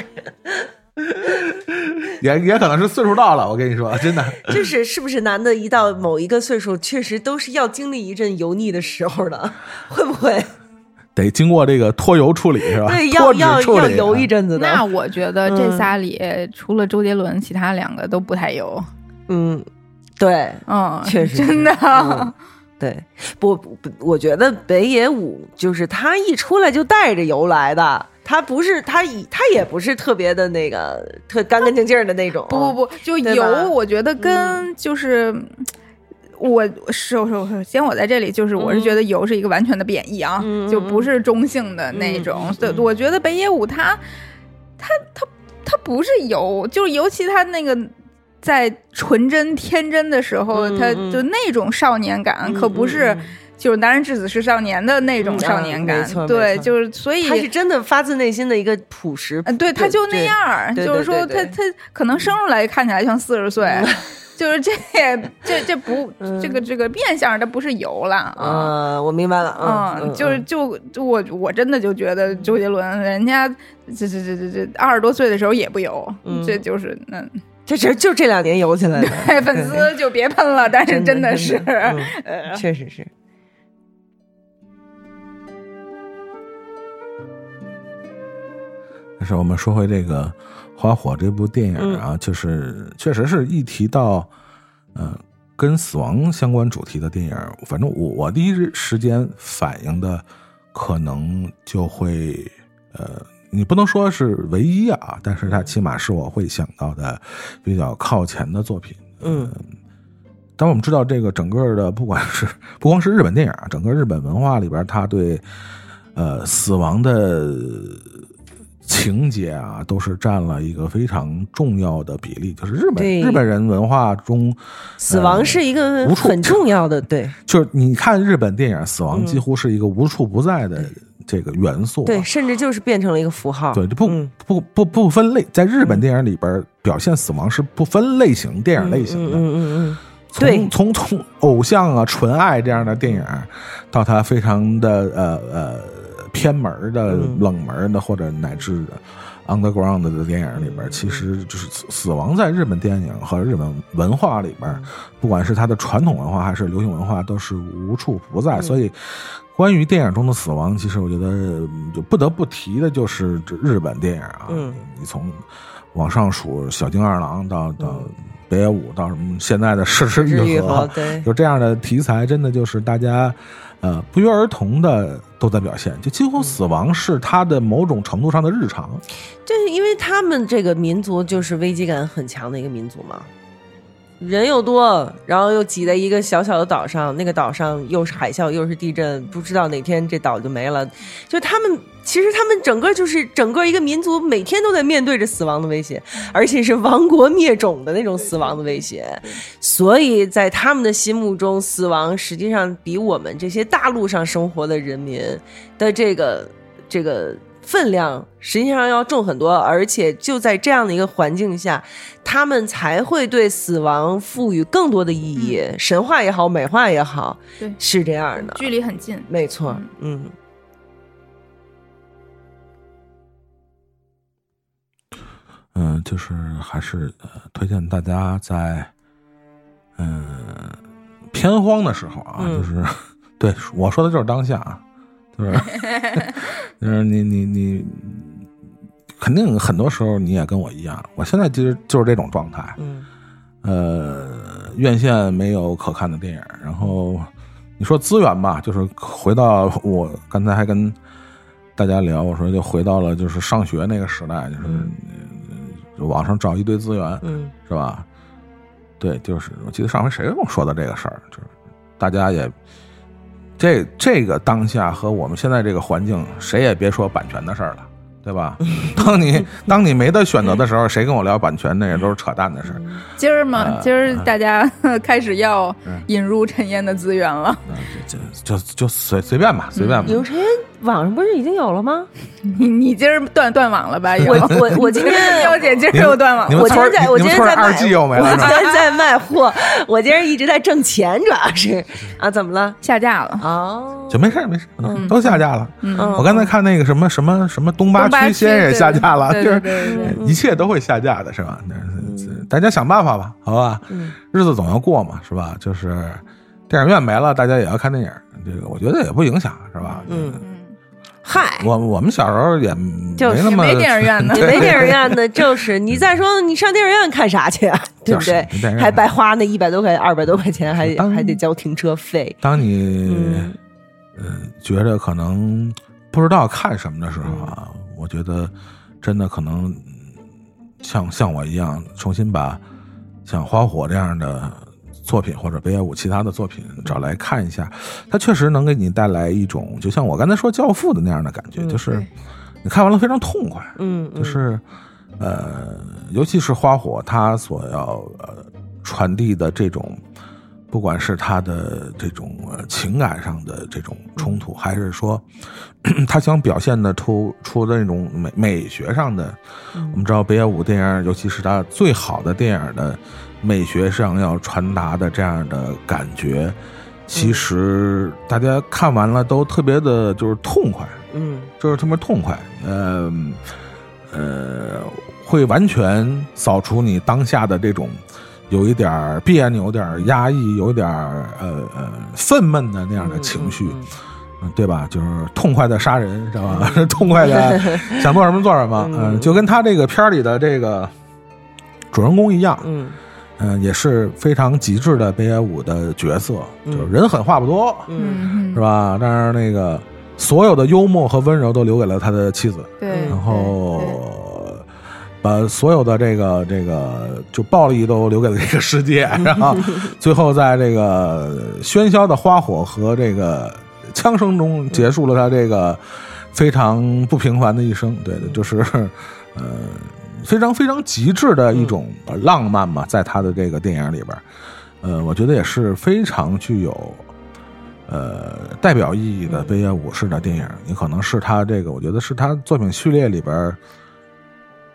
也也可能是岁数到了，我跟你说，真的。就是是不是男的一到某一个岁数，确实都是要经历一阵油腻的时候的，会不会？得经过这个脱油处理是吧？对，要要脂处理要油一啊。阵子的。那我觉得这仨里，除了周杰伦，其他两个都不太油。嗯，对，嗯，确实真的。嗯对，不不，不我觉得北野武就是他一出来就带着油来的，他不是他以他也不是特别的那个特干干净净的那种。不不不，就油，我觉得跟就是。我是我是先，我在这里就是，我是觉得油是一个完全的贬义啊，嗯就不是中性的那种。对，我觉得北野武他，他他他不是油，就是尤其他那个在纯真天真的时候，他就那种少年感，可不是就是男人至死是少年的那种嗯少年感。对，就是所以他是真的发自内心的一个朴实。嗯，对，他就那样儿，就是说他他可能生出来看起来像四十岁，就是这这这不嗯这个这个变相，它不是油了啊。嗯，我明白了。嗯，嗯，就是就就我我真的就觉得周杰伦人家这这这这这二十多岁的时候也不油，嗯这就是那这这就这两年油起来的，哎 粉丝就别喷了，但是真真的是 确实是。但是我们说回这个《花火》这部电影嗯。啊，就是确实是一提到呃跟死亡相关主题的电影，反正我我第一时间反应的可能就会呃，你不能说是唯一啊，但是它起码是我会想到的比较靠前的作品。嗯当我们知道这个整个的，不管是 不光是日本电影啊，整个日本文化里边，它对呃死亡的情节啊，都是占了一个非常重要的比例。就是日本日本人文化中，死亡是一个无处很重要的，对 就是你看日本电影，死亡嗯几乎是一个无处不在的这个元素、啊。对，甚至就是变成了一个符号。对，就不、嗯不不不分类，在日本电影里边表现死亡是不分类型电影类型的。嗯嗯嗯从从从偶像啊、纯爱这样的电影，到它非常的呃呃偏门的、嗯冷门的，或者乃至 underground 的电影里边，其实就是死死亡在日本电影和日本文化里边，不管是它的传统文化还是流行文化，都是无处不在。嗯所以，关于电影中的死亡，其实我觉得嗯就不得不提的就是这日本电影啊。嗯你从往上数小津二郎到到北野武到什么现在的逝世日愈合愈合，对就这样的题材，真的就是大家呃不约而同的都在表现，就几乎死亡是他的某种程度上的日常。就是因为他们这个民族就是危机感很强的一个民族嘛，人又多，然后又挤在一个小小的岛上，那个岛上又是海啸又是地震，不知道哪天这岛就没了。就他们其实他们整个就是整个一个民族每天都在面对着死亡的威胁，而且是亡国灭种的那种死亡的威胁，所以在他们的心目中，死亡实际上比我们这些大陆上生活的人民的这个这个分量实际上要重很多，而且就在这样的一个环境下，他们才会对死亡赋予更多的意义，神话也好，美化也好，对。是这样的，距离很近。没错，嗯。嗯、嗯，就是还是呃，推荐大家在嗯、偏荒的时候啊，嗯。就是 对我说的就是当下啊，就是 就是你你你肯定很多时候你也跟我一样，我现在其实就是这种状态，嗯。呃，院线没有可看的电影，然后你说资源吧，就是回到我刚才还跟大家聊，我说就回到了就是上学那个时代，就是、网上找一堆资源，嗯。是吧？对，就是我记得上回谁跟我说的这个事儿，就是大家也这这个当下和我们现在这个环境，谁也别说版权的事儿了。对吧？当你当你没得选择的时候，谁跟我聊版权，那也都是扯淡的事儿。今儿嘛，呃今儿大家开始要嗯引入陈烟的资源了。嗯，就就就就随随便吧，随便吧。有陈网上不是已经有了吗？你你今儿断断网了吧？我我我今天 喵姐今儿又断网我今天在，我今天在二 G 又没了我今？天在卖货，我今儿一直在挣钱，主要是啊，怎么了？下架了。哦，就没事没事儿，都下架了。嗯嗯我刚才看那个什么什么什么东八区先也下架了，就是一切都会下架的，是吧？那大家想办法吧，好吧？嗯日子总要过嘛，是吧？就是电影院没了，大家也要看电影，这个我觉得也不影响，是吧？嗯，嗯，嗨，我我们小时候也就是没那么没电影院呢 你没电影院呢，就是 你再说你上电影院看啥去啊？对不对还白花那一百多块、二百多块钱，还还得交停车费。当你嗯呃觉得可能不知道看什么的时候啊，我觉得真的可能嗯像像我一样，重新把像《花火》这样的作品或者北野武其他的作品找来看一下，它确实能给你带来一种，就像我刚才说《教父》的那样的感觉，嗯就是你看完了非常痛快，嗯，嗯就是呃，尤其是花火，它所要呃传递的这种，不管是他的这种呃情感上的这种冲突，还是说 他想表现的出出的那种美美学上的，我们知道北野武电影，尤其是他最好的电影的美学上要传达的这样的感觉。其实大家看完了都特别的，就是痛快，嗯就是特别痛快，呃呃，会完全扫除你当下的这种有一点儿别扭、有点儿压抑、有点儿呃呃愤懑的那样的情绪，嗯嗯对吧？就是痛快的杀人，知道吧？痛快的想做什么做什么，嗯、就跟他这个片儿里的这个主人公一样，嗯嗯、也是非常极致的北野武的角色，嗯就是人狠话不多，嗯嗯是吧？但是那个所有的幽默和温柔都留给了他的妻子，对，然后把所有的这个这个就暴力都留给了这个世界，然后最后在这个喧嚣的花火和这个枪声中结束了他这个非常不平凡的一生。对的，就是呃非常非常极致的一种浪漫嘛，在他的这个电影里边，呃，我觉得也是非常具有。呃，代表意义的北野武式的电影，你可能是他这个，我觉得是他作品序列里边，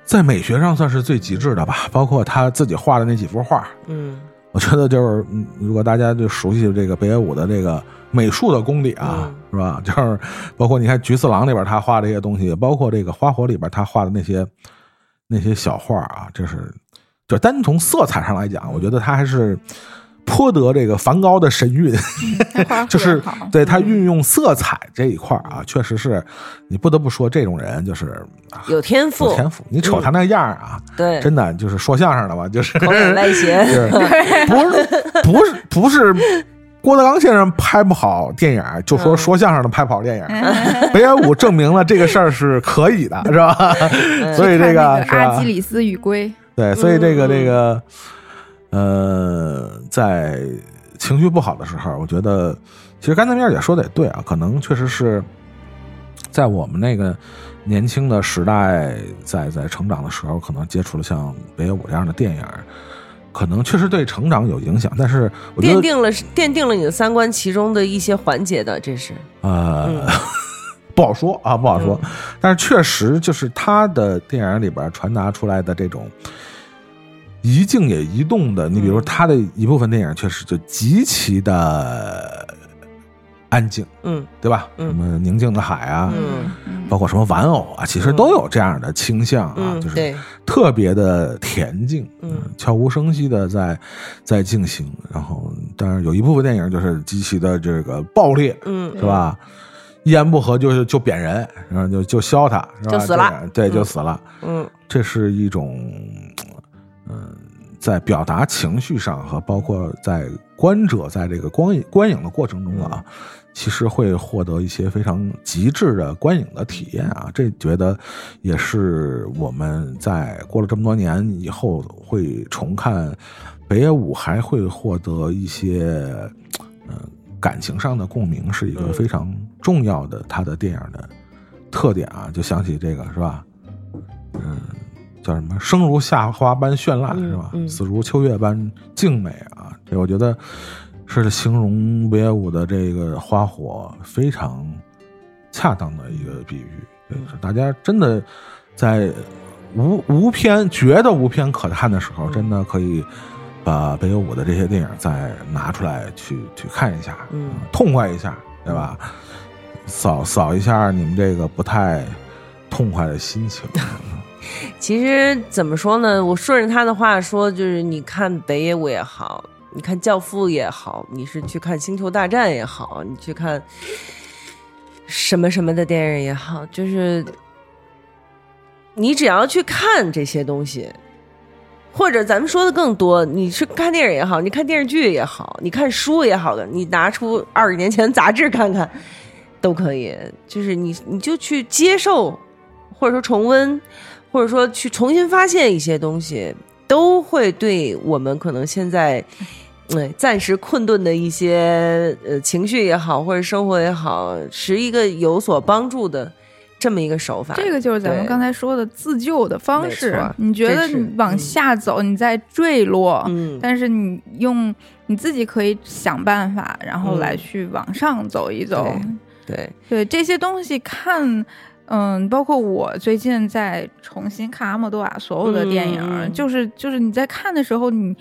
在美学上算是最极致的吧。包括他自己画的那几幅画，嗯我觉得就是，嗯如果大家就熟悉这个北野武的这个美术的功底啊，嗯是吧？就是包括你看《菊次郎》里边他画的一些东西，包括这个《花火》里边他画的那些那些小画啊，就是就单从色彩上来讲，我觉得他还是颇得这个梵高的神韵。就是对他运用色彩这一块儿啊，确实是你不得不说，这种人就是啊有天赋有，天赋。你瞅他那样儿啊，对，真的就是说相声的吧，就是口脸歪斜，就是 不是不是不是郭德纲先生拍不好电影，就说嗯说相声的拍不好电影儿。北野武证明了这个事儿是可以的，是吧？所以这个是吧阿基？里斯与龟，对，所以这个嗯这个，呃，在情绪不好的时候，我觉得，其实刚才米儿姐说的也对啊，可能确实是在我们那个年轻的时代，在在成长的时候，可能接触了像北野武这样的电影，可能确实对成长有影响。但是我觉得，奠定了奠定了你的三观其中的一些环节的，这是呃。嗯 不好说啊，不好说，但是确实就是他的电影里边传达出来的这种一静也一动的，你比如说他的一部分电影确实就极其的安静，嗯对吧？嗯什么宁静的海啊，嗯包括什么玩偶啊，其实都有这样的倾向啊，嗯，就是对，特别的恬静，嗯悄无声息的在在进行。然后，当然有一部分电影就是极其的这个暴烈，嗯是？吧？一言不合就是就扁人，然后就就削他，是吧？就死了对，嗯就死了。嗯这是一种，嗯、在表达情绪上和包括在观者在这个光影观影的过程中啊，其实会获得一些非常极致的观影的体验啊。这觉得也是我们在过了这么多年以后会重看北野武，还会获得一些，嗯、感情上的共鸣，是一个嗯非常重要的他的电影的特点啊。就想起这个是吧？嗯，叫什么？生如夏花般绚烂，嗯是吧？嗯死如秋月般静美啊！这我觉得是形容北野武的这个花火非常恰当的一个比喻。大家真的在无无片觉得无片可看的时候，嗯真的可以把北野武的这些电影再拿出来去去看一下，嗯痛快一下，对吧？扫扫一下你们这个不太痛快的心情。其实怎么说呢？我顺着他的话说，就是你看北野武也好，你看《教父》也好，你是去看《星球大战》也好，你去看什么什么的电影也好，就是你只要去看这些东西，或者咱们说的更多，你是看电影也好，你看电视剧也好，你看书也好的，你拿出二十年前杂志看看都可以。就是你你就去接受，或者说重温，或者说去重新发现一些东西，都会对我们可能现在。嗯，暂时困顿的一些呃情绪也好，或者生活也好，是一个有所帮助的这么一个手法。这个就是咱们刚才说的自救的方式。你觉得你往下走，你在坠落，嗯，但是你用你自己可以想办法，然后嗯来去往上走一走。对，对这些东西看，嗯，包括我最近在重新看阿莫多瓦所有的电影，嗯就是就是你在看的时候，你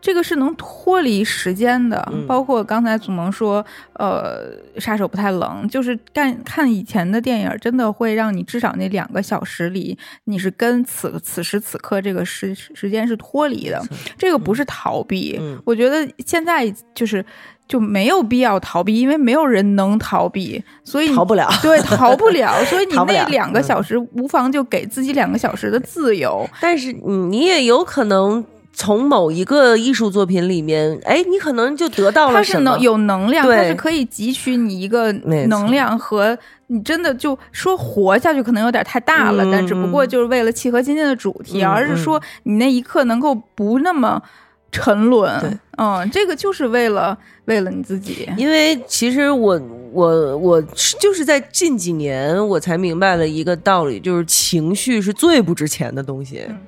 这个是能脱离时间的。嗯包括刚才祖萌说，呃，杀手不太冷，就是干看以前的电影，真的会让你至少那两个小时里，你是跟此此时此刻这个时时间是脱离的。这个不是逃避，嗯我觉得现在就是。就没有必要逃避，因为没有人能逃避，所以你逃不了。对，逃不了，所以你那两个小时，无妨就给自己两个小时的自由。但是嗯，你也有可能从某一个艺术作品里面，哎，你可能就得到了什么是能。有能量，它是可以汲取你一个能量和你真的就说活下去，可能有点太大了，嗯但只不过就是为了契合今天的主题，嗯而是说你那一刻能够不那么沉沦。对嗯，这个就是为了为了你自己。因为其实我我我就是在近几年我才明白了一个道理，就是情绪是最不值钱的东西，嗯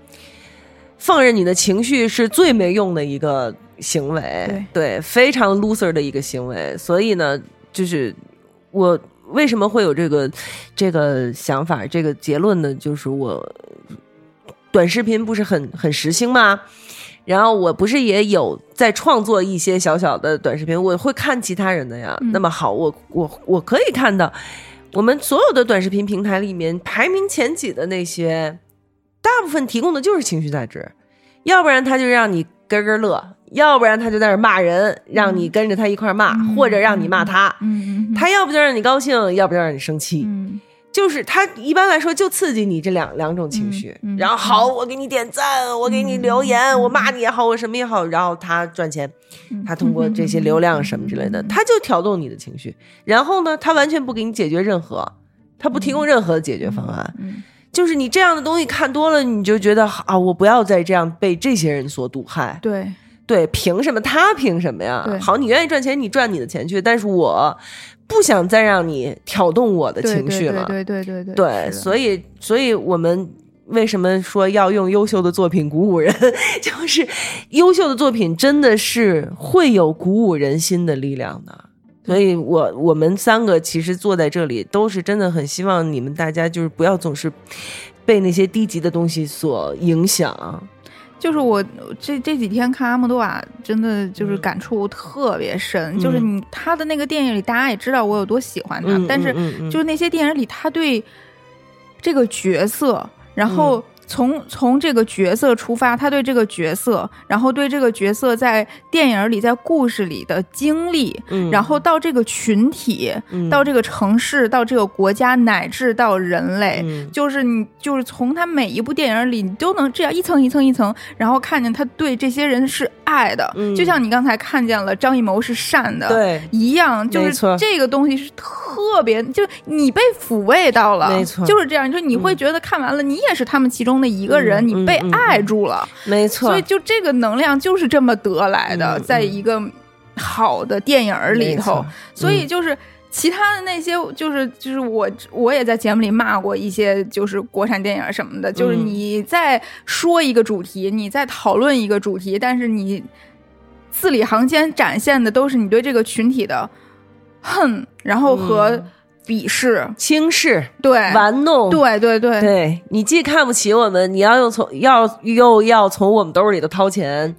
放任你的情绪是最没用的一个行为，对非常 loser 的一个行为。所以呢，就是我为什么会有这个这个想法、这个结论呢？就是我短视频不是很很时兴吗？然后我不是也有在创作一些小小的短视频，我会看其他人的呀。嗯那么好，我我我可以看到，我们所有的短视频平台里面排名前几的那些，大部分提供的就是情绪价值，要不然他就让你咯咯乐，要不然他就在那骂人，让你跟着他一块儿骂，嗯或者让你骂他。嗯嗯，他要不就让你高兴，要不就让你生气。嗯就是他一般来说就刺激你这两两种情绪，嗯嗯然后好，我给你点赞，我给你留言，我骂你也好，我什么也好，然后他赚钱，嗯他通过这些流量什么之类的，他就挑动你的情绪，然后呢，他完全不给你解决任何，他不提供任何的解决方案，嗯就是你这样的东西看多了，你就觉得啊，我不要再这样被这些人所毒害，对对，凭什么？他凭什么呀？好，你愿意赚钱，你赚你的钱去，但是我不想再让你挑动我的情绪了。对对对对对对，所以以，所以我们为什么说要用优秀的作品鼓舞人？就是优秀的作品真的是会有鼓舞人心的力量的。所以我我们三个其实坐在这里，都是真的很希望你们大家就是不要总是被那些低级的东西所影响。就是我这这几天看阿莫多瓦，真的就是感触特别深。就是你他的那个电影里，大家也知道我有多喜欢他，嗯但是就是那些电影里，他对这个角色，然后从从这个角色出发，他对这个角色，然后对这个角色在电影里、在故事里的经历，嗯然后到这个群体，嗯到这个城市，到这个国家，乃至到人类，嗯就是你就是从他每一部电影里，你都能这样一层一层一层，然后看见他对这些人是爱的，嗯就像你刚才看见了张艺谋是善的，对一样，就是这个东西是特别，就你被抚慰到了，没错就是这样，就你会觉得看完了，你也是他们其中的一个人，嗯你被爱住了，没错，所以就这个能量就是这么得来的，嗯在一个好的电影里头。所以就是。其他的那些，就是就是我我也在节目里骂过一些，就是国产电影什么的，就是嗯你在说一个主题，你在讨论一个主题，但是你字里行间展现的都是你对这个群体的恨，然后和嗯鄙视，轻视、对，玩弄，对对对。对你既看不起我们，你要又从要又要从我们兜里头掏钱，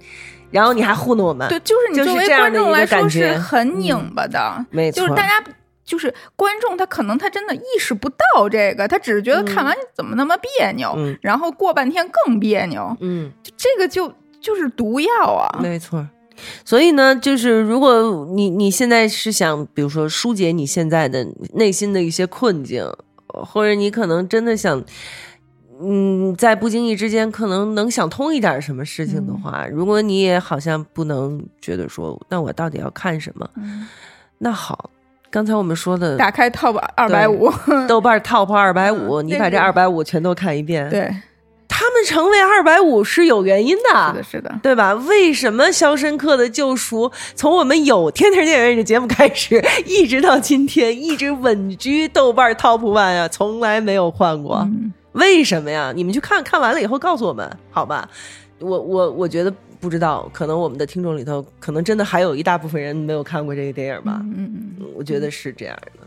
然后你还糊弄我们，对，就是你作为观众来说是很拧巴的，没错，就是大家就是观众，他可能他真的意识不到这个，他只是觉得看完怎么那么别扭，嗯。然后过半天更别扭，嗯。这个就就是毒药啊。没错。所以呢，就是如果你你现在是想，比如说疏解你现在的内心的一些困境，或者你可能真的想，嗯，在不经意之间可能能想通一点什么事情的话，如果你也好像不能觉得说，那我到底要看什么？那好，刚才我们说的打开 Top 二百五，豆瓣 Top 二百五，你把这二百五全都看一遍，对，他们成为二百五是有原因的，是的，是的，对吧？为什么《肖申克的救赎》从我们有天天电影院这节目开始，一直到今天，一直稳居豆瓣 Top One 呀，从来没有换过？嗯为什么呀？你们去看看完了以后告诉我们，好吧？我我我觉得不知道，可能我们的听众里头，可能真的还有一大部分人没有看过这个电影吧。嗯嗯嗯，我觉得是这样的。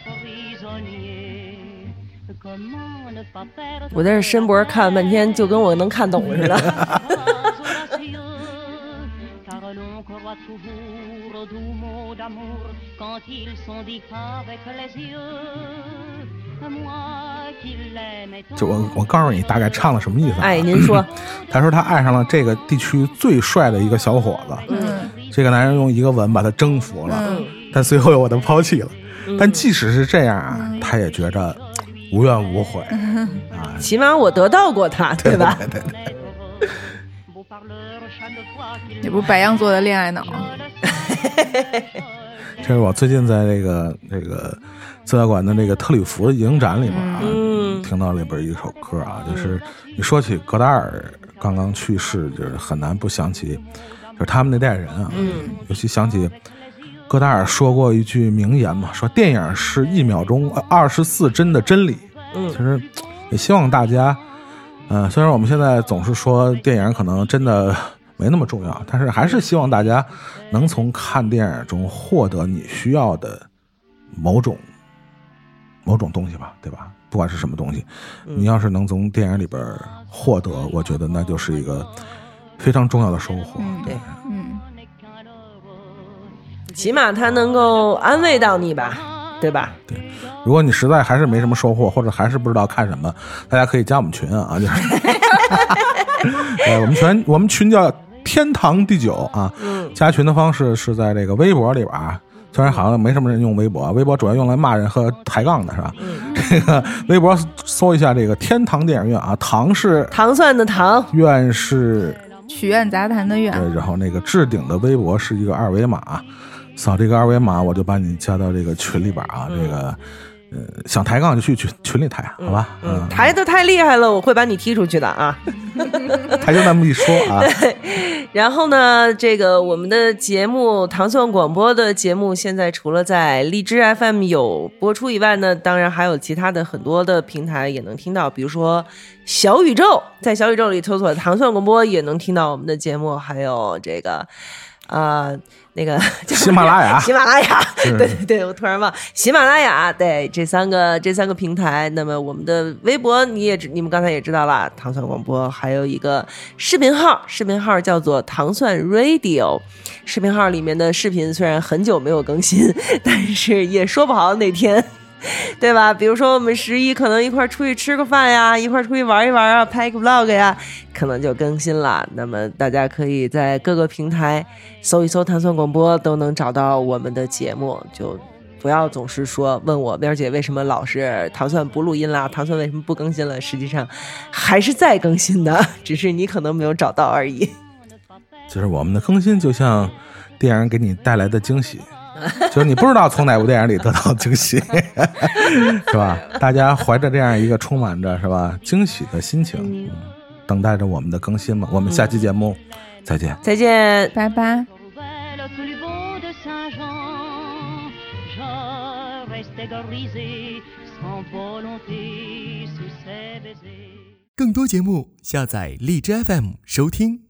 我在这伸脖看了半天，就跟我能看懂似的。就我，我告诉你大概唱了什么意思。哎，您说，他说他爱上了这个地区最帅的一个小伙子。嗯，这个男人用一个吻把他征服了。但随后又把他抛弃了。但即使是这样啊，他也觉着无怨无悔。啊，起码我得到过他，对吧？对对对 beau parleur chaque fois qu'il 这不是白羊座的恋爱脑，这是我最近在那个那个资料馆的那个特里弗影展里面啊，嗯听到里边一首歌啊，就是你说起戈达尔刚刚去世，就是很难不想起，就是他们那代人啊，嗯，尤其想起戈达尔说过一句名言嘛，说电影是一秒钟二十四帧的真理。嗯其实也希望大家，呃，虽然我们现在总是说电影可能真的没那么重要，但是还是希望大家能从看电影中获得你需要的某种某种东西吧，对吧？不管是什么东西，你要是能从电影里边获得，我觉得那就是一个非常重要的收获。嗯对，嗯，起码他能够安慰到你吧，对吧？对如果你实在还是没什么收获，或者还是不知道看什么，大家可以加我们群啊，就是，呃，我们群我们群叫天堂第九啊，加群的方式是在这个微博里边啊。虽然好像没什么人用微博，啊微博主要用来骂人和抬杠的是吧？这个微博搜一下这个天堂电影院啊，堂是糖蒜的糖，院是许愿杂谈的愿，对，然后那个置顶的微博是一个二维码，扫这个二维码，我就把你加到这个群里边啊。这个，呃，想抬杠就去群群里抬，好吧？嗯，抬的太厉害了，我会把你踢出去的啊。抬就那么一说啊。对然后呢，这个我们的节目糖蒜广播的节目，现在除了在荔枝 FM 有播出以外呢，当然还有其他的很多的平台也能听到，比如说小宇宙，在小宇宙里搜索糖蒜广播也能听到我们的节目，还有这个啊。那个 喜马拉雅，喜马拉雅，对对对，我突然忘喜马拉雅，对这三个这三个平台。那么我们的微博你也你们刚才也知道了，糖蒜广播还有一个视频号，视频号叫做糖蒜 Radio。视频号里面的视频虽然很久没有更新，但是也说不好哪天。对吧？比如说我们十一可能一块出去吃个饭呀，一块出去玩一玩啊，拍个 vlog 呀，可能就更新了。那么大家可以在各个平台搜一搜“糖蒜广播”，都能找到我们的节目。就不要总是说问我边姐为什么老是糖蒜不录音啦，糖蒜为什么不更新了？实际上还是在更新的，只是你可能没有找到而已。就是我们的更新就像电影给你带来的惊喜。就是你不知道从哪部电影里得到惊喜，是吧？大家怀着这样一个充满着是吧惊喜的心情，等待着我们的更新吧。我们下期节目再见，再见，拜拜。更多节目，下载荔枝 FM 收听。